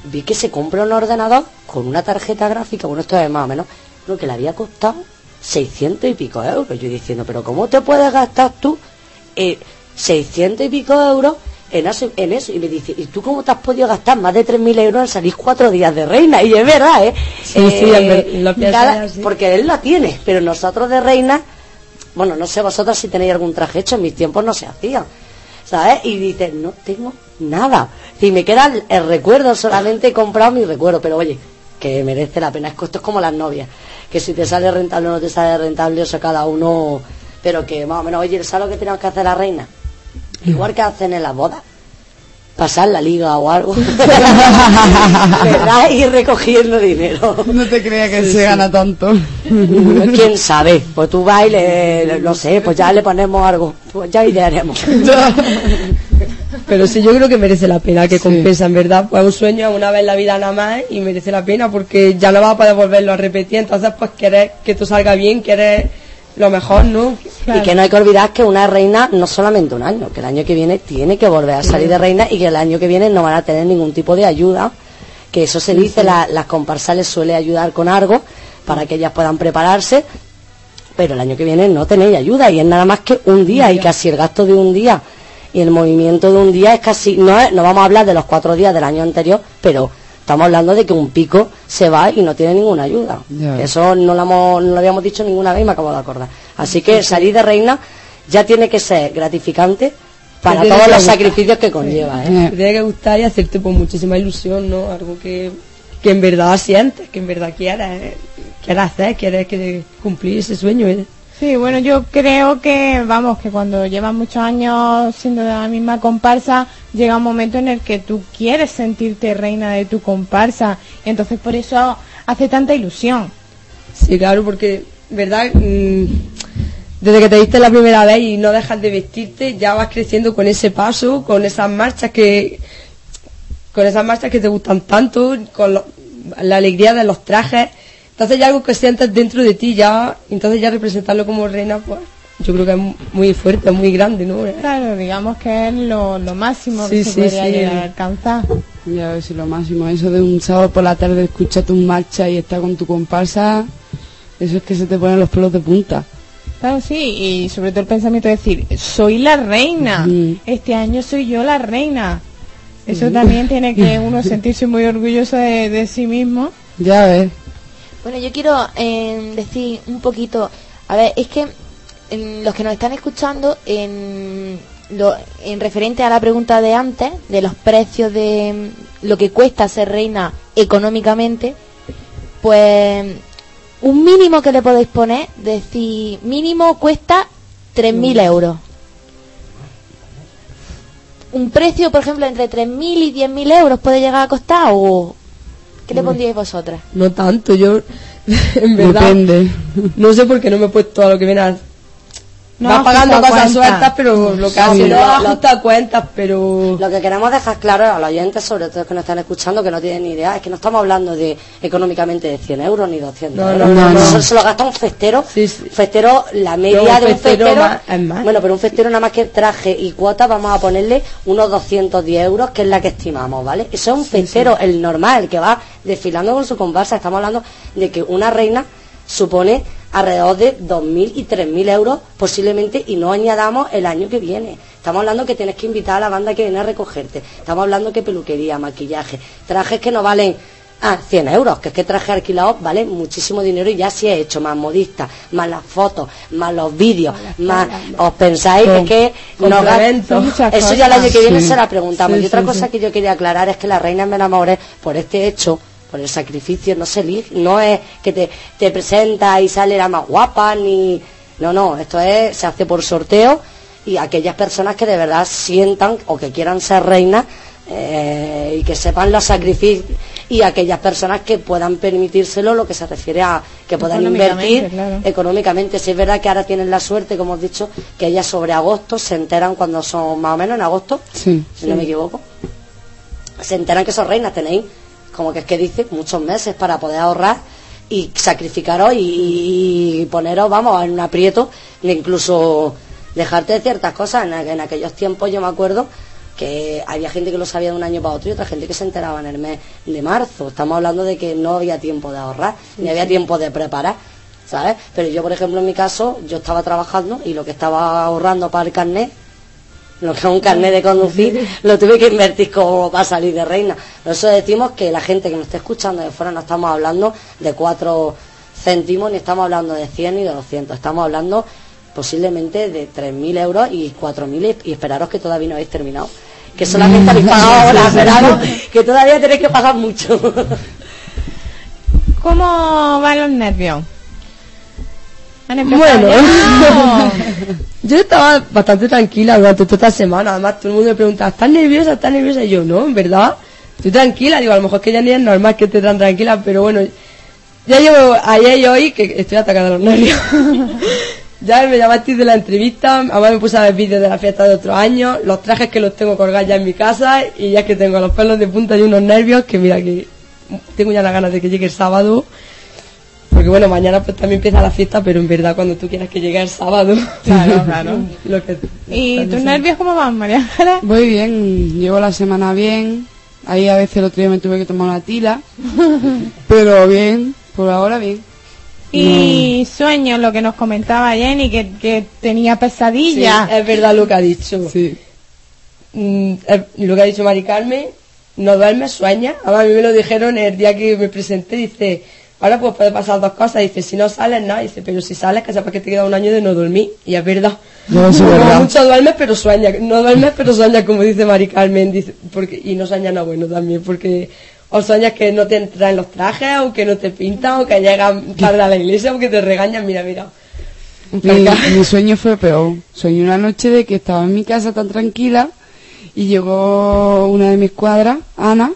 vi que se compra un ordenador con una tarjeta gráfica, bueno, esto es más o menos, lo que le había costado 600 y pico euros. Yo diciendo, pero ¿cómo te puedes gastar tú eh, 600 y pico euros en eso, en eso? Y me dice, ¿y tú cómo te has podido gastar más de 3.000 euros en salir cuatro días de reina? Y es verdad, ¿eh? Sí, Eh, sí, lo. Porque él lo tiene, pero nosotros de reina, bueno, no sé vosotras si tenéis algún traje hecho, en mis tiempos no se hacía. ¿Sabes? Y dice, no tengo nada. Si me queda el, el recuerdo, solamente he comprado mi recuerdo, pero oye, que merece la pena. Esto es como las novias, que si te sale rentable o no te sale rentable, eso cada uno, pero que más o menos, oye, ¿sabes lo que tenemos que hacer la reina? Igual que hacen en las bodas, pasar la liga o algo, ¿verdad? Ir recogiendo dinero. No te creas que se gana tanto. ¿Quién sabe? Pues tú vas y le, no sé, pues ya le ponemos algo, pues ya idearemos. Pero sí, yo creo que merece la pena, que Sí. compensa, en verdad. Pues es un sueño una vez en la vida nada más y merece la pena porque ya no vas a poder volverlo a repetir. Entonces, pues quieres que tú salga bien, quieres lo mejor, ¿no? Y que no hay que olvidar que una reina no solamente un año, que el año que viene tiene que volver a salir de reina y que el año que viene no van a tener ningún tipo de ayuda, que eso se dice, la- las comparsales suele ayudar con algo para que ellas puedan prepararse, pero el año que viene no tenéis ayuda y es nada más que un día y casi el gasto de un día y el movimiento de un día es casi, no, no vamos a hablar de los cuatro días del año anterior, pero estamos hablando de que un pico se va y no tiene ninguna ayuda. Eso no lo, hemos- no lo habíamos dicho ninguna vez y me acabo de acordar. Así que salir de reina ya tiene que ser gratificante para todos los gustar. sacrificios que conlleva. ¿eh? Te tiene que gustar y hacerte pues muchísima ilusión, ¿no? Algo que, que en verdad sientes, que en verdad quieres. ¿eh? quieres hacer, quieres que cumplir ese sueño. ¿eh? Sí, bueno, yo creo que, vamos, que cuando llevas muchos años siendo de la misma comparsa, llega un momento en el que tú quieres sentirte reina de tu comparsa. Entonces por eso hace tanta ilusión. Sí, claro, porque, ¿verdad? Mm, desde que te diste la primera vez y no dejas de vestirte, ya vas creciendo con ese paso, con esas marchas que con esas marchas que te gustan tanto, con la alegría de los trajes. Entonces ya algo que sientes dentro de ti, ya, entonces ya representarlo como reina, pues yo creo que es muy fuerte, muy grande, ¿no? Claro, digamos que es lo, lo máximo Sí, que se sí, podría sí. llegar a alcanzar. Ya ves, lo máximo. Eso de un sábado por la tarde escuchar tu marcha y estar con tu comparsa, eso es que se te ponen los pelos de punta. Claro, sí, y sobre todo el pensamiento de decir, soy la reina, este año soy yo la reina. Eso también tiene que uno sentirse muy orgulloso de, de sí mismo. Ya ves. Bueno, yo quiero eh, decir un poquito, a ver, es que en los que nos están escuchando, en, lo, en referente a la pregunta de antes, de los precios de mm, lo que cuesta ser reina económicamente, pues un mínimo que le podéis poner, decir, mínimo cuesta 3.000 euros. Un precio, por ejemplo, entre 3.000 y 10.000 euros puede llegar a costar o... ¿Qué le Uy. pondríais vosotras? No tanto, yo en verdad Depende. no sé por qué no me he puesto a lo que viene a... No ajusta pagando cosas sueltas, pero lo que Sí, hace lo- no lo- ajusta cuentas, pero... Lo que queremos dejar claro a los oyentes, sobre todo que nos están escuchando, que no tienen ni idea, es que no estamos hablando de económicamente de 100 euros ni 200 No, euros. no, no, Eso no. se lo gasta un festero. Festero, la media de un festero festero. más- es más. Bueno, pero un festero nada más que traje y cuota, vamos a ponerle unos 210 euros, que es la que estimamos, ¿vale? Eso es un festero, el normal, el que va desfilando con su comparsa. Estamos hablando de que una reina supone alrededor de 2.000 y 3.000 euros posiblemente y no añadamos el año que viene. Estamos hablando que tienes que invitar a la banda que viene a recogerte. Estamos hablando que peluquería, maquillaje, trajes que no valen ah, 100 euros, que es que traje alquilado vale muchísimo dinero y ya si he hecho más modista, más las fotos, más los vídeos, más os pensáis Con- es que no complementos. ga- Son muchas eso ya el año que viene Sí. se la preguntamos. Sí, y otra sí, cosa sí. que yo quería aclarar es que la reina me enamoré por este hecho por el sacrificio no se elige, no es que te, te presenta y sale la más guapa, ni... No, no, esto es, se hace por sorteo y aquellas personas que de verdad sientan o que quieran ser reinas eh, y que sepan los sacrificios y aquellas personas que puedan permitírselo lo que se refiere a que puedan invertir claro. económicamente. Si es verdad que ahora tienen la suerte, como hemos dicho, que ellas sobre agosto se enteran cuando son más o menos en agosto, Sí. si no me equivoco, se enteran que son reinas, tenéis, como que es que dice, muchos meses para poder ahorrar y sacrificaros y, y poneros, vamos, en un aprieto de incluso dejarte de ciertas cosas. En, en aquellos tiempos yo me acuerdo que había gente que lo sabía de un año para otro y otra gente que se enteraba en el mes de marzo. Estamos hablando de que no había tiempo de ahorrar, ni había tiempo de preparar. ¿Sabes? Pero yo, por ejemplo, en mi caso, yo estaba trabajando y lo que estaba ahorrando para el carnet lo que es un carnet de conducir, lo tuve que invertir como para salir de reina. Por eso decimos que la gente que nos esté escuchando de fuera no estamos hablando de cuatro céntimos, ni estamos hablando de 100 ni de 200, estamos hablando posiblemente de 3.000 euros y 4.000 y, y esperaros que todavía no habéis terminado. Que solamente habéis pagado ahora, esperaros que todavía tenéis que pagar mucho. ¿Cómo van los nervios? ¿Han empezado Bueno, yo estaba bastante tranquila durante toda esta semana. Además, todo el mundo me preguntaba, ¿estás nerviosa? ¿Estás nerviosa? Y yo, no, en verdad, estoy tranquila. Digo, a lo mejor que ya ni es normal que esté tan tranquila, pero bueno, ya llevo ayer y hoy que estoy atacada de los nervios. ya me llamasteis de la entrevista, además me puse a ver vídeos de la fiesta de otros años, los trajes que los tengo colgados ya en mi casa y ya es que tengo los pelos de punta y unos nervios que mira que tengo ya las ganas de que llegue el sábado. Porque bueno, mañana pues también empieza la fiesta, pero en verdad cuando tú quieras que llegue el sábado. Claro, claro. lo que, ¿Y tus nervios cómo van, María Ángeles? Voy bien, llevo la semana bien. Ahí a veces el otro día me tuve que tomar una tila. pero bien, por ahora bien. Y sueños, lo que nos comentaba Jenny, que, que tenía pesadillas. Sí, es verdad lo que ha dicho. Mm, eh, lo que ha dicho Mari Carmen, no duermes, sueñas. Además, a mí me lo dijeron el día que me presenté, dice, ahora pues puede pasar dos cosas. Dice, si no sales, no. Dice, pero si sales, que sepas que te queda un año de no dormir. Y es verdad. No, es verdad. mucho duermes, pero sueñas. No duermes, pero sueñas, como dice Mari Carmen. Dice, porque, y no sueñas nada bueno también, porque O sueñas que no te traen los trajes, o que no te pintan, o que llegan tarde a la iglesia, o que te regañan, mira, mira. Mi, mi sueño fue peor. Soñé una noche de que estaba en mi casa tan tranquila y llegó una de mis cuadras, Ana,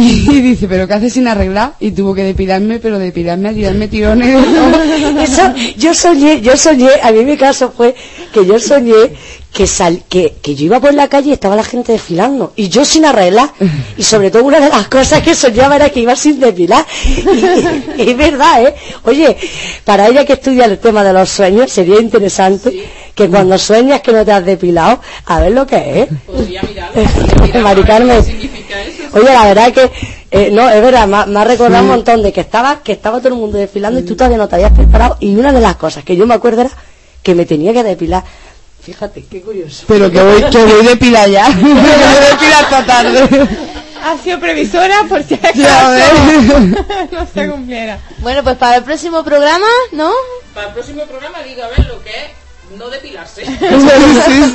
y dice, pero ¿qué haces sin arreglar? Y tuvo que depilarme, pero depilarme a tirarme tirones. Eso, yo soñé, yo soñé, a mí mi caso fue que yo soñé que, sal, que, que yo iba por la calle y estaba la gente desfilando y yo sin arreglar y sobre todo una de las cosas que soñaba era que iba sin depilar y, y es verdad, ¿eh? Oye, para ella que estudia el tema de los sueños sería interesante que cuando sueñas que no te has depilado, a ver lo que es. Mari Carmen. Oye, la verdad es que, eh, no, es verdad, me, ha- me ha recordado un montón de que estaba, que estaba todo el mundo desfilando y tú todavía no te habías preparado. Y una de las cosas que yo me acuerdo era que me tenía que depilar. Fíjate, qué curioso. Pero que voy, que voy depilar ya. que voy depilar esta tarde. Ha sido previsora por si acaso no se cumpliera. Bueno, pues para el próximo programa, ¿no? Para el próximo programa digo a ver lo que es no depilarse. Sí,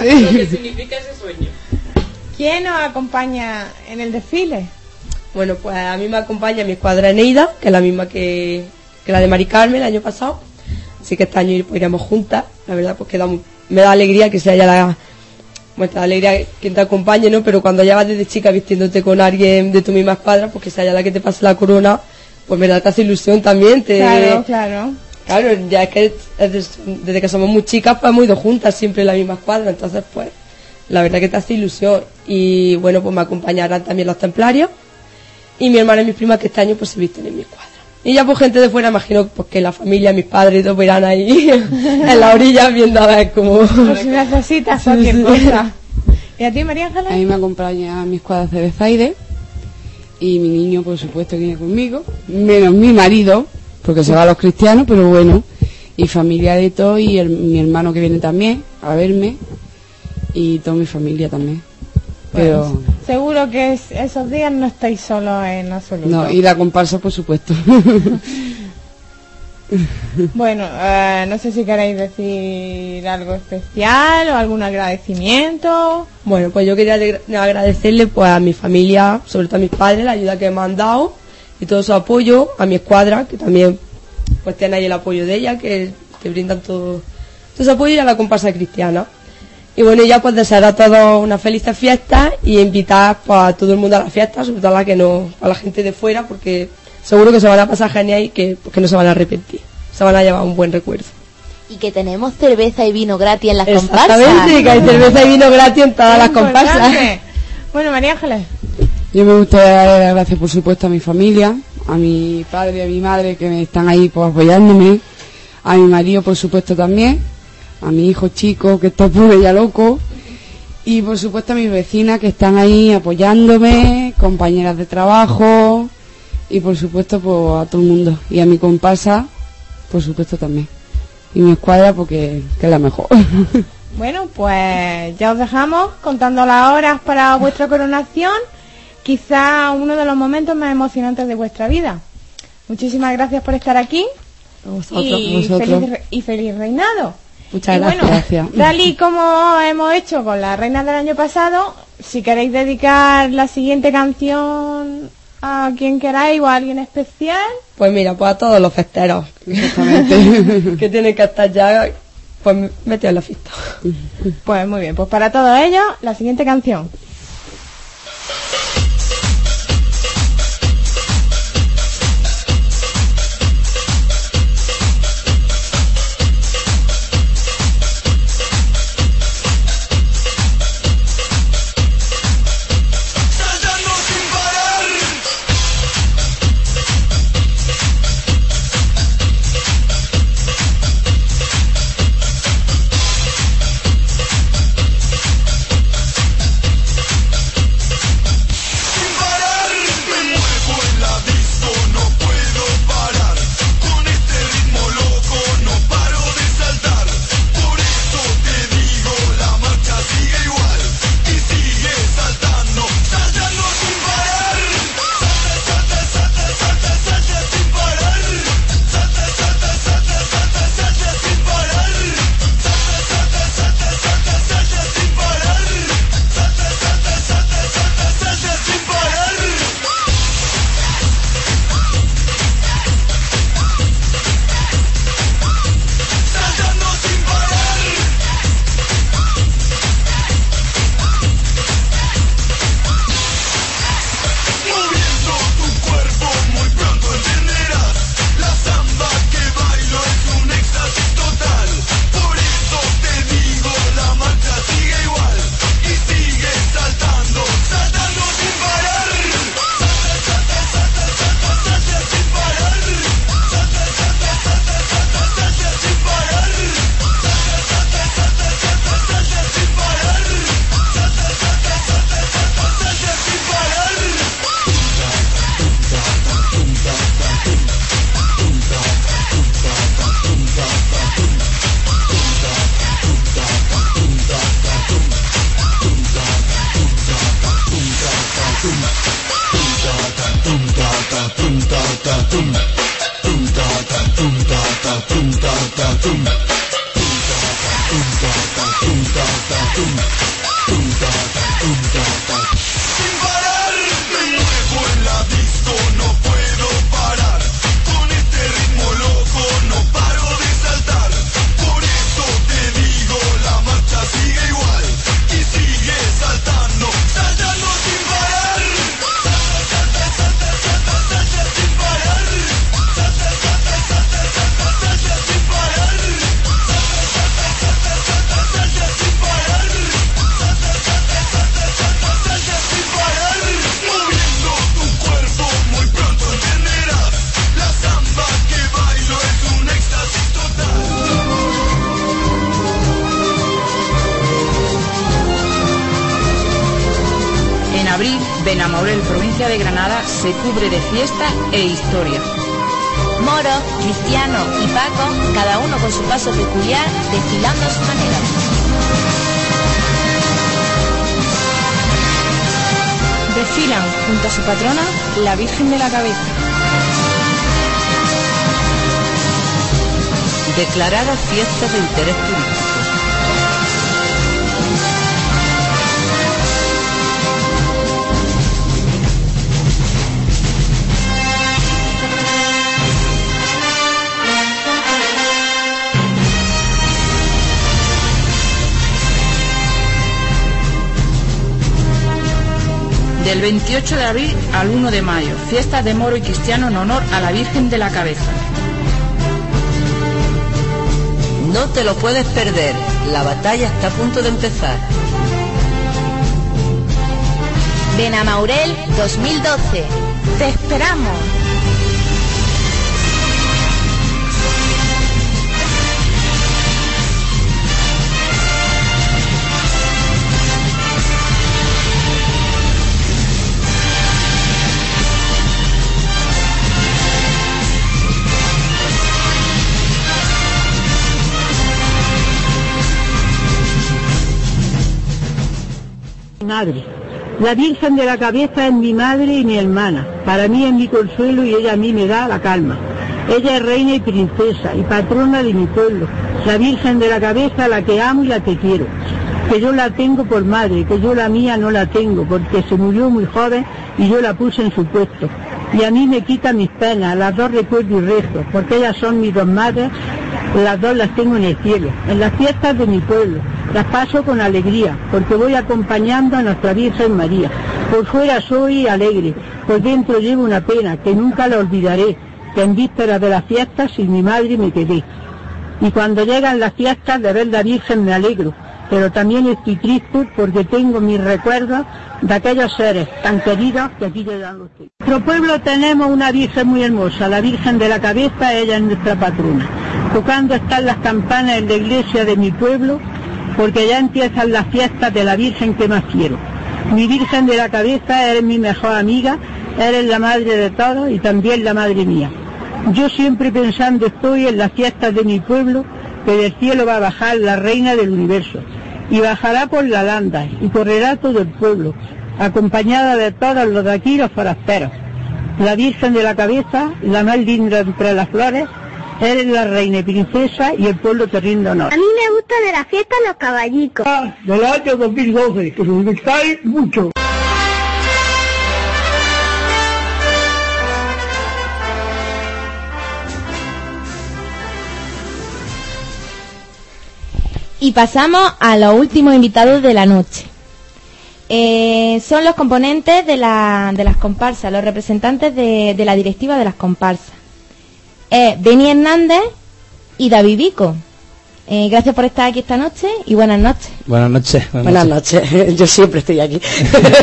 sí. Lo que significa ese sueño. ¿Quién nos acompaña en el desfile? Bueno, pues a mí me acompaña mi escuadra Eneida, que es la misma que, que la de Mari Carmen el año pasado. Así que este año ir- iremos juntas. La verdad, pues que da mu- me da alegría que sea ella la. Bueno, te da alegría quien te acompañe, ¿no? Pero cuando ya vas desde chica vistiéndote con alguien de tu misma escuadra, pues que sea ella la que te pase la corona, pues verdad te hace ilusión también. Te, Claro, claro. Claro, ya es que desde, desde que somos muy chicas, pues hemos ido juntas siempre en la misma escuadra, entonces pues la verdad que te hace ilusión. Y bueno, pues me acompañarán también los templarios y mi hermana y mis primas que este año pues se visten en mi escuadra. Y ya pues gente de fuera, imagino pues que la familia, mis padres y todos irán ahí en la orilla viendo a ver cómo... Por si necesitas cualquier cosa. ¿Y a ti, María Ángeles? A mí me acompaña mi escuadra de Bezaide y mi niño, por supuesto, que viene conmigo, menos mi marido, porque se va a los cristianos, pero bueno, y familia de todo y el- mi hermano que viene también a verme y toda mi familia también. Pero Pues, seguro que es- esos días no estáis solos en absoluto. no, y la comparsa, por supuesto. Bueno, eh, no sé si queréis decir algo especial o algún agradecimiento. Bueno, pues yo quería agra- agradecerle pues a mi familia, sobre todo a mis padres, la ayuda que me han dado y todo su apoyo, a mi escuadra, que también pues tiene ahí el apoyo de ella, que, que brindan todo, todo ese apoyo y a la comparsa cristiana. Y bueno, ya pues desear a todos una feliz fiesta y invitar pues, a todo el mundo a la fiesta, sobre todo a la que no, a la gente de fuera, porque seguro que se van a pasar genial y que, que no se van a arrepentir. Se van a llevar un buen recuerdo. Y que tenemos cerveza y vino gratis en las Exactamente, comparsas. que hay cerveza y vino gratis en todas las comparsas. Bueno, María Ángeles. Yo me gustaría darle las gracias, por supuesto, a mi familia, a mi padre y a mi madre que me están ahí pues, apoyándome, a mi marido, por supuesto, también, a mi hijo chico que está pobre ya loco, y por supuesto a mis vecinas que están ahí apoyándome, compañeras de trabajo, y por supuesto pues, a todo el mundo, y a mi comparsa, por supuesto también, y mi escuadra porque que es la mejor. Bueno, pues ya os dejamos contando las horas para vuestra coronación, quizá uno de los momentos más emocionantes de vuestra vida. Muchísimas gracias por estar aquí vosotros, y, vosotros. Feliz, y feliz reinado. Muchas Y gracias. bueno, Gracias. Tal y como hemos hecho con la reina del año pasado, si queréis dedicar la siguiente canción a quien queráis o a alguien especial, Pues mira, pues a todos los festeros que tienen que estar ya, pues metidos en la fiesta. pues muy bien, pues para todos ellos, la siguiente canción. E historia. Moro, Cristiano y Paco, cada uno con su paso peculiar, desfilando a su manera. Desfilan junto a su patrona, la Virgen de la Cabeza. Declarada fiesta de interés turístico. Del 28 de abril al 1 de mayo, fiestas de moro y cristiano en honor a la Virgen de la Cabeza. No te lo puedes perder. La batalla está a punto de empezar. Benamaurel 2012. ¡Te esperamos! Madre. La Virgen de la Cabeza es mi madre y mi hermana. Para mí es mi consuelo y ella a mí me da la calma. Ella es reina y princesa y patrona de mi pueblo. La Virgen de la Cabeza, la que amo y la que quiero. Que yo la tengo por madre, que yo la mía no la tengo, porque se murió muy joven y yo la puse en su puesto. Y a mí me quita mis penas, las dos recuerdo y rezo, porque ellas son mis dos madres, las dos las tengo en el cielo, en las fiestas de mi pueblo. Las paso con alegría, porque voy acompañando a nuestra Virgen María. Por fuera soy alegre, por dentro llevo una pena que nunca la olvidaré, que en vísperas de las fiestas sin mi madre me quedé. Y cuando llegan las fiestas de ver la Virgen me alegro, pero también estoy triste porque tengo mis recuerdos de aquellos seres tan queridos que aquí llegan los En nuestro pueblo tenemos una Virgen muy hermosa, la Virgen de la Cabeza, ella es nuestra patrona. Tocando están las campanas en la iglesia de mi pueblo, porque ya empiezan las fiestas de la Virgen que más quiero. Mi Virgen de la Cabeza eres mi mejor amiga, eres la madre de todos y también la madre mía. Yo siempre pensando estoy en las fiestas de mi pueblo, que del cielo va a bajar la reina del universo, y bajará por la landa, y correrá todo el pueblo, acompañada de todos los de aquí los forasteros. La Virgen de la Cabeza, la más linda entre las flores, eres la reina y princesa y el pueblo te rinde honor. A mí me gusta de la fiesta los caballicos. Del año 2012, que os gustáis mucho. Y pasamos a los últimos invitados de la noche. Eh, son los componentes de, la- de las comparsas, los representantes de, de la directiva de las comparsas. Es Beni Hernández y David Vico. Eh, gracias por estar aquí esta noche y buenas noches. Buenas noches. Buenas noches, yo siempre estoy aquí.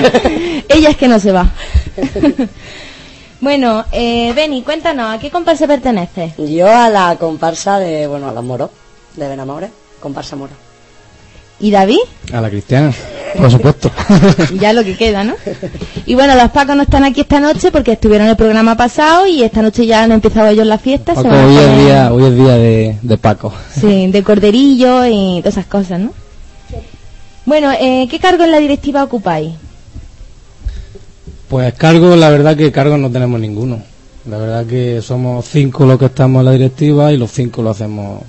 Ella es que no se va. bueno, eh, Beni, cuéntanos, ¿a qué comparsa perteneces? Yo a la comparsa de, bueno, a los moros, de Benamores, comparsa moro. ¿Y David? A la cristiana, por supuesto. ya lo que queda, ¿no? Y bueno, los Pacos no están aquí esta noche porque estuvieron en el programa pasado y esta noche ya han empezado ellos la fiesta. Paco, hoy es día, hoy es día de, de Paco. Sí, de corderillo y todas esas cosas, ¿no? Bueno, eh, ¿qué cargo en la directiva ocupáis? Pues cargo, la verdad que cargos no tenemos ninguno. La verdad que somos cinco los que estamos en la directiva y los cinco lo hacemos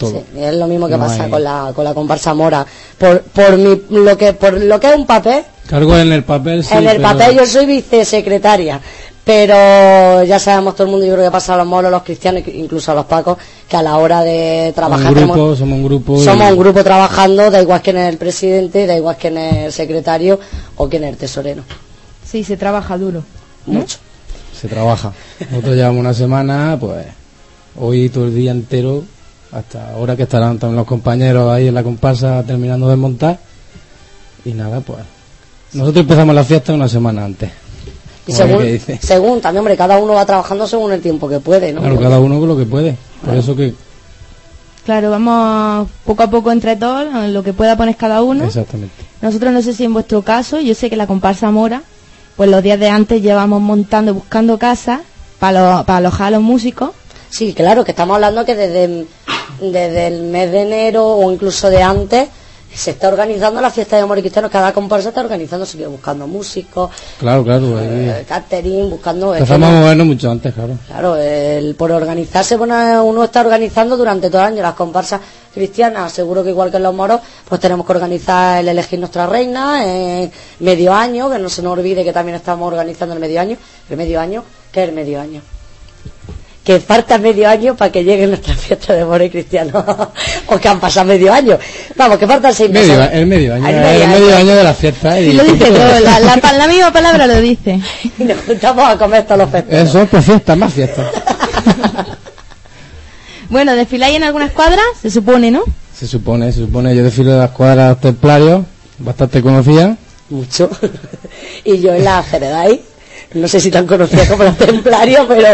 todo. Sí, es lo mismo que No pasa hay- con la con la comparsa mora. Por por mi, lo que por lo que es un papel, Cargo en el papel, sí, en el pero- papel yo soy vicesecretaria, pero ya sabemos todo el mundo, yo creo que pasa a los moros, los cristianos, incluso a los pacos, que a la hora de trabajar un grupo, tenemos- somos un grupo. y- somos un grupo trabajando, da igual quién es el presidente, da igual quién es el secretario o quién es el tesorero. Sí, se trabaja duro. Mucho. se trabaja. Nosotros llevamos una semana, pues hoy todo el día entero, hasta ahora que estarán también los compañeros ahí en la comparsa terminando de montar. Y nada, pues nosotros empezamos la fiesta una semana antes. Y según, según, también, hombre, cada uno va trabajando según el tiempo que puede, ¿no? Claro, cada uno con lo que puede. Por eso que, Claro, vamos poco a poco entre todos, lo que pueda poner cada uno. exactamente. Nosotros no sé si en vuestro caso, yo sé que la comparsa mora, pues los días de antes llevamos montando, buscando casas para, para alojar a los músicos. Sí, claro, que estamos hablando que desde, desde el mes de enero o incluso de antes se está organizando la fiesta de amor y cristiano. Cada comparsa está organizando, sigue buscando músicos, Claro, claro. eh, catering, buscando. que Empezamos a movernos mucho antes, claro. Claro, el, por organizarse, bueno, uno está organizando durante todo el año las comparsas cristianas. Seguro que igual que en los moros, pues tenemos que organizar el elegir nuestra reina, eh, medio año, que no se nos olvide que también estamos organizando el medio año. El medio año, ¿qué es el medio año? Que falta medio año para que llegue nuestra fiesta de moros y cristianos. o que han pasado medio año. Vamos, que faltan seis meses. Medio, el medio año, El el medio año. año de la fiesta. Y lo dice todo, la, la, misma palabra lo dice. Y nos juntamos a comer todos los festejos. Eso, pues fiesta, más fiesta. Bueno, desfiláis en algunas cuadras, se supone, ¿no? Se supone, se supone. Yo desfilo de las cuadras templarios, bastante conocidas. Mucho. y yo en la Ceredai, no sé si tan conocida como los templarios, pero,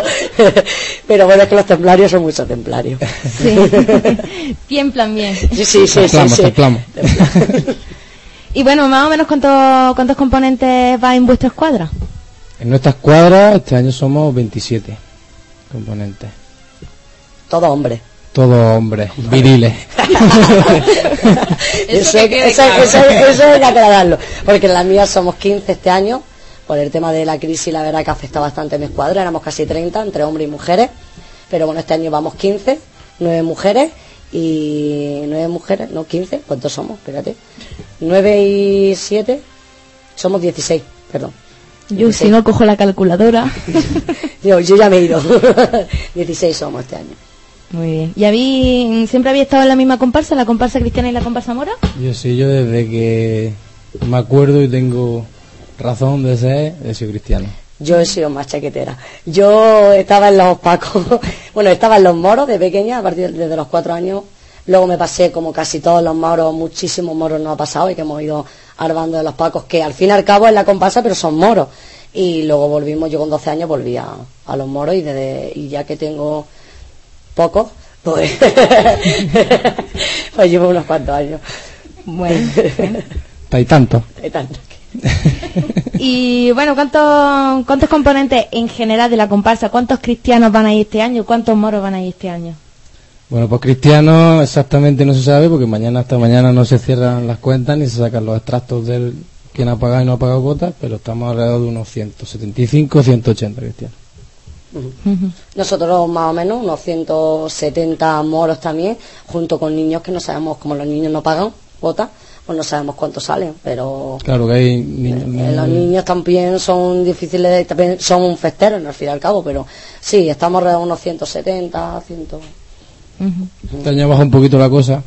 pero bueno, es que los templarios son muchos templarios. Sí. Tiemblan bien. Sí, sí, sí, sí, Templamos, sí. templamos. Y bueno, más o menos cuántos, cuántos componentes va en vuestra escuadra. En nuestras cuadras, este año somos 27 componentes. Todo hombre. Todos hombres, viriles. Eso, eso, eso, eso, eso hay que aclararlo. Porque en las mías somos 15 este año. Por el tema de la crisis, la verdad que afecta bastante a mi escuadra. Éramos casi 30 entre hombres y mujeres. Pero bueno, este año vamos 15, 9 mujeres y 9 mujeres, no 15, ¿cuántos somos? Espérate. 9 y 7, somos 16, perdón. Yo si no cojo la calculadora. Yo, yo ya me he ido. 16 somos este año. Muy bien. ¿Y habí, siempre había estado en la misma comparsa, la comparsa cristiana y la comparsa mora? Yo sí, yo desde que me acuerdo y tengo razón de ser, he sido cristiano. Yo he sido más chaquetera. Yo estaba en los pacos, bueno, estaba en los moros de pequeña, a partir de desde los cuatro años. Luego me pasé como casi todos los moros, muchísimos moros nos ha pasado y que hemos ido armando de los pacos, que al fin y al cabo es la comparsa, pero son moros. Y luego volvimos, yo con 12 años volví a, a los moros y, desde, y ya que tengo pocos, pues, pues llevo unos cuantos años. Bueno, Está y tanto. Hay tanto. Y bueno, ¿cuántos, ¿cuántos componentes en general de la comparsa? ¿Cuántos cristianos van a ir este año? ¿Cuántos moros van a ir este año? Bueno, pues cristiano exactamente no se sabe porque mañana hasta mañana no se cierran las cuentas ni se sacan los extractos del quien ha pagado y no ha pagado cuotas, pero estamos alrededor de unos 175, 180 cristianos. Nosotros más o menos, unos 170 moros también, junto con niños que no sabemos, como los niños no pagan cuotas, pues no sabemos cuántos salen, pero Claro que hay niños... eh, los niños también son difíciles, de, también son un festero, al fin y al cabo, pero sí, estamos alrededor de unos 170, 100. Este año baja un poquito la cosa,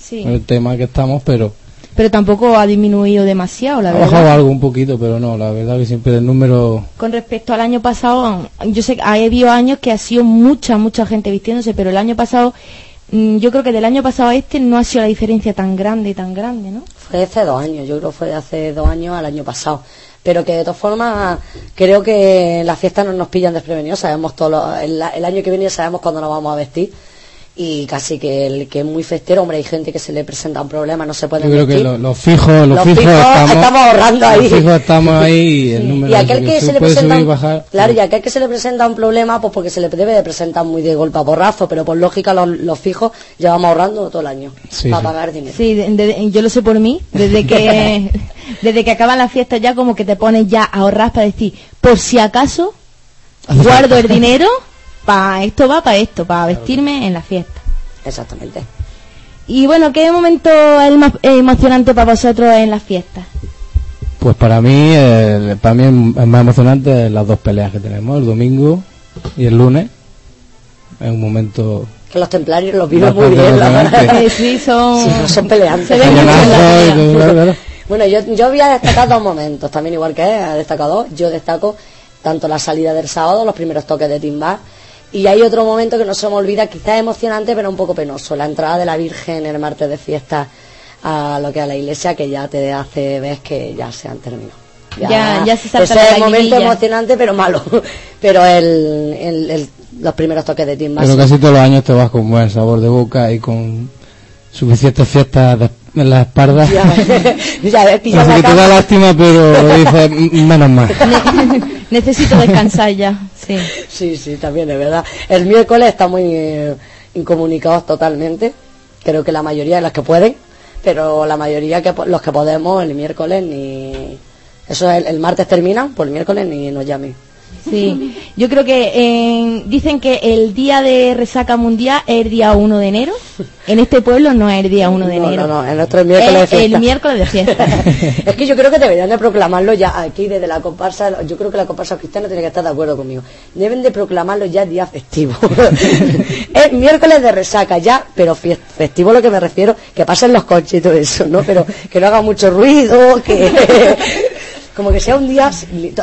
Sí. con el tema que estamos, pero Pero tampoco ha disminuido demasiado, la ha verdad. bajado algo un poquito, pero no, la verdad que siempre el número... Con respecto al año pasado, yo sé que ha habido años que ha sido mucha, mucha gente vistiéndose, pero el año pasado, yo creo que del año pasado a este no ha sido la diferencia tan grande, tan grande, ¿no? Fue hace dos años, yo creo fue de hace dos años al año pasado. Pero que de todas formas, creo que las fiestas no nos pillan desprevenidos, sabemos todo el, el año que viene sabemos cuándo nos vamos a vestir. Y casi que el que es muy festero, hombre, hay gente que se le presenta un problema, no se puede Yo creo que vestir. lo- los fijos, los, Los fijos, fijos estamos, estamos ahorrando ahí. Los fijos estamos ahí y el número y aquel que se le puede presenta bajar. claro y aquel que se le presenta un problema pues porque se le debe de presentar muy de golpe a porrazo pero por lógica los, los fijos llevamos ahorrando todo el año Sí, para sí. pagar dinero Sí, de- de- yo lo sé por mí, desde que desde que acaban las fiestas ya como que te pones ya a ahorrar para decir, por si acaso guardo el dinero para esto va para esto, para vestirme en la fiesta. exactamente Y bueno, ¿qué momento es el más eh, emocionante para vosotros en las fiestas? Pues para mí, eh, para mí es más emocionante las dos peleas que tenemos, el domingo y el lunes. Es un momento... que los templarios los viven muy bien la verdad. Eh, sí, son, Sí, no son peleantes Se ven claro. Bueno, yo, yo voy a destacar dos momentos, también igual que él, ha destacado dos. Yo destaco tanto la salida del sábado, los primeros toques de timbar, y hay otro momento que no se me olvida, quizás emocionante, pero un poco penoso, la entrada de la Virgen el martes de fiesta a lo que es la iglesia, que ya te hace ver que ya se han terminado. Ya- ya se salta Ese la es el momento emocionante, pero malo. Pero el, el- el- los primeros toques de timbar. Pero casi todos los años te vas con buen sabor de boca y con suficientes fiestas de- en la espalda. Ya, ya Así la que te da lástima, pero dices, "M- menos mal. Necesito descansar ya. Sí. Sí, sí, también es verdad. El miércoles estamos eh, incomunicados totalmente. Creo que la mayoría de los que pueden, pero la mayoría que po- los que podemos el miércoles ni eso el, el martes terminan, por el miércoles ni nos llamen. Sí, yo creo que eh, dicen que el día de resaca mundial es el día 1 de enero. En este pueblo no es el día 1 de No, enero. no, no, en nuestro miércoles Es de fiesta. el miércoles de fiesta. Es que yo creo que deberían de proclamarlo ya aquí desde la comparsa. Yo creo que la comparsa cristiana tiene que estar de acuerdo conmigo. Deben de proclamarlo ya día festivo. es miércoles de resaca ya, pero festivo lo que me refiero, que pasen los coches y todo eso, ¿no? Pero que no haga mucho ruido, que como que sea un día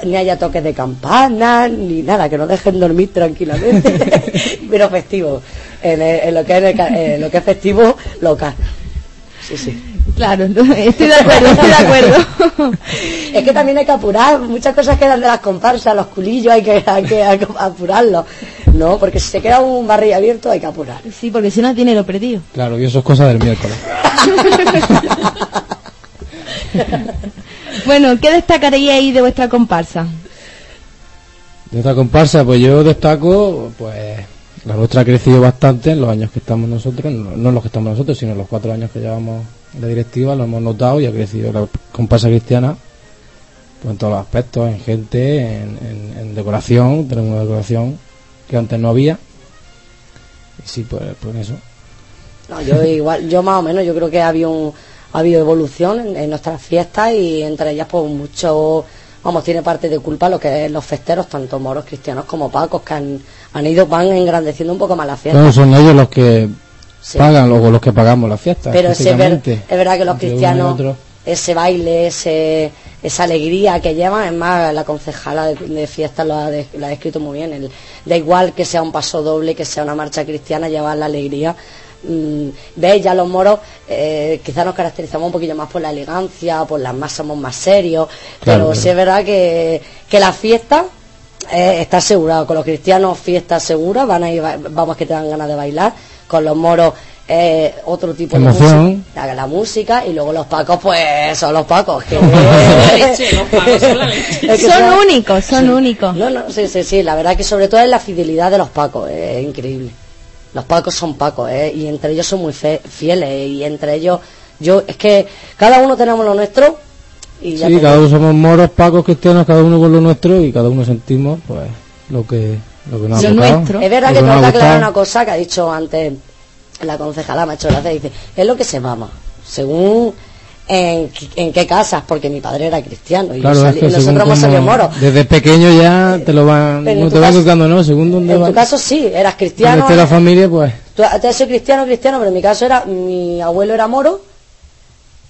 ni, haya toques de campana ni nada, que nos dejen dormir tranquilamente, pero festivo. En, el- en lo que es en el ca- en lo que es festivo local. Sí, sí. Claro, estoy de acuerdo, estoy de acuerdo. Es que también hay que apurar, muchas cosas quedan de las comparsas, los culillos hay que, hay que apurarlos, ¿no? Porque si se queda un barril abierto hay que apurar. Sí, porque si no tiene lo perdido. Claro, y eso es cosa del miércoles. Bueno, ¿qué destacaríais de vuestra comparsa? De esta comparsa, pues yo destaco, pues la nuestra ha crecido bastante en los años que estamos nosotros, no, no en los que estamos nosotros, sino en los cuatro años que llevamos de directiva, lo hemos notado y ha crecido la comparsa cristiana pues, en todos los aspectos, en gente, en, en- en decoración, tenemos una decoración que antes no había. Y sí, pues, pues eso. No, yo igual, yo más o menos, yo creo que ha habido, un- ha habido evolución en, en nuestras fiestas y entre ellas pues mucho, vamos, tiene parte de culpa lo que es los festeros, tanto moros, cristianos como pacos, que han, han ido, van engrandeciendo un poco más la fiesta. Bueno, son ellos los que Sí. pagan, luego los que pagamos la fiesta. Pero es, ver- es verdad que los cristianos, ese baile, ese, esa alegría que llevan, es más, la concejala de, de fiestas lo ha, de- lo ha descrito muy bien. El, da igual que sea un paso doble, que sea una marcha cristiana, llevar la alegría. Mm, Veis, ya los moros eh, quizás nos caracterizamos un poquillo más por la elegancia, por las más somos más serios, Claro, pero claro. sí es verdad que, que la fiesta eh, está asegurado. Con los cristianos fiesta segura, van a ir, vamos que te dan ganas de bailar. Con los moros eh, otro tipo Emoción. de música, la, la música y luego los pacos pues son los pacos. Que Son únicos, son únicos. No, no, sí, sí, sí, la verdad que sobre todo es la fidelidad de los pacos, es increíble. Los pacos son pacos, ¿eh? y entre ellos son muy fe- fieles, y entre ellos, yo, es que cada uno tenemos lo nuestro, y ya Sí, cada uno somos moros, pacos, cristianos, cada uno con lo nuestro y cada uno sentimos pues lo que, lo que nos ha tocado, Es verdad lo que nos tengo ha que aclarar gustado. una cosa que ha dicho antes la concejala Macho Gracia, dice, es lo que se mama, según en, en qué casas, porque mi padre era cristiano y, yo Claro, salí- es que y nosotros hemos salido moros. Desde pequeño ya te lo van, no te educando, ¿no? Según donde En va. tu caso sí, eras cristiano. esté la familia, pues. Tú, tú eres cristiano, cristiano, pero en mi caso era, mi abuelo era moro,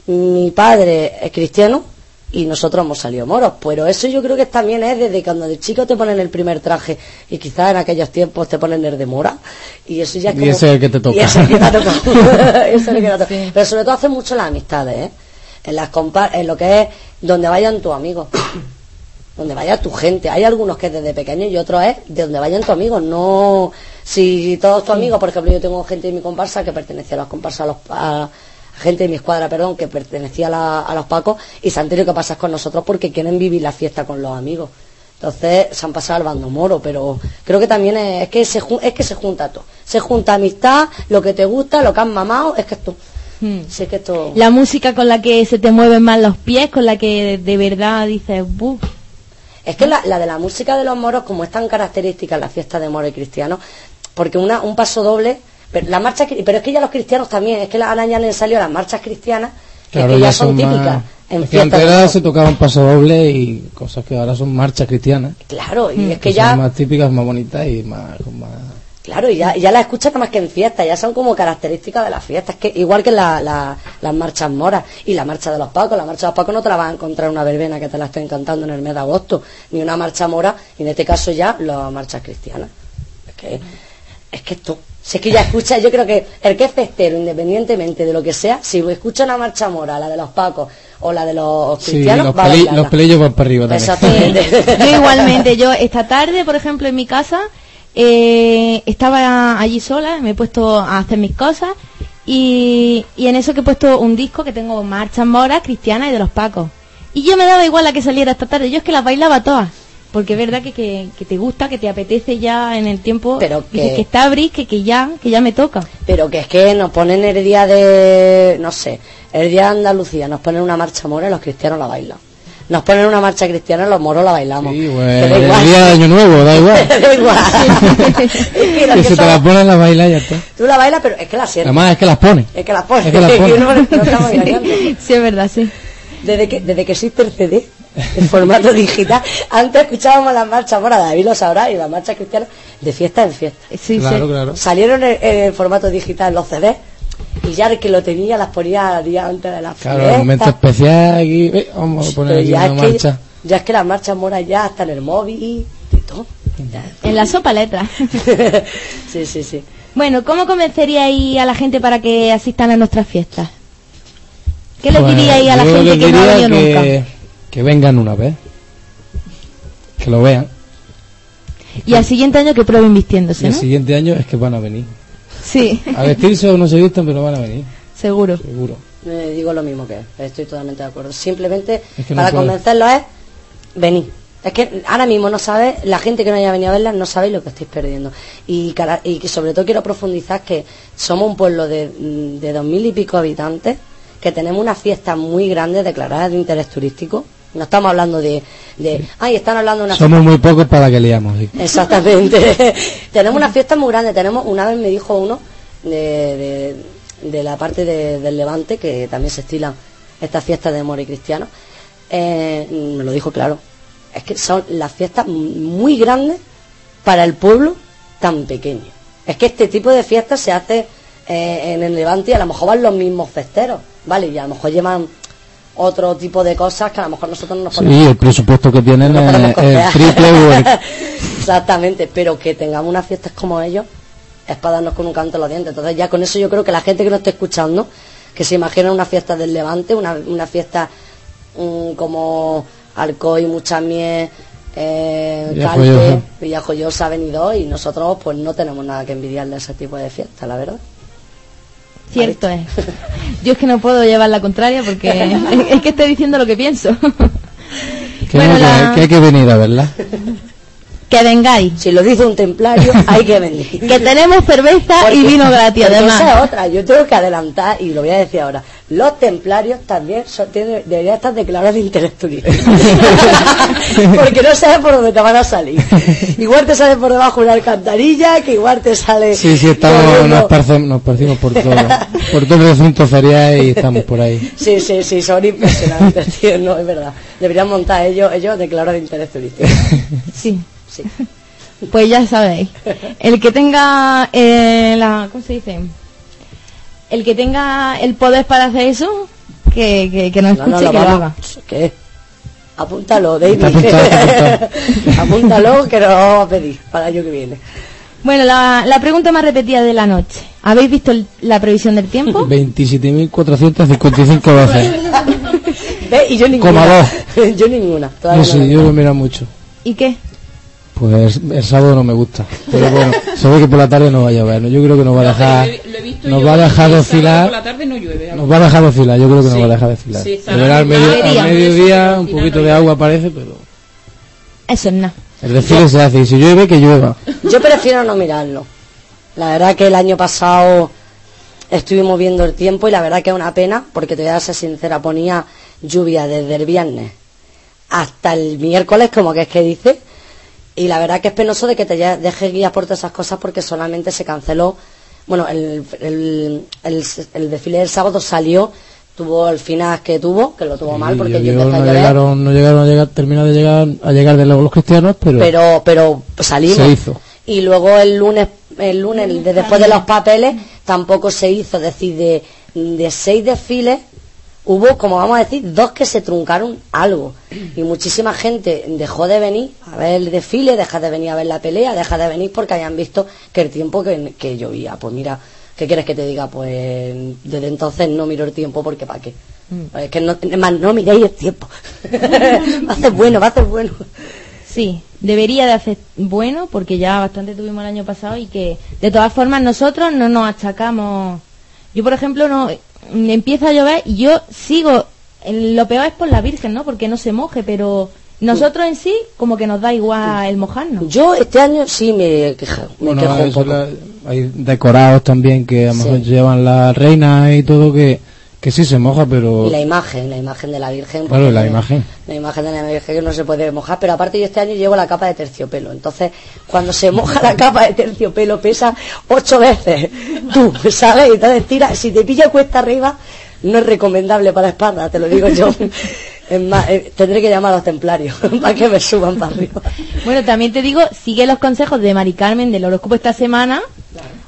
mi padre es cristiano y nosotros hemos salido moros. Pero eso yo creo que también es desde cuando de chico te ponen el primer traje y quizás en aquellos tiempos te ponen el de mora y eso ya es Y como... ese es el que te toca. Y ese es el que te es el que te tocado. Pero sobre todo hace mucho las amistades, ¿eh? En, las compa- en lo que es donde vayan tus amigos donde vaya tu gente. Hay algunos que es desde pequeño y otros es de donde vayan tus amigos. No, si todos tus amigos, por ejemplo, yo tengo gente de mi comparsa que pertenecía a los comparsas, a, los, a gente de mi escuadra, perdón, que pertenecía a, la- a los pacos y se han tenido que pasar con nosotros porque quieren vivir la fiesta con los amigos. Entonces se han pasado al bando moro, pero creo que también es, es que se es que se junta todo. Se junta amistad, lo que te gusta, lo que has mamado, es que esto. Sí, es que esto. La música con la que se te mueven más los pies, con la que de verdad dices, "Buf". Es que la, la de la música de los moros, como es tan característica en la fiesta de moros y cristianos, porque una, un paso doble, pero, la marcha, pero es que ya los cristianos también, es que la- ahora ya le han salido las marchas cristianas, que, Claro, que ya, ya son, son más- típicas en Es que fiestas. antes era- se tocaban paso doble y cosas que ahora son marchas cristianas. Claro, y es que que ya, son más típicas, más bonitas y más, con más claro, y ya, las escuchas nada más que en fiestas, ya son como características de las fiestas, que igual que la- la- las marchas moras y la marcha de los pacos, la marcha de los pacos no te la vas a encontrar en una verbena que te la estén cantando en el mes de agosto, ni una marcha mora, y en este caso ya las marchas cristianas. Es que, es que esto, si es que ya escucha, yo creo que el que es festero, independientemente de lo que sea, si escucha una marcha mora, la de los pacos o la de los Sí, cristianos, los, va peli- los pelillos van para arriba también. Exactamente. Yo igualmente, yo esta tarde, por ejemplo, en mi casa, eh, estaba allí sola, me he puesto a hacer mis cosas Y, y en eso que he puesto un disco que tengo marchas moras, cristianas y de los pacos. Y yo me daba igual a que saliera esta tarde, yo es que las bailaba todas. Porque es verdad que, que, que te gusta, que te apetece ya en el tiempo. Pero que- que está Bris, que, que ya, que ya me toca. Pero que es que nos ponen el día de, no sé, el día de Andalucía, nos ponen una marcha mora y los cristianos la bailan. Nos ponen una marcha cristiana y los moros la bailamos. Sí, da el igual. día de Año Nuevo, da igual. da igual. Es que se te la ponen la baila y ya está. Tú la bailas, pero es que la sientes. Además es que las pone. Es que la pones. Es que las no estamos engañando. Sí, es verdad, sí. Desde que, desde que existe el CD, en formato digital, antes escuchábamos las marchas, bueno, David lo sabrá, y las marchas cristianas de fiesta en fiesta. Sí, Claro, sí. claro. Salieron en, en formato digital los CDs, y ya el que lo tenía las ponía día antes de la Claro, fiesta. el momento especial aquí. eh, vamos a poner aquí ya una es, que, marcha. ya es que las marchas moras ya están en el móvil, de todo. En la sopa letra. sí, sí, sí. Bueno, ¿cómo convenceríais a la gente para que asistan a nuestras fiestas? ¿Qué les Pues, diríais a la gente que no ha venido que, nunca? que vengan una vez. Que lo vean. Y al siguiente año que prueben Y vistiéndose, el siguiente año es que van a venir. Sí, A vestirse o no se visten, pero van a venir. seguro. Seguro. Eh, digo lo mismo que él, estoy totalmente de acuerdo. Simplemente Es que no para puedo. convencerlos es venir. Es que ahora mismo no sabe, la gente que no haya venido a verlas no sabe lo que estáis perdiendo. Y, cara- y que sobre todo quiero profundizar que somos un pueblo de, mm, de dos mil y pico habitantes, que tenemos una fiesta muy grande declarada de interés turístico. No estamos hablando de, de ay, están hablando de una Somos muy pocos para que liamos. sí. Exactamente. tenemos una fiesta muy grande. Tenemos, una vez me dijo uno de, de, de la parte de- del Levante, que también se estilan estas fiestas de amor y cristiano, eh, me lo dijo claro. Es que son las fiestas muy grandes para el pueblo tan pequeño. Es que este tipo de fiestas se hace eh, en el Levante y a lo mejor van los mismos festeros, ¿vale? Y a lo mejor llevan otro tipo de cosas que a lo mejor nosotros no nos Sí, el presupuesto que tienen no podemos es el triple Exactamente, pero que tengamos unas fiestas como ellos es para darnos con un canto en los dientes. Entonces ya con eso yo creo que la gente que nos esté escuchando, que se imagina una fiesta del Levante, una, una fiesta mm, como Alcoy, Mucha Miel, eh, Villajoyosa. Villajoyosa, Benidorm, y nosotros pues no tenemos nada que envidiarle a ese tipo de fiestas, la verdad. Cierto es. Yo es que no puedo llevar la contraria porque es, es que estoy diciendo lo que pienso. que, Bueno, no, que- la- que hay que venir a verla. que vengáis. Si lo dice un templario, hay que venir. Que tenemos cerveza Porque- y vino gratis además. Esa es otra, yo tengo que adelantar y lo voy a decir ahora. Los templarios también son- tienen- deberían estar declarados de interés turístico. porque no sabes por dónde te van a salir. Igual te sale por debajo una alcantarilla, que igual te sale. Sí, sí, estamos, nos, parce- nos parecimos por todo, por todo el recinto ferial y estamos por ahí. Sí, sí, sí, son impresionantes, tío, no, es verdad. Deberían montar ellos, ellos declarados de interés turístico. Sí. Sí. Pues ya sabéis. El que tenga eh, la, ¿cómo se dice? El que tenga el poder para hacer eso, que, que, que nos No, escuche no, y lo que lo haga. ¿Qué? Apúntalo, David. Está apuntado, está Apúntalo, que nos lo vamos a pedir para el año que viene. Bueno, la, la pregunta más repetida de la noche. ¿Habéis visto el- la previsión del tiempo? 27.455 veces. ¿Ves? Y yo ninguna. Coma dos. yo ninguna. todavía No sé, no. yo lo miro mucho. ¿Y qué? Pues el sábado no me gusta. Pero bueno, se ve que por la tarde no va a llover. ¿no? Yo creo que nos va a dejar, Nos yo va a dejar. Por la tarde no llueve. Nos va a dejar desfilar, yo creo que nos va a dejar. Sí, está Lloverá al, medio- debería. al mediodía, un poquito de agua parece, pero Eso es nada. el desfile se hace y si llueve, que llueva. Yo prefiero no mirarlo. La verdad que el año pasado estuvimos viendo el tiempo y la verdad que es una pena, porque te voy a ser sincera, ponía lluvia desde el viernes hasta el miércoles, como que es que dice, y la verdad que es penoso de que te dejes guías por todas esas cosas porque solamente se canceló, bueno, el, el, el, el desfile del sábado salió, tuvo el final que tuvo, que lo tuvo mal porque yo no llegaron, no llegaron a llegar, terminó de llegar a llegar de los cristianos, pero, pero, pero salimos. se hizo. y luego el lunes el lunes de después de los papeles tampoco se hizo es decir de, de seis desfiles hubo como vamos a decir dos que se truncaron algo. Y muchísima gente dejó de venir a ver el desfile deja de venir a ver la pelea deja de venir porque hayan visto que el tiempo que, que llovía. Pues mira ¿qué quieres que te diga? pues desde entonces no miro el tiempo porque para qué es que no, más, no miréis el tiempo. Va a ser bueno va a ser bueno. Sí, debería de hacer bueno porque ya bastante tuvimos el año pasado y que de todas formas nosotros no nos achacamos. Yo, por ejemplo, no mm, empieza a llover y yo sigo. Lo peor es por la Virgen, ¿no? Porque no se moje, pero nosotros en sí, como que nos da igual el mojarnos. Yo este año sí me he quejado. Me Bueno, quejo un eso poco. la- hay decorados también que a lo mejor Sí. llevan la reina y todo que, que sí se moja, pero Y la imagen, la imagen de la Virgen. claro, porque la imagen. La imagen de la Virgen que no se puede mojar, pero aparte yo este año llevo la capa de terciopelo. Entonces, cuando se moja la capa de terciopelo pesa ocho veces. Tú, ¿sabes? Y entonces tira, si te pilla cuesta arriba, no es recomendable para espalda, te lo digo yo. Es más, eh, tendré que llamar a los templarios para que me suban para arriba. Bueno, también te digo, sigue los consejos de Mari Carmen del horóscopo esta semana.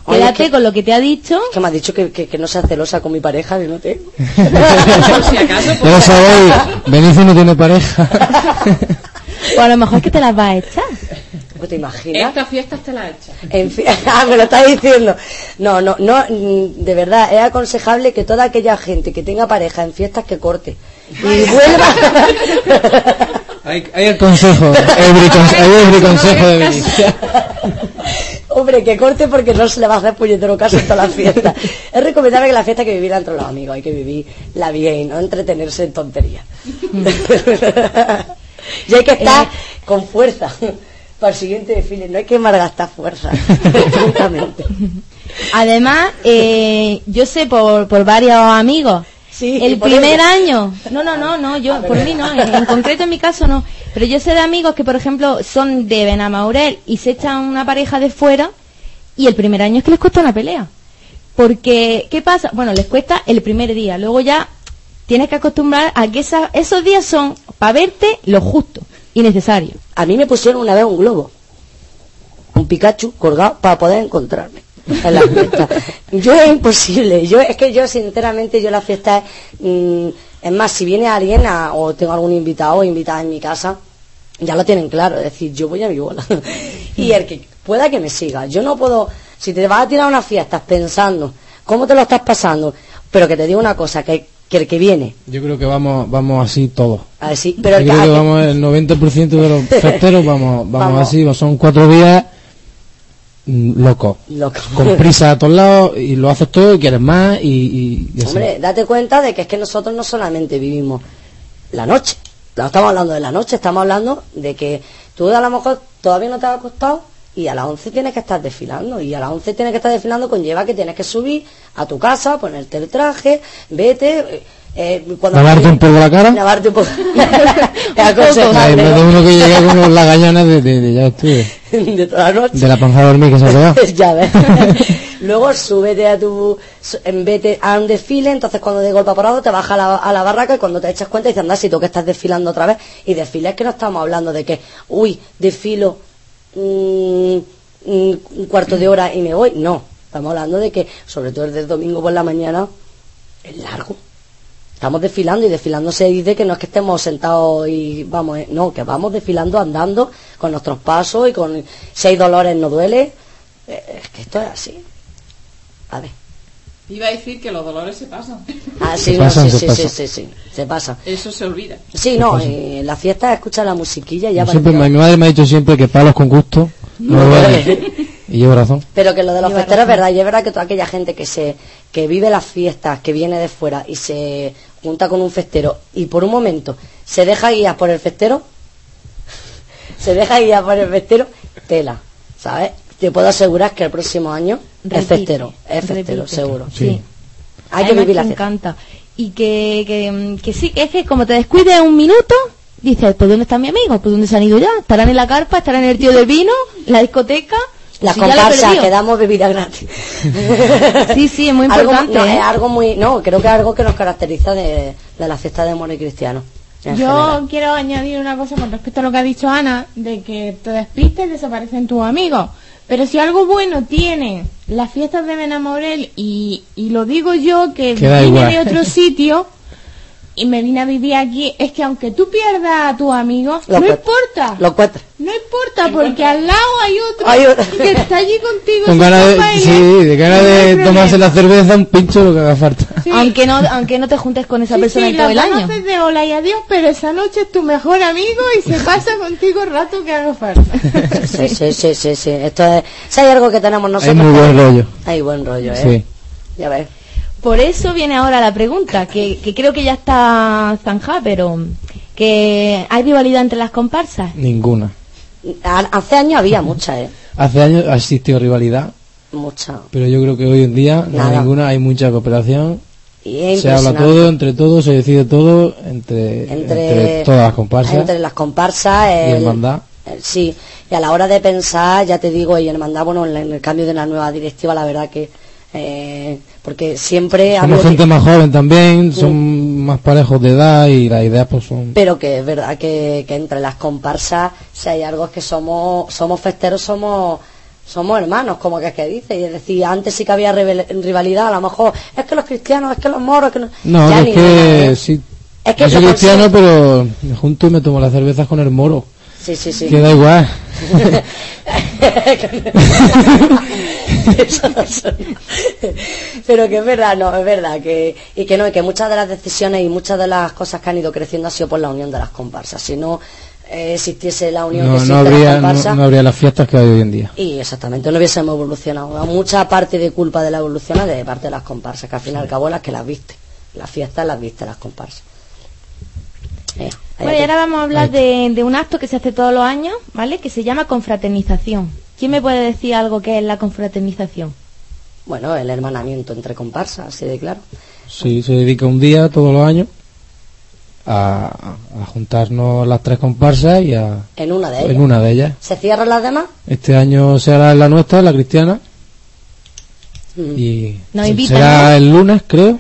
Oye, Quédate que- con lo que te ha dicho. Que me ha dicho que, que, que no sea celosa con mi pareja, que no te... Ya lo sabéis, Benicio no tiene pareja. O a lo mejor es que te las va a echar. ¿Te imaginas? Estas fiestas te las echas. En fin, ah, me lo está diciendo. No, no, no, mm, de verdad, es aconsejable que toda aquella gente que tenga pareja en fiestas que corte. Y vuelva. Hay, hay el consejo, el hay el briconsejo de Benicio. Hombre, que corte porque no se le va a hacer puñetero caso en todas las fiestas. Es recomendable que la fiesta hay que vivir entre los amigos, hay que vivirla bien, no entretenerse en tonterías. y hay que estar con fuerza para el siguiente desfile, no hay que malgastar fuerza. Absolutamente. Además, eh, yo sé por, por varios amigos, el primer año, no, no, no, no, yo, por mí no, en, en concreto en mi caso no, pero yo sé de amigos que, por ejemplo, son de Benamaurel y se echan una pareja de fuera y el primer año es que les cuesta una pelea. Porque, ¿qué pasa? Bueno, les cuesta el primer día, luego ya tienes que acostumbrar a que esa- esos días son para verte lo justo y necesario. A mí me pusieron una vez un globo, un Pikachu colgado para poder encontrarme en la fiesta. yo es imposible, yo es que yo sinceramente yo la fiesta es, mm, es más, si viene alguien a- o tengo algún invitado o invitada en mi casa, ya lo tienen claro, es decir, yo voy a mi bola. y el que pueda que me siga, yo no puedo, si te vas a tirar unas fiestas pensando cómo te lo estás pasando, pero que te digo una cosa, que, que el que viene, Yo creo que vamos vamos así todos. a decir, pero Yo creo que que- vamos el 90% de los festeros vamos, vamos, Vamos. así, son cuatro días mm, locos. Loco. Con prisa a todos lados y lo haces todo y quieres más y, y-. Hombre, date cuenta de que es que nosotros no solamente vivimos la noche, no estamos hablando de la noche, estamos hablando de que tú a lo mejor todavía no te has acostado y a las 11 tienes que estar desfilando y a las 11 tienes que estar desfilando conlleva que tienes que subir a tu casa, ponerte el traje, vete... eh, cuando Lavarte un poco la cara. Lavarte un poco. aconsejable, más de ¿no? uno que llega como la gañana de, de, de- ya estuve, de toda la noche. de la panza de dormir que se ha pegado. ya ves. Luego súbete a tu, vete a un desfile, entonces cuando de golpe parado te baja a la, a la barraca y cuando te echas cuenta dices, anda, si tú que estás desfilando otra vez. Y desfiles que no estamos hablando de que, uy, desfilo mm, mm, un cuarto de hora y me voy. No, estamos hablando de que, sobre todo el del domingo por la mañana, es largo. Estamos desfilando y desfilando se dice que no es que estemos sentados y vamos, eh, no, que vamos desfilando andando con nuestros pasos y con si hay dolores no duele. Eh, Es que esto es así. A ver. Iba a decir que los dolores se pasan. Ah, sí, Se no, pasan, sí, se sí, pasan. sí, sí, sí, se pasa. Eso se olvida. Sí, no, eh, en la fiesta escucha la musiquilla y ya Siempre, para mi madre me ha dicho siempre que palos con gusto no. Y llevo razón. Pero que lo de los Lleva festeros es verdad, y es verdad que toda aquella gente que se que vive las fiestas, que viene de fuera y se junta con un festero y por un momento se deja guiar por el festero, se deja guiar por el festero, tela, ¿sabes? Te puedo asegurar que el próximo año es festero, es festero, repite. seguro. Sí. Hay que vivir la fiesta. encanta. Y que, que, que sí, que es que como te descuides un minuto, dices, pues ¿dónde está mi amigo? ¿Pues dónde se han ido ya? ¿Estarán en la carpa? ¿Estarán en el tío del vino? ¿En la discoteca? La Si comparsa, que damos bebida gratis. Sí, sí, es muy Algo- importante. no, ¿eh? es algo muy, no, creo que es algo que nos caracteriza de, de la fiesta de amor y cristiano. Yo general. quiero añadir una cosa con respecto a lo que ha dicho Ana, de que te despistes y desaparecen tus amigos. Pero si algo bueno tiene las fiestas de Benamorel, y, y lo digo yo que igual. de otro sitio y me vine a vivir aquí, es que aunque tú pierdas a tus amigos, Lo no importa. Los cuatro. No importa, porque al lado hay otro, Hay otro. que está allí contigo. Con ganas de, sí, ganas no hay tomarse la cerveza, un pincho, lo que haga falta. Sí. Aunque no, aunque no te juntes con esa Sí, persona sí, todo el año. de hola y adiós, pero esa noche es tu mejor amigo y se pasa contigo el rato que haga falta. Sí, sí, sí, sí, sí. Esto es, si hay algo que tenemos Hay nosotros. muy buen rollo. Hay buen rollo, ¿eh? Sí. Ya ves. Por eso viene ahora la pregunta, que, que creo que ya está zanjada, pero que hay rivalidad entre las comparsas. Ninguna. Ha- Hace años había mucha, ¿eh? Hace años ha existido rivalidad, Mucha. pero yo creo que hoy en día no hay ninguna, hay mucha cooperación. Y Se habla todo, entre todos, se decide todo, entre, Entre, entre todas las comparsas Entre las comparsas, y el- hermandad. el- sí. Y a la hora de pensar, ya te digo, y hermandad, bueno, en en el cambio de la nueva directiva, la verdad que. Eh, porque siempre. Somos gente más joven también, son más parejos de edad y las ideas pues son... Pero que es verdad que, que entre las comparsas, si hay algo es que somos, somos festeros, somos somos hermanos, como que es que dice. Y es decir, antes sí que había rivalidad, a lo mejor es que los cristianos, es que los moros, que no. No, Ya es ni que nada, ¿eh? sí, Es que yo soy cristiano, pero junto y me tomo las cervezas con el moro. Sí, sí, sí. Que da igual. Pero que es verdad, no, es verdad que y que no, y que muchas de las decisiones y muchas de las cosas que han ido creciendo ha sido por la unión de las comparsas. Si no eh, existiese la unión que No, existe no habría, no, comparsas, no habría las fiestas que hay hoy en día. y exactamente, no hubiésemos evolucionado. Mucha parte de culpa de la evolución es de parte de las comparsas, que al fin y al cabo las que las viste. Las fiestas las viste las comparsas. Eh, Bueno, y ahora vamos a hablar de, de un acto que se hace todos los años, ¿vale? Que se llama confraternización. ¿Quién me puede decir algo que es la confraternización? Bueno, el hermanamiento entre comparsas, así de claro. Sí, se dedica un día todos los años a, a juntarnos las tres comparsas y a... En una de ellas. En una de ellas. ¿Se cierran las demás? Este año será la nuestra, la cristiana, Mm. y Nos se- invitan, será ¿no? el lunes, creo.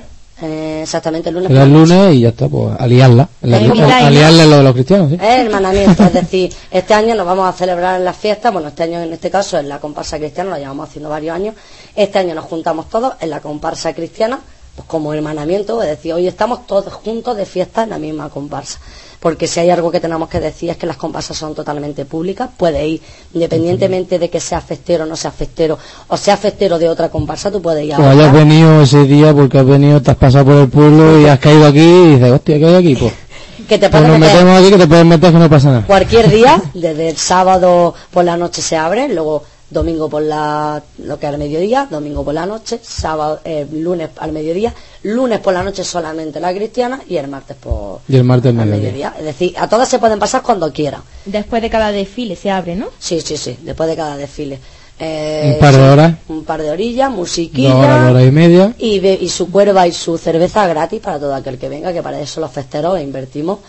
Eh, exactamente, el lunes. El noche. lunes y ya está, pues aliarla. Aliarla en lo de los cristianos, ¿sí? Es hermanamiento, es decir, este año nos vamos a celebrar en las fiestas, bueno, este año en este caso en la comparsa cristiana, lo llevamos haciendo varios años, este año nos juntamos todos en la comparsa cristiana, pues como hermanamiento, es decir, hoy estamos todos juntos de fiesta en la misma comparsa. Porque si hay algo que tenemos que decir es que las comparsas son totalmente públicas, puedes ir, independientemente de que sea festero o no sea festero, o sea festero de otra comparsa, tú puedes ir a O hayas otra. venido ese día porque has venido, te has pasado por el pueblo y has caído aquí y dices, hostia, ¿qué hay aquí? Pues, que te pues puedes nos meter metemos aquí que te puedes meter que no pasa nada. cualquier día, desde el sábado por la noche se abre, luego domingo por la lo que es al mediodía, domingo por la noche, sábado, eh, lunes al mediodía, lunes por la noche solamente la cristiana y el martes por Y el martes al mediodía. mediodía. Es decir, a todas se pueden pasar cuando quieran. Después de cada desfile se abre, ¿no? Sí, sí, sí, después de cada desfile. Eh, Un par de horas. Un par de orillas, musiquilla. Dos horas, dos horas y media. Y, be- y su cuerva y su cerveza gratis para todo aquel que venga, que para eso los festeros invertimos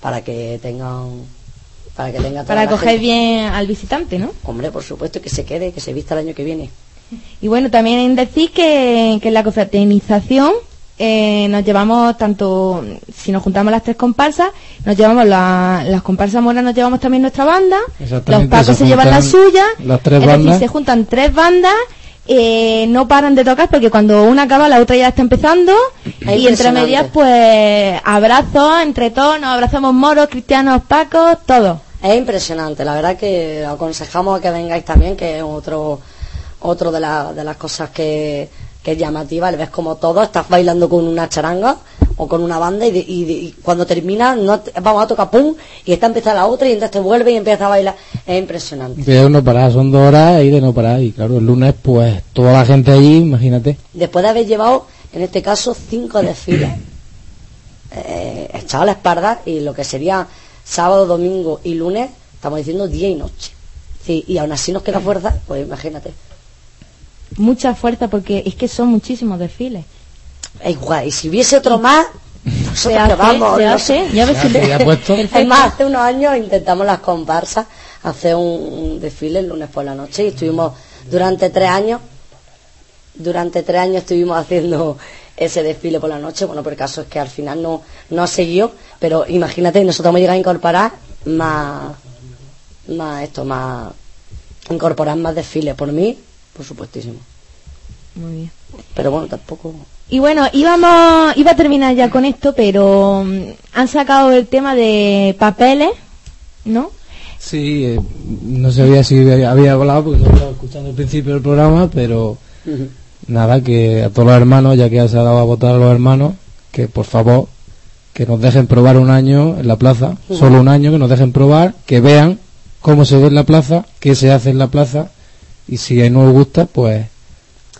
para que tengan para que tenga toda Para la coger gente. bien al visitante, ¿no? Hombre, por supuesto, que se quede, que se vista el año que viene. Y bueno, también decir que, que en la confraternización eh, nos llevamos tanto, si nos juntamos las tres comparsas, nos llevamos la- las comparsas moras, nos llevamos también nuestra banda, los pacos se se, llevan la suya, las tres es bandas. decir, se juntan tres bandas, eh, no paran de tocar porque cuando una acaba la otra ya está empezando y entre medias pues abrazos entre todos, nos abrazamos moros, cristianos, pacos, todos. Es impresionante, la verdad que aconsejamos a que vengáis también, que es otro, otro de, la- de las cosas que, que es llamativa, el ves como todo, estás bailando con una charanga o con una banda y, de- y de- y cuando termina no te- vamos a tocar pum y está empieza la otra y entonces te vuelve y empieza a bailar, es impresionante. Es no parar, son dos horas y de no parar. Y claro, el lunes, pues toda la gente allí, imagínate. Después de haber llevado, en este caso, cinco desfiles, eh, echado a la espalda y lo que sería sábado, domingo y lunes, estamos diciendo día y noche. Sí, y aún así nos queda fuerza, pues imagínate. Mucha fuerza porque es que son muchísimos desfiles. Es igual, y si hubiese otro más, nosotros Se que hace, vamos. se no hace, sé. ya ves que- Ya, ya puesto. Es más, hace unos años intentamos las comparsas hacer un, un desfile el lunes por la noche y estuvimos durante tres años, durante tres años estuvimos haciendo ese desfile por la noche. Bueno, por el caso es que al final no, no ha seguido, pero imagínate, nosotros hemos llegado a incorporar más, más esto, más, incorporar más desfiles por mí, por supuestísimo. Muy bien. Pero bueno, tampoco. Y bueno, íbamos, iba a terminar ya con esto, pero mm, han sacado el tema de papeles, ¿no? Sí, eh, no sabía si había hablado porque no estaba escuchando el principio del programa, pero nada, que a todos los hermanos, ya que se ha dado a votar a los hermanos, que por favor, que nos dejen probar un año en la plaza, solo un año, que nos dejen probar, que vean cómo se ve en la plaza, qué se hace en la plaza, y si no os gusta, pues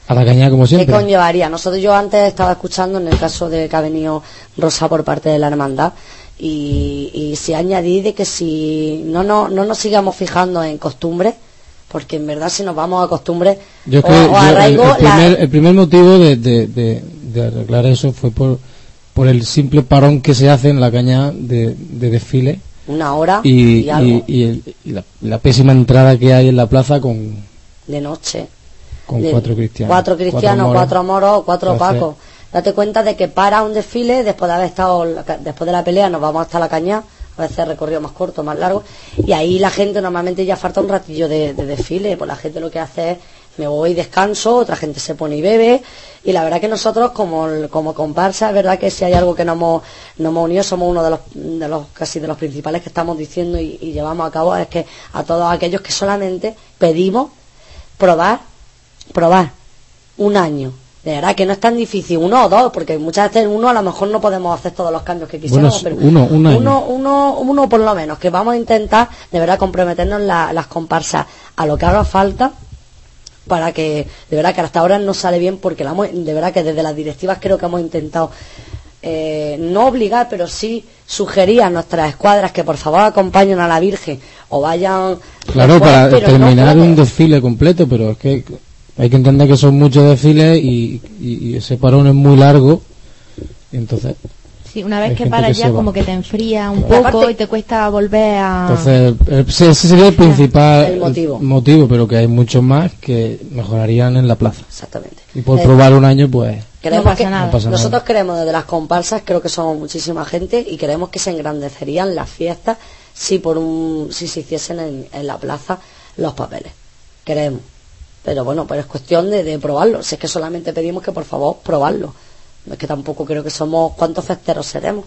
A la cañada como ¿Qué siempre. conllevaría? Nosotros yo antes estaba escuchando en el caso de que ha venido Rosa por parte de la hermandad y, y se añadí de que si no, no, no nos sigamos fijando en costumbres, porque en verdad si nos vamos a costumbres Yo o, creo o yo- el, arraigo, el la- primer, el primer motivo de, de, de- de arreglar eso fue por, por el simple parón que se hace en la cañada de, de desfile una hora y, y, algo y- y el- y la, la pésima entrada que hay en la plaza con, de noche. con De- cuatro cristianos. Cuatro cristianos, moros. cuatro moros, cuatro pacos. Date cuenta de que para un desfile, después de haber estado, después de la pelea, nos vamos hasta la caña, a veces recorrido más corto, más largo, y ahí la gente normalmente ya falta un ratillo de, de desfile, pues la gente lo que hace es, me voy y descanso, otra gente se pone y bebe, y la verdad que nosotros como, como comparsa, es verdad que si hay algo que nos hemos, nos hemos unido, somos uno de los, de los, casi de los principales que estamos diciendo y, y llevamos a cabo, es que a todos aquellos que solamente pedimos probar, probar un año. De verdad que no es tan difícil, uno o dos, porque muchas veces uno a lo mejor no podemos hacer todos los cambios que quisiéramos, pero uno, un uno, uno, uno por lo menos, que vamos a intentar de verdad comprometernos la- las comparsas a lo que haga falta para que de verdad que hasta ahora no sale bien porque la de verdad que desde las directivas creo que hemos intentado eh, no obligar pero sí sugerir a nuestras escuadras que por favor acompañen a la Virgen o vayan Claro, después, para no terminar un desfile completo, pero es que hay que entender que son muchos desfiles y, y- y ese parón es muy largo. entonces, Sí, una Hay vez que paras ya como que te enfría un Y poco aparte- y te cuesta volver a... entonces ese sería el principal El motivo. motivo, pero que hay muchos más que mejorarían en la plaza. Exactamente. Y por Eh, probar un año, pues No pasa que- nada. No pasa nosotros nada. queremos desde las comparsas, creo que somos muchísima gente y queremos que se engrandecerían las fiestas si por un si se hiciesen en, en la plaza los papeles. Queremos. Pero bueno, pues es cuestión de, de probarlo. Si es que solamente pedimos que por favor probarlo. No es que tampoco creo que somos cuántos festeros seremos.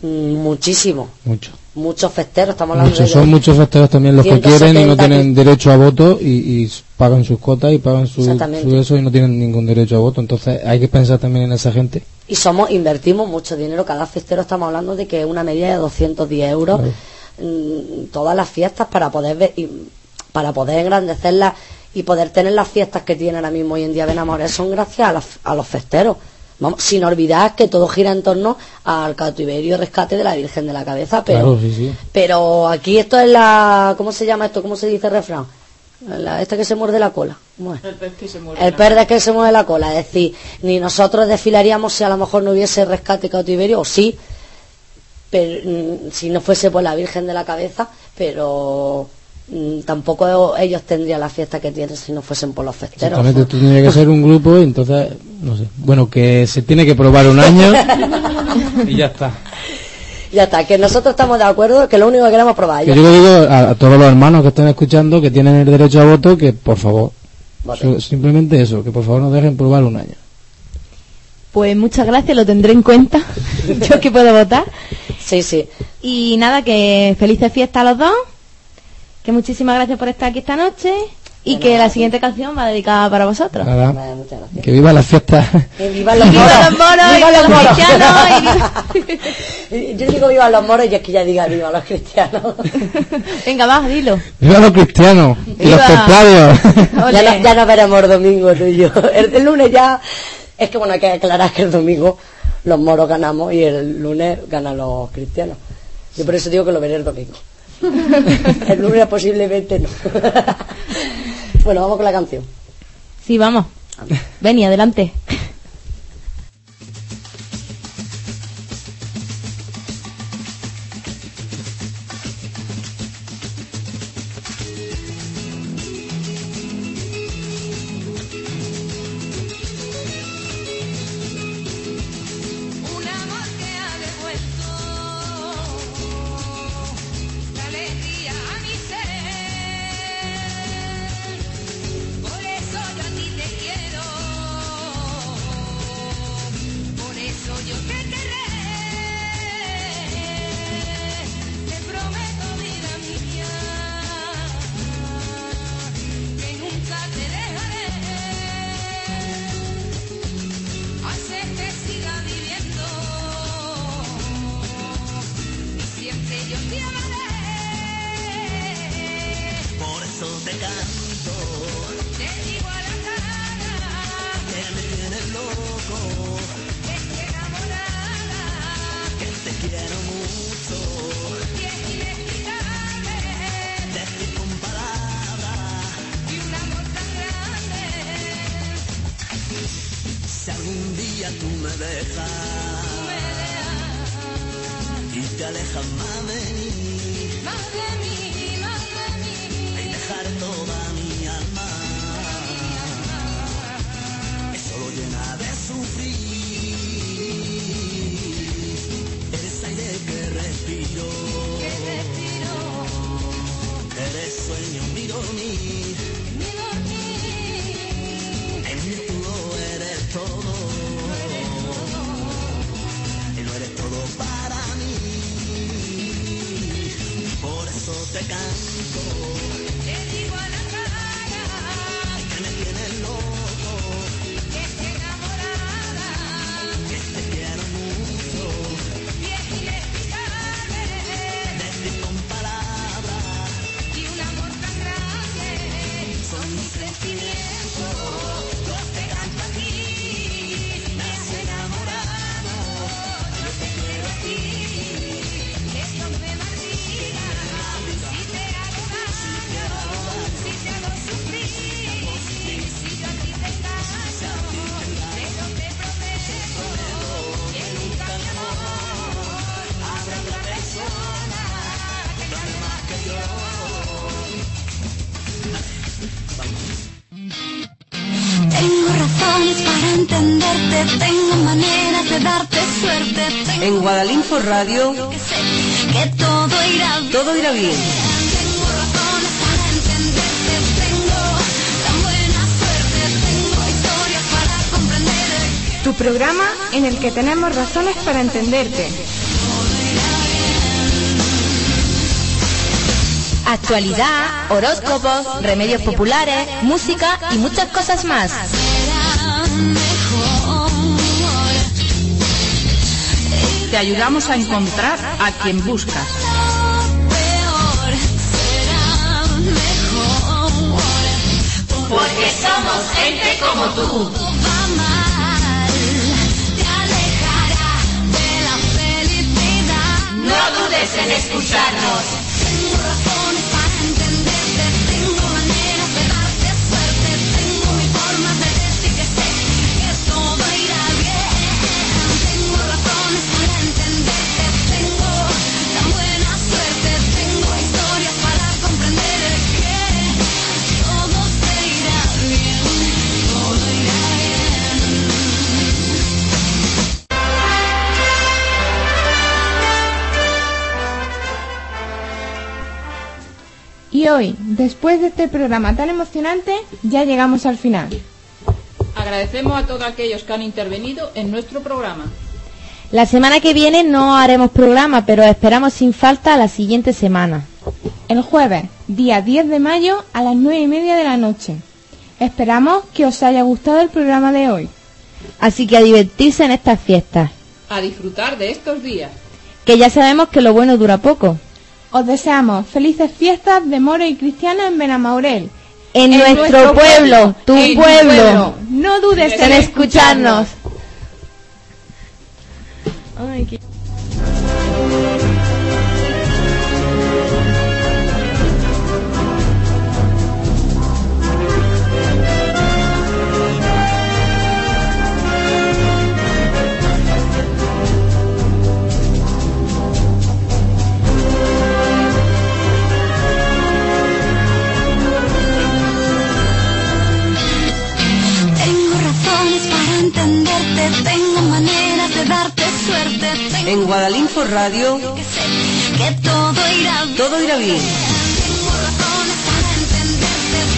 Mm, Muchísimos, mucho. muchos festeros, estamos hablando Muchos, de son muchos festeros también los que quieren y no 170 tienen derecho a voto y, y pagan sus cotas y pagan su, su eso y no tienen ningún derecho a voto. Entonces hay que pensar también en esa gente. y somos invertimos mucho dinero cada festero estamos hablando de que una media de 210 euros mm, todas las fiestas para poder ver y para poder engrandecerlas y poder tener las fiestas que tiene ahora mismo hoy en día Benamores son gracias a, los festeros Vamos, sin olvidar que todo gira en torno al cautiverio y rescate de la Virgen de la Cabeza pero claro, sí, sí. pero aquí esto es la ¿cómo se llama esto? ¿cómo se dice el refrán? La, esta que se muerde la cola. El pez que se muere. El pez de que se mueve la cola, es decir, ni nosotros desfilaríamos si a lo mejor no hubiese rescate cautiverio, o sí, pero, mm, si no fuese por la Virgen de la Cabeza, pero tampoco ellos tendrían la fiesta que tienen si no fuesen por los festeros. Exactamente, tú tendrías que ser un grupo y entonces, no sé. Bueno, que se tiene que probar un año y ya está. Ya está, que nosotros estamos de acuerdo que lo único que queremos probar. Que yo le digo a, a todos los hermanos que estén escuchando que tienen el derecho a voto que por favor, so- simplemente eso, que por favor nos dejen probar un año. Pues muchas gracias, lo tendré en cuenta. Yo que puedo votar. Sí, sí. Y nada, que felices fiestas a los dos. Que muchísimas gracias por estar aquí esta noche. Y que la siguiente canción va dedicada para vosotros. Nada, Vale, muchas gracias. que viva la fiesta. Que los ¡Viva los moros ¡Viva los los moros! cristianos! Y Yo digo viva los moros y es que ya diga viva los cristianos. Venga, va, dilo. viva los cristianos y los Viva. templarios. ya, no, ya nos veremos el domingo tú y yo. El, el lunes ya. Es que bueno, hay que aclarar que el domingo los moros ganamos y el lunes ganan los cristianos. Yo por eso digo que lo veré el domingo. El lunes posiblemente no. Bueno, vamos con la canción. Sí, vamos. Vení, adelante. Tengo maneras de darte suerte. Tengo En Guadalinfo Radio, que todo irá bien. todo irá bien. Tengo razones para entenderte, tengo tan buena suerte, tengo historias para comprender. Tu programa en el que tenemos razones para entenderte. Actualidad, horóscopos, remedios populares, música y muchas cosas más. Te ayudamos a encontrar a quien buscas. Porque somos gente como tú. Va mal, te alejará de la felicidad. No dudes en escucharnos. Y hoy, después de este programa tan emocionante, ya llegamos al final. Agradecemos a todos aquellos que han intervenido en nuestro programa. La semana que viene no haremos programa, pero esperamos sin falta la siguiente semana. El jueves, día 10 de mayo, a las 9 y media de la noche. Esperamos que os haya gustado el programa de hoy. Así que a divertirse en estas fiestas, A disfrutar de estos días. que ya sabemos que lo bueno dura poco. Os deseamos felices fiestas de moro y cristiana en Benamaurel. En, nuestro, pueblo, tu en tu pueblo. No dudes en escucharnos. Entenderte, tengo maneras de darte suerte. En Guadalinfo Radio, que sé que todo irá bien. todo irá bien.